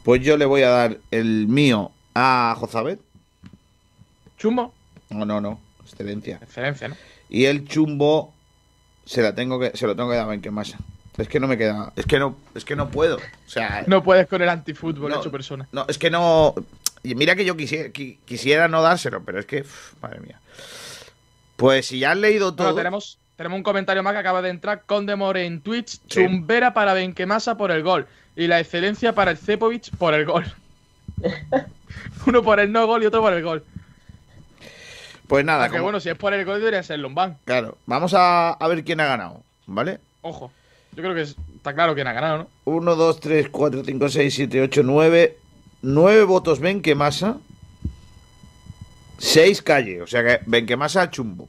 Pues yo le voy a dar el mío a Jozabet. ¿Chumbo? No, no, no. Excelencia. Excelencia, ¿no? Y el chumbo se la tengo que se lo tengo que dar a Benquemasa. Es que no me queda, es que no, es que no puedo. O sea, No puedes con el antifútbol No. hecho persona. no, es que no. y Mira que yo quisiera, qui- quisiera no dárselo, pero es que, madre mía. Pues si ya has leído todo. Bueno, tenemos, tenemos un comentario más que acaba de entrar. Condemore en Twitch. Chumbera para Benquemasa por el gol. Y la excelencia para el Cepovic por el gol. Uno por el no gol y otro por el gol. Pues nada, como- bueno, si es por el gol debería ser Lombán. claro. Vamos a, a ver quién ha ganado, ¿vale? Ojo. Yo creo que es- está claro quién ha ganado, ¿no? 1, 2, 3, 4, 5, 6, 7, 8, 9. 9 votos Benquemasa. 6 Calle. O sea que Benquemasa chumbo.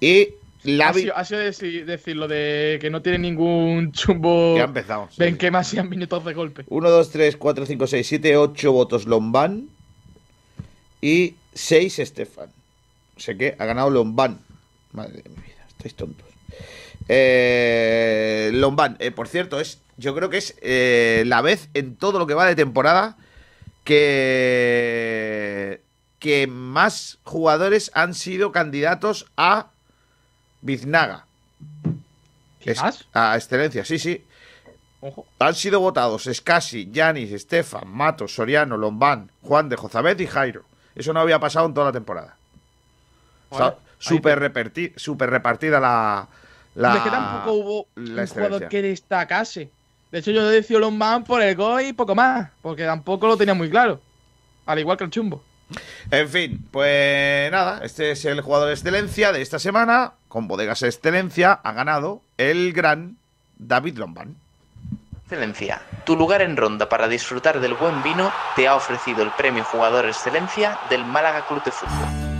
Y la Ha sido, ha sido deci- decir lo de que no tiene ningún chumbo. Que ha empezado, sí, Benquemasa y han minutos de golpe. 1, 2, 3, 4, 5, 6, 7, 8 votos Lombán. Y 6 Estefan. O sea que ha ganado Lombán. Madre de mi vida, estáis tontos. Eh, Lombán, eh, por cierto, es, yo creo que es eh, la vez en todo lo que va de temporada que, que más jugadores han sido candidatos a Biznaga. Es- a excelencia, sí, sí. Ojo. Han sido votados Escasi, Yanis, Estefan, Matos, Soriano, Lombán, Juan de Jozabet y Jairo. Eso no había pasado en toda la temporada. O sea, súper reparti- súper repartida la, la. es que tampoco hubo la un jugador que destacase. De hecho, yo decido Lombán por el gol y poco más. Porque tampoco lo tenía muy claro. Al igual que el chumbo. En fin, pues nada, este es el jugador de excelencia de esta semana. Con bodegas excelencia ha ganado el gran David Lombán. Excelencia. Tu lugar en ronda para disfrutar del buen vino te ha ofrecido el premio Jugador Excelencia del Málaga Club de Fútbol.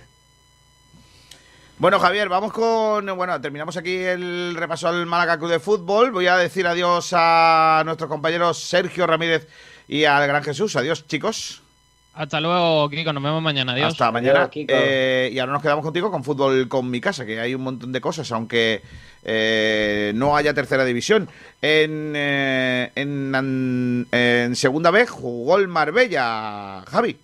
Bueno, Javier, vamos con. Bueno, terminamos aquí el repaso al Málaga Club de Fútbol. Voy a decir adiós a nuestros compañeros Sergio Ramírez y al Gran Jesús. Adiós, chicos. Hasta luego, Kiko. Nos vemos mañana. Adiós. Hasta mañana. Eh, y ahora nos quedamos contigo con fútbol con mi casa, que hay un montón de cosas, aunque eh, no haya tercera división. En, eh, en, en segunda vez jugó el Marbella, Javi.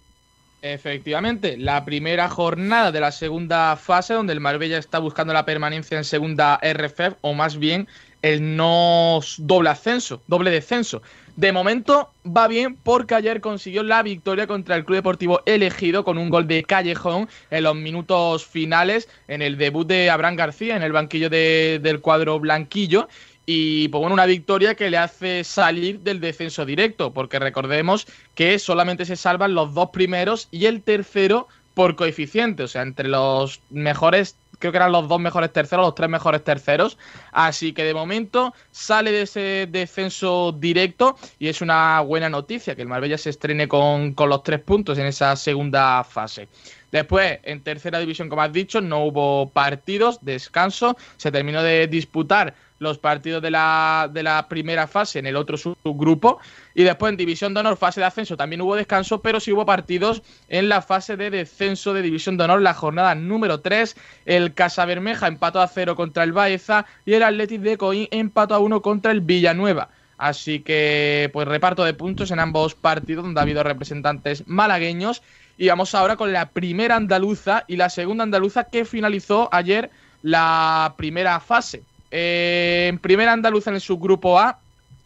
Efectivamente, la primera jornada de la segunda fase, donde el Marbella está buscando la permanencia en segunda RFF, o más bien el no doble ascenso, doble descenso. De momento va bien porque ayer consiguió la victoria contra el Club Deportivo elegido con un gol de Callejón en los minutos finales en el debut de Abraham García en el banquillo de- del cuadro blanquillo. Y pues bueno, una victoria que le hace salir del descenso directo, porque recordemos que solamente se salvan los dos primeros y el tercero por coeficiente, o sea, entre los mejores, creo que eran los dos mejores terceros, los tres mejores terceros. Así que de momento sale de ese descenso directo y es una buena noticia que el Marbella se estrene con, con los tres puntos en esa segunda fase. Después, en tercera división, como has dicho, no hubo partidos, descanso, se terminó de disputar los partidos de la, de la primera fase en el otro subgrupo. Y después en División de Honor, fase de ascenso, también hubo descanso, pero sí hubo partidos en la fase de descenso de División de Honor, la jornada número 3. El Casabermeja empató a 0 contra el Baeza y el Athletic de Coín empató a 1 contra el Villanueva. Así que, pues reparto de puntos en ambos partidos donde ha habido representantes malagueños. Y vamos ahora con la primera andaluza y la segunda andaluza que finalizó ayer la primera fase. Eh, en primera andaluza en el subgrupo A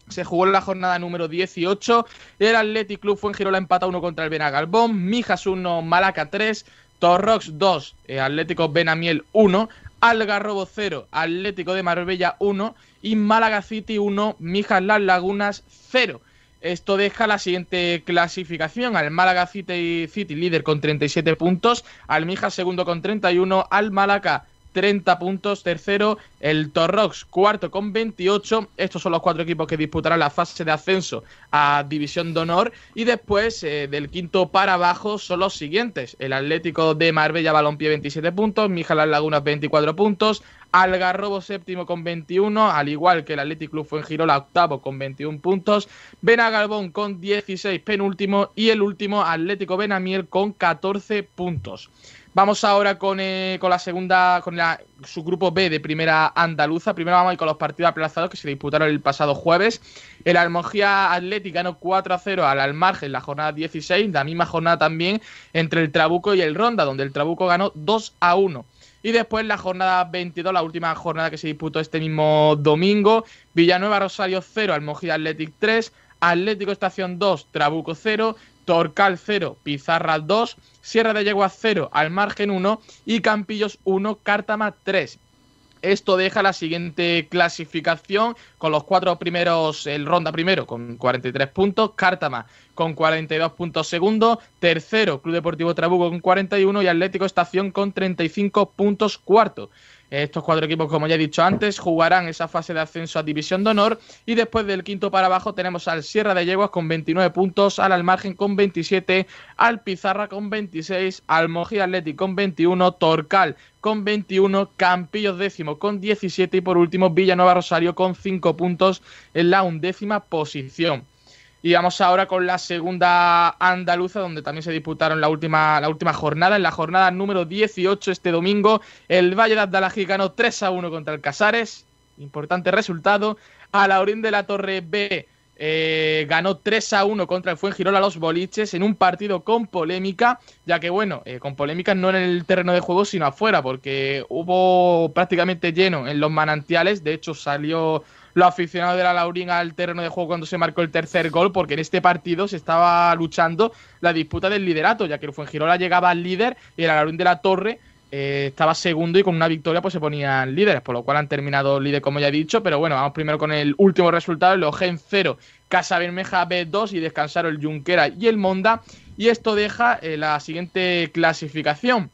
se jugó en la jornada número 18. El Athletic Club fue en Girola empata 1 contra el Benagalbón. Mijas 1, Malaca 3. Torrox 2, eh, Atlético Benamiel 1. Algarrobo 0, Atlético de Marbella 1. Y Málaga City 1, Mijas Las Lagunas 0. Esto deja la siguiente clasificación: al Málaga City, City líder con 37 puntos, al Mijas segundo con 31, al Málaga 30 puntos, tercero el Torrox, cuarto con 28. Estos son los cuatro equipos que disputarán la fase de ascenso a División de Honor. Y después, eh, del quinto para abajo, son los siguientes: el Atlético de Marbella Balompié 27 puntos, Mijas Las Lagunas 24 puntos, Algarrobo séptimo con 21, al igual que el Athletic Club Fuengirola octavo con 21 puntos, Benagalbón con 16 penúltimo y el último Atlético Benamiel con 14 puntos. Vamos ahora con, eh, con la segunda, con la, su grupo B de primera andaluza. Primero vamos a ir con los partidos aplazados que se disputaron el pasado jueves. El Almojía Atlético ganó 4 a 0 al Almarge en la jornada 16, la misma jornada también entre el Trabuco y el Ronda, donde el Trabuco ganó 2 a 1. Y después la jornada 22, la última jornada que se disputó este mismo domingo, Villanueva Rosario 0, Almojía Athletic 3, Atlético Estación 2, Trabuco 0, Torcal 0, Pizarra 2, Sierra de Yegua 0, al margen 1 y Campillos 1, Cártama 3. Esto deja la siguiente clasificación con los cuatro primeros, el Ronda primero con 43 puntos, Cártama con 42 puntos segundo, tercero Club Deportivo Trabuco con 41 y Atlético Estación con 35 puntos cuarto. Estos cuatro equipos, como ya he dicho antes, jugarán esa fase de ascenso a División de Honor y después del quinto para abajo tenemos al Sierra de Yeguas con 29 puntos, al Almargen con 27, al Pizarra con 26, al Mojí Atlético con 21, Torcal con 21, Campillos décimo con 17 y por último Villanueva Rosario con 5 puntos en la undécima posición. Y vamos ahora con la segunda andaluza, donde también se disputaron la última, la última jornada. En la jornada número 18 este domingo, el Valle de Abdalají ganó 3 a 1 contra el Casares. Importante resultado. A Laurín de la Torre B eh, ganó 3 a 1 contra el Fuengirola Los Boliches en un partido con polémica, ya que bueno, eh, con polémica no en el terreno de juego, sino afuera, porque hubo prácticamente lleno en los manantiales. De hecho, salió los aficionados de la Laurín al terreno de juego cuando se marcó el tercer gol, porque en este partido se estaba luchando la disputa del liderato, ya que el Fuengirola llegaba al líder y el Laurín de la Torre eh, estaba segundo y con una victoria pues se ponían líderes, por lo cual han terminado líder como ya he dicho, pero bueno, vamos primero con el último resultado, el Ogen 0, Casa Bermeja B2 y descansaron el Junquera y el Monda y esto deja eh, la siguiente clasificación.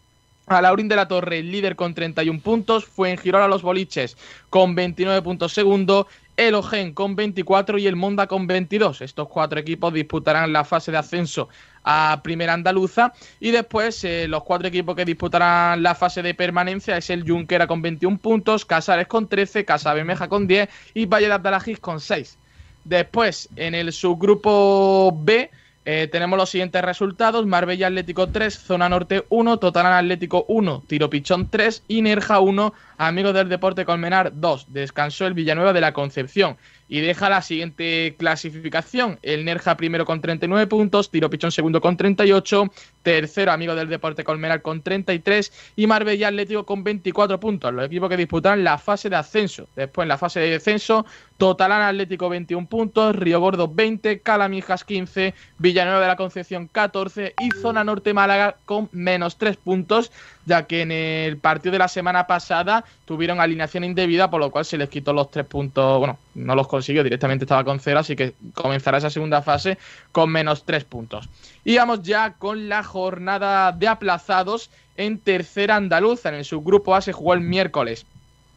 A Laurín de la Torre, líder con 31 puntos. Fue en Girola los Boliches con 29 puntos segundo. El Ogen con 24 y el Monda con 22. Estos cuatro equipos disputarán la fase de ascenso a Primera Andaluza. Y después eh, los cuatro equipos que disputarán la fase de permanencia es el Junquera con 21 puntos, Casares con 13, Casa Bermeja con 10 y Valle de Abdalajís con 6. Después, en el subgrupo B, eh, tenemos los siguientes resultados: Marbella Atlético 3, Zona Norte 1, Totalán Atlético 1, Tiro Pichón 3 y Nerja 1, Amigos del Deporte Colmenar 2. Descansó el Villanueva de la Concepción y deja la siguiente clasificación. El Nerja primero con 39 puntos, Tiro Pichón segundo con 38, tercero Amigo del Deporte Colmenar con 33 y Marbella Atlético con 24 puntos. Los equipos que disputarán la fase de ascenso. Después en la fase de descenso, Totalán Atlético 21 puntos, Río Gordo 20, Calamijas 15, Villanueva de la Concepción 14 y Zona Norte Málaga con menos 3 puntos, ya que en el partido de la semana pasada tuvieron alineación indebida, por lo cual se les quitó los 3 puntos, bueno, no los consiguió, directamente estaba con 0, así que comenzará esa segunda fase con menos 3 puntos. Y vamos ya con la jornada de aplazados en tercera andaluza. En el subgrupo A se jugó el miércoles.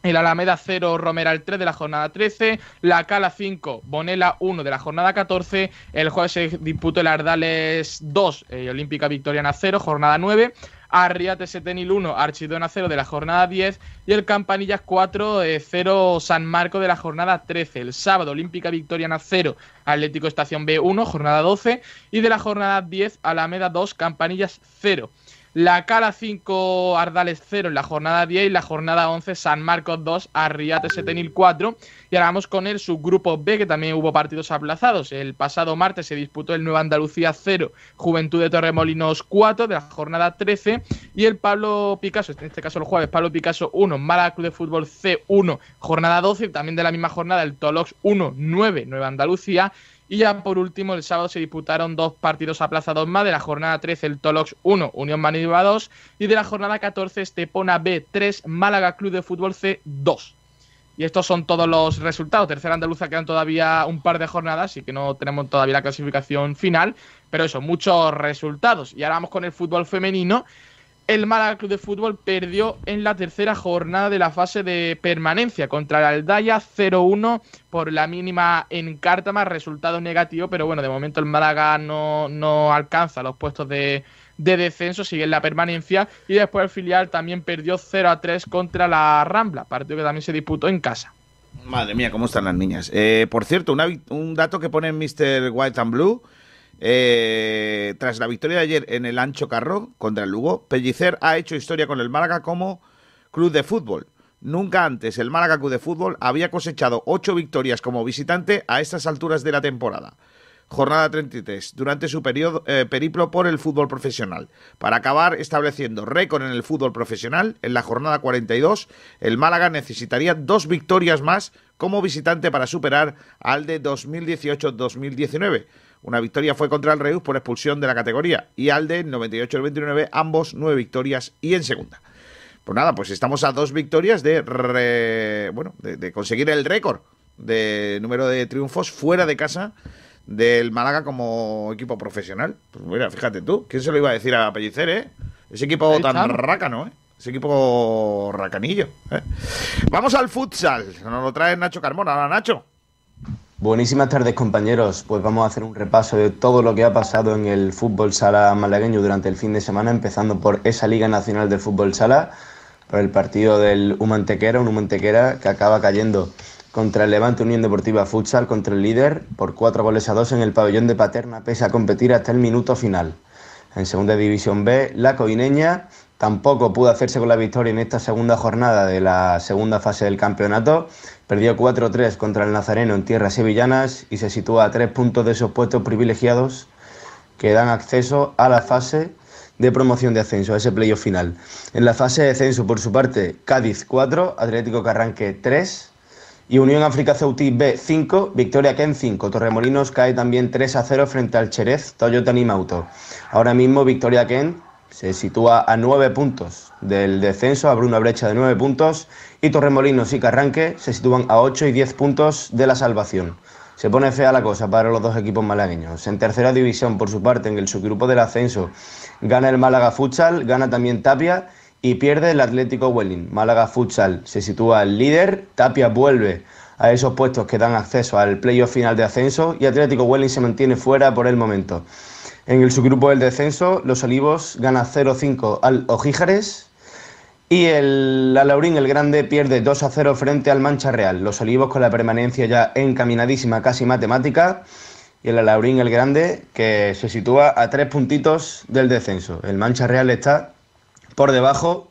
El Alameda 0, Romeral 3 de la jornada 13, la Cala 5, Bonela 1 de la jornada 14, el jueves se disputó el Ardales 2, eh, Olímpica Victoriana 0, jornada 9, Arriate Setenil 1, Archidona 0 de la jornada 10 y el Campanillas 4, 0 San Marco de la jornada 13. El sábado Olímpica Victoriana 0, Atlético Estación B 1, jornada 12 y de la jornada 10 Alameda 2, Campanillas 0. La Cala 5, Ardales 0 en la jornada 10 y la jornada 11, San Marcos 2, Arriate Setenil 4. Y ahora vamos con el subgrupo B, que también hubo partidos aplazados. El pasado martes se disputó el Nueva Andalucía 0, Juventud de Torremolinos 4 de la jornada 13. Y el Pablo Picasso, en este caso el jueves, Pablo Picasso 1, Málaga Club de Fútbol C1, jornada 12. También de la misma jornada, el Tolox 1, 9, Nueva Andalucía. Y ya por último, el sábado se disputaron dos partidos aplazados más. De la jornada 13, el Tolox 1, Unión Manilva 2. Y de la jornada 14, Estepona B 3, Málaga Club de Fútbol C 2. Y estos son todos los resultados. Tercera andaluza quedan todavía un par de jornadas, así que no tenemos todavía la clasificación final. Pero eso, muchos resultados. Y ahora vamos con el fútbol femenino. El Málaga Club de Fútbol perdió en la tercera jornada de la fase de permanencia contra el Aldaya 0-1 por la mínima en Cártama, resultado negativo, pero bueno, de momento el Málaga no, no alcanza los puestos de, de descenso, sigue en la permanencia y después el filial también perdió 0-3 contra la Rambla, partido que también se disputó en casa. Madre mía, cómo están las niñas. Eh, por cierto, un dato que pone Mr. White and Blue. Eh, tras la victoria de ayer en el Ancho Carro contra el Lugo, Pellicer ha hecho historia con el Málaga como club de fútbol. Nunca antes el Málaga Club de Fútbol había cosechado ocho victorias como visitante a estas alturas de la temporada. Jornada 33, durante su periodo, eh, periplo por el fútbol profesional. Para acabar estableciendo récord en el fútbol profesional, en la jornada 42, el Málaga necesitaría dos victorias más como visitante para superar al de 2018-2019. Una victoria fue contra el Reus por expulsión de la categoría y al de 98-29, ambos nueve victorias y en segunda. Pues nada, pues estamos a dos victorias de, re- bueno, de, de conseguir el récord de número de triunfos fuera de casa del Málaga como equipo profesional. Pues mira, fíjate tú, ¿quién se lo iba a decir a Pellicer, eh? Ese equipo Ahí tan estamos. rácano, ¿eh? Ese equipo racanillo. ¿eh? Vamos al futsal. Nos lo trae Nacho Carmona. Hola, Nacho. Buenísimas tardes compañeros, pues vamos a hacer un repaso de todo lo que ha pasado en el fútbol sala malagueño durante el fin de semana, empezando por esa Liga Nacional de Fútbol Sala, por el partido del Humantequera, un Humantequera que acaba cayendo contra el Levante Unión Deportiva Futsal, contra el líder, por cuatro goles a dos en el pabellón de Paterna, pese a competir hasta el minuto final. En segunda división B, la coineña tampoco pudo hacerse con la victoria en esta segunda jornada de la segunda fase del campeonato. Perdió 4-3 contra el Nazareno en tierras sevillanas y se sitúa a tres puntos de esos puestos privilegiados que dan acceso a la fase de promoción de ascenso, a ese playoff final. En la fase de descenso, por su parte, Cádiz 4, Atlético Carranque 3, y Unión África Ceutí B 5, Victoria Ken 5. Torremolinos cae también 3 a 0 frente al Cherez Toyota Nimauto. Ahora mismo Victoria Ken se sitúa a 9 puntos del descenso, abre una brecha de 9 puntos y Torremolinos y Carranque se sitúan a 8 y 10 puntos de la salvación. Se pone fea la cosa para los dos equipos malagueños. En tercera división, por su parte, en el subgrupo del ascenso, gana el Málaga Futsal, gana también Tapia y pierde el Atlético Welling. Málaga Futsal se sitúa al líder, Tapia vuelve a esos puestos que dan acceso al playoff final de ascenso y Atlético Welling se mantiene fuera por el momento. En el subgrupo del descenso, Los Olivos gana 0-5 al Ojíjares y el Alaurín el Grande pierde 2 a 0 frente al Mancha Real. Los Olivos con la permanencia ya encaminadísima, casi matemática. Y el Alaurín el Grande que se sitúa a tres puntitos del descenso. El Mancha Real está por debajo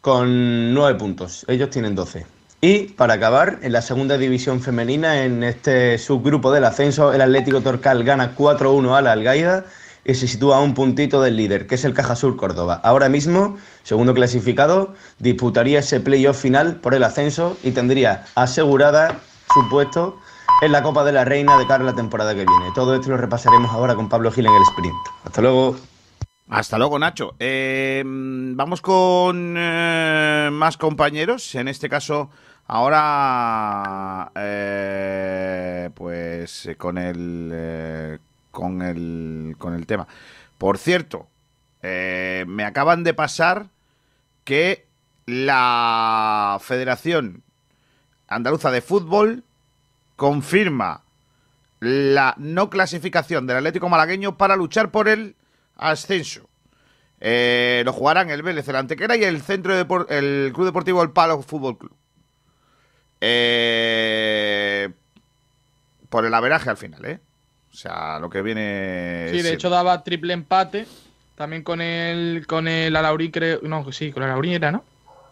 con 9 puntos. Ellos tienen 12. Y para acabar, en la segunda división femenina, en este subgrupo del ascenso, el Atlético Torcal gana 4-1 a la Algaida y se sitúa a un puntito del líder, que es el Caja Sur Córdoba. Ahora mismo, segundo clasificado, disputaría ese playoff final por el ascenso y tendría asegurada su puesto en la Copa de la Reina de cara a la temporada que viene. Todo esto lo repasaremos ahora con Pablo Gil en el sprint. Hasta luego. Hasta luego, Nacho. Eh, vamos con eh, más compañeros. En este caso, ahora, eh, pues eh, con el, eh, con el, con el tema. Por cierto, me acaban de pasar que la Federación Andaluza de Fútbol confirma la no clasificación del Atlético Malagueño para luchar por el ascenso. Lo jugarán el Vélez, el Antequera y el Centro el Club Deportivo El Palo Fútbol Club. Eh, por el averaje al final, ¿eh? O sea, lo que viene. Sí, de hecho daba triple empate. También con el con el Alaurín, creo. No, sí, con el Alaurín era, ¿no?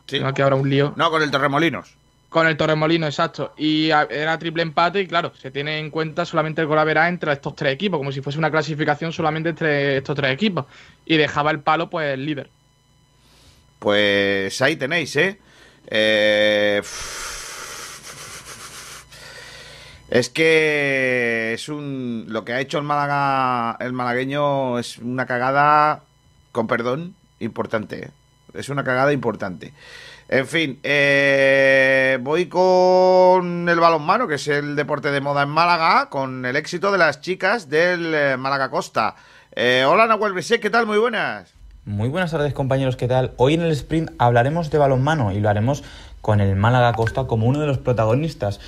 Sí. Tengo aquí ahora un lío. No, con el Torremolinos. Con el Torremolino, exacto. Y era triple empate y claro, se tiene en cuenta solamente el golaveras entre estos tres equipos, como si fuese una clasificación solamente entre estos tres equipos. Y dejaba el palo, pues, el líder. Pues ahí tenéis, ¿eh? Eh, Es que es un lo que ha hecho el Málaga el malagueño es una cagada con perdón importante. ¿eh? Es una cagada importante. En fin, eh, voy con el balonmano, que es el deporte de moda en Málaga, con el éxito de las chicas del eh, Málaga Costa. Eh, hola Nahuel Besé, ¿qué tal? Muy buenas. Muy buenas tardes compañeros, ¿qué tal? Hoy en el sprint hablaremos de balonmano y lo haremos con el Málaga Costa como uno de los protagonistas.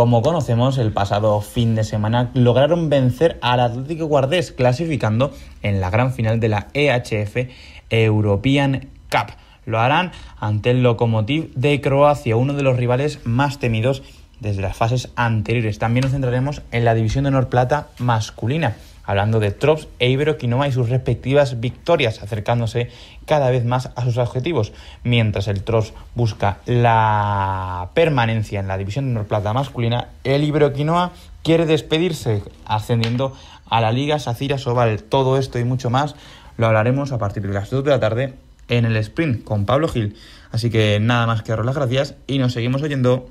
Como conocemos, el pasado fin de semana lograron vencer al Atlético Guardés clasificando en la gran final de la EHF European Cup. Lo harán ante el Lokomotiv de Croacia, uno de los rivales más temidos desde las fases anteriores. También nos centraremos en la división de honor plata masculina hablando de Trops e Iberoquinoa y sus respectivas victorias, acercándose cada vez más a sus objetivos. Mientras el Trops busca la permanencia en la división de Norplata masculina, el Iberoquinoa quiere despedirse, ascendiendo a la Liga Sacira Sobal. Todo esto y mucho más lo hablaremos a partir de las 2 de la tarde en el sprint con Pablo Gil. Así que nada más que daros las gracias y nos seguimos oyendo.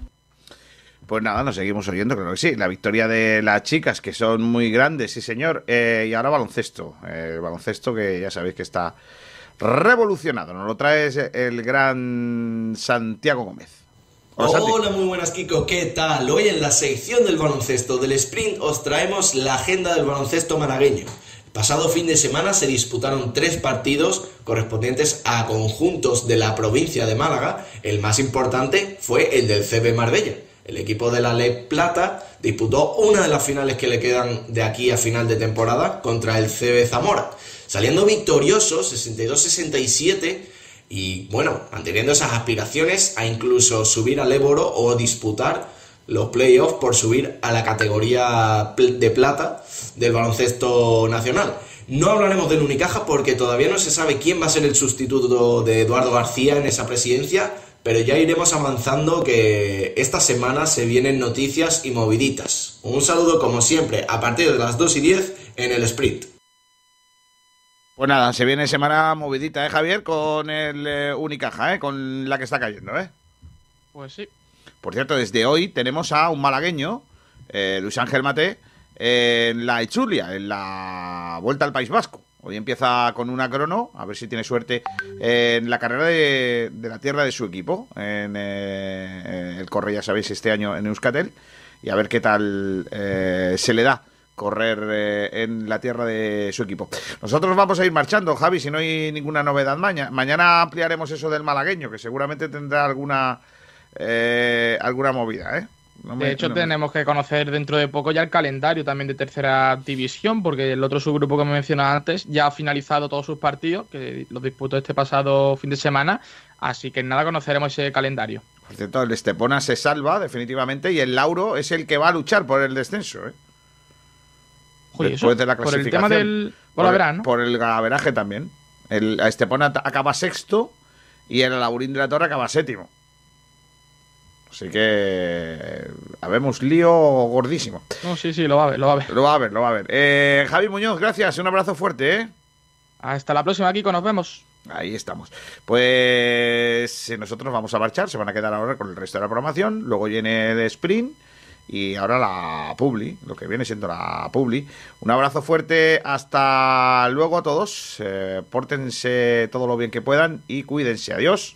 Pues nada, nos seguimos oyendo, creo que sí. La victoria de las chicas, que son muy grandes, sí señor. Eh, y ahora baloncesto. el baloncesto que ya sabéis que está revolucionado. Nos lo trae el gran Santiago Gómez. Hola, Hola, muy buenas Kiko, ¿qué tal? Hoy en la sección del baloncesto del sprint os traemos la agenda del baloncesto malagueño. El pasado fin de semana se disputaron tres partidos correspondientes a conjuntos de la provincia de Málaga. El más importante fue el del CB Marbella. El equipo de la Le Plata disputó una de las finales que le quedan de aquí a final de temporada contra el CB Zamora, saliendo victorioso 62-67 y bueno, manteniendo esas aspiraciones a incluso subir al Éboro o disputar los playoffs por subir a la categoría de plata del baloncesto nacional. No hablaremos del Unicaja porque todavía no se sabe quién va a ser el sustituto de Eduardo García en esa presidencia, pero ya iremos avanzando que esta semana se vienen noticias y moviditas. Un saludo como siempre a partir de las 2 y 10 en el sprint. Pues nada, se viene semana movidita, ¿eh, Javier? Con el eh, Unicaja, ¿eh? Con la que está cayendo, ¿eh? Pues sí. Por cierto, desde hoy tenemos a un malagueño, eh, Luis Ángel Mate, en la Echulia, en la Vuelta al País Vasco. Hoy empieza con una crono, a ver si tiene suerte en la carrera de, la tierra de su equipo. En eh, el corre, ya sabéis, este año en Euskatel. Y a ver qué tal eh, se le da correr eh, en la tierra de su equipo. Nosotros vamos a ir marchando, Javi, si no hay ninguna novedad mañana. Mañana ampliaremos eso del malagueño, que seguramente tendrá alguna, alguna movida, ¿eh? De hecho, tenemos que conocer dentro de poco ya el calendario también de tercera división, porque el otro subgrupo que me mencionaba antes ya ha finalizado todos sus partidos, que los disputó este pasado fin de semana, así que nada conoceremos ese calendario. Por cierto, el Estepona se salva definitivamente y el Lauro es el que va a luchar por el descenso. ¿eh? Después de la clasificación. Por el tema del por, por el gaveraje también. El Estepona acaba sexto y el Laurín de la Torre acaba séptimo. Así que habemos lío gordísimo. No, sí, sí, lo va a ver, lo va a ver. Lo va a ver, lo va a ver. Eh, Javi Muñoz, gracias, un abrazo fuerte, ¿eh? Hasta la próxima, Kiko, nos vemos. Ahí estamos. Pues nosotros vamos a marchar, se van a quedar ahora con el resto de la programación, luego viene el sprint y ahora la Publi, lo que viene siendo la Publi. Un abrazo fuerte, hasta luego a todos, eh, pórtense todo lo bien que puedan y cuídense, adiós.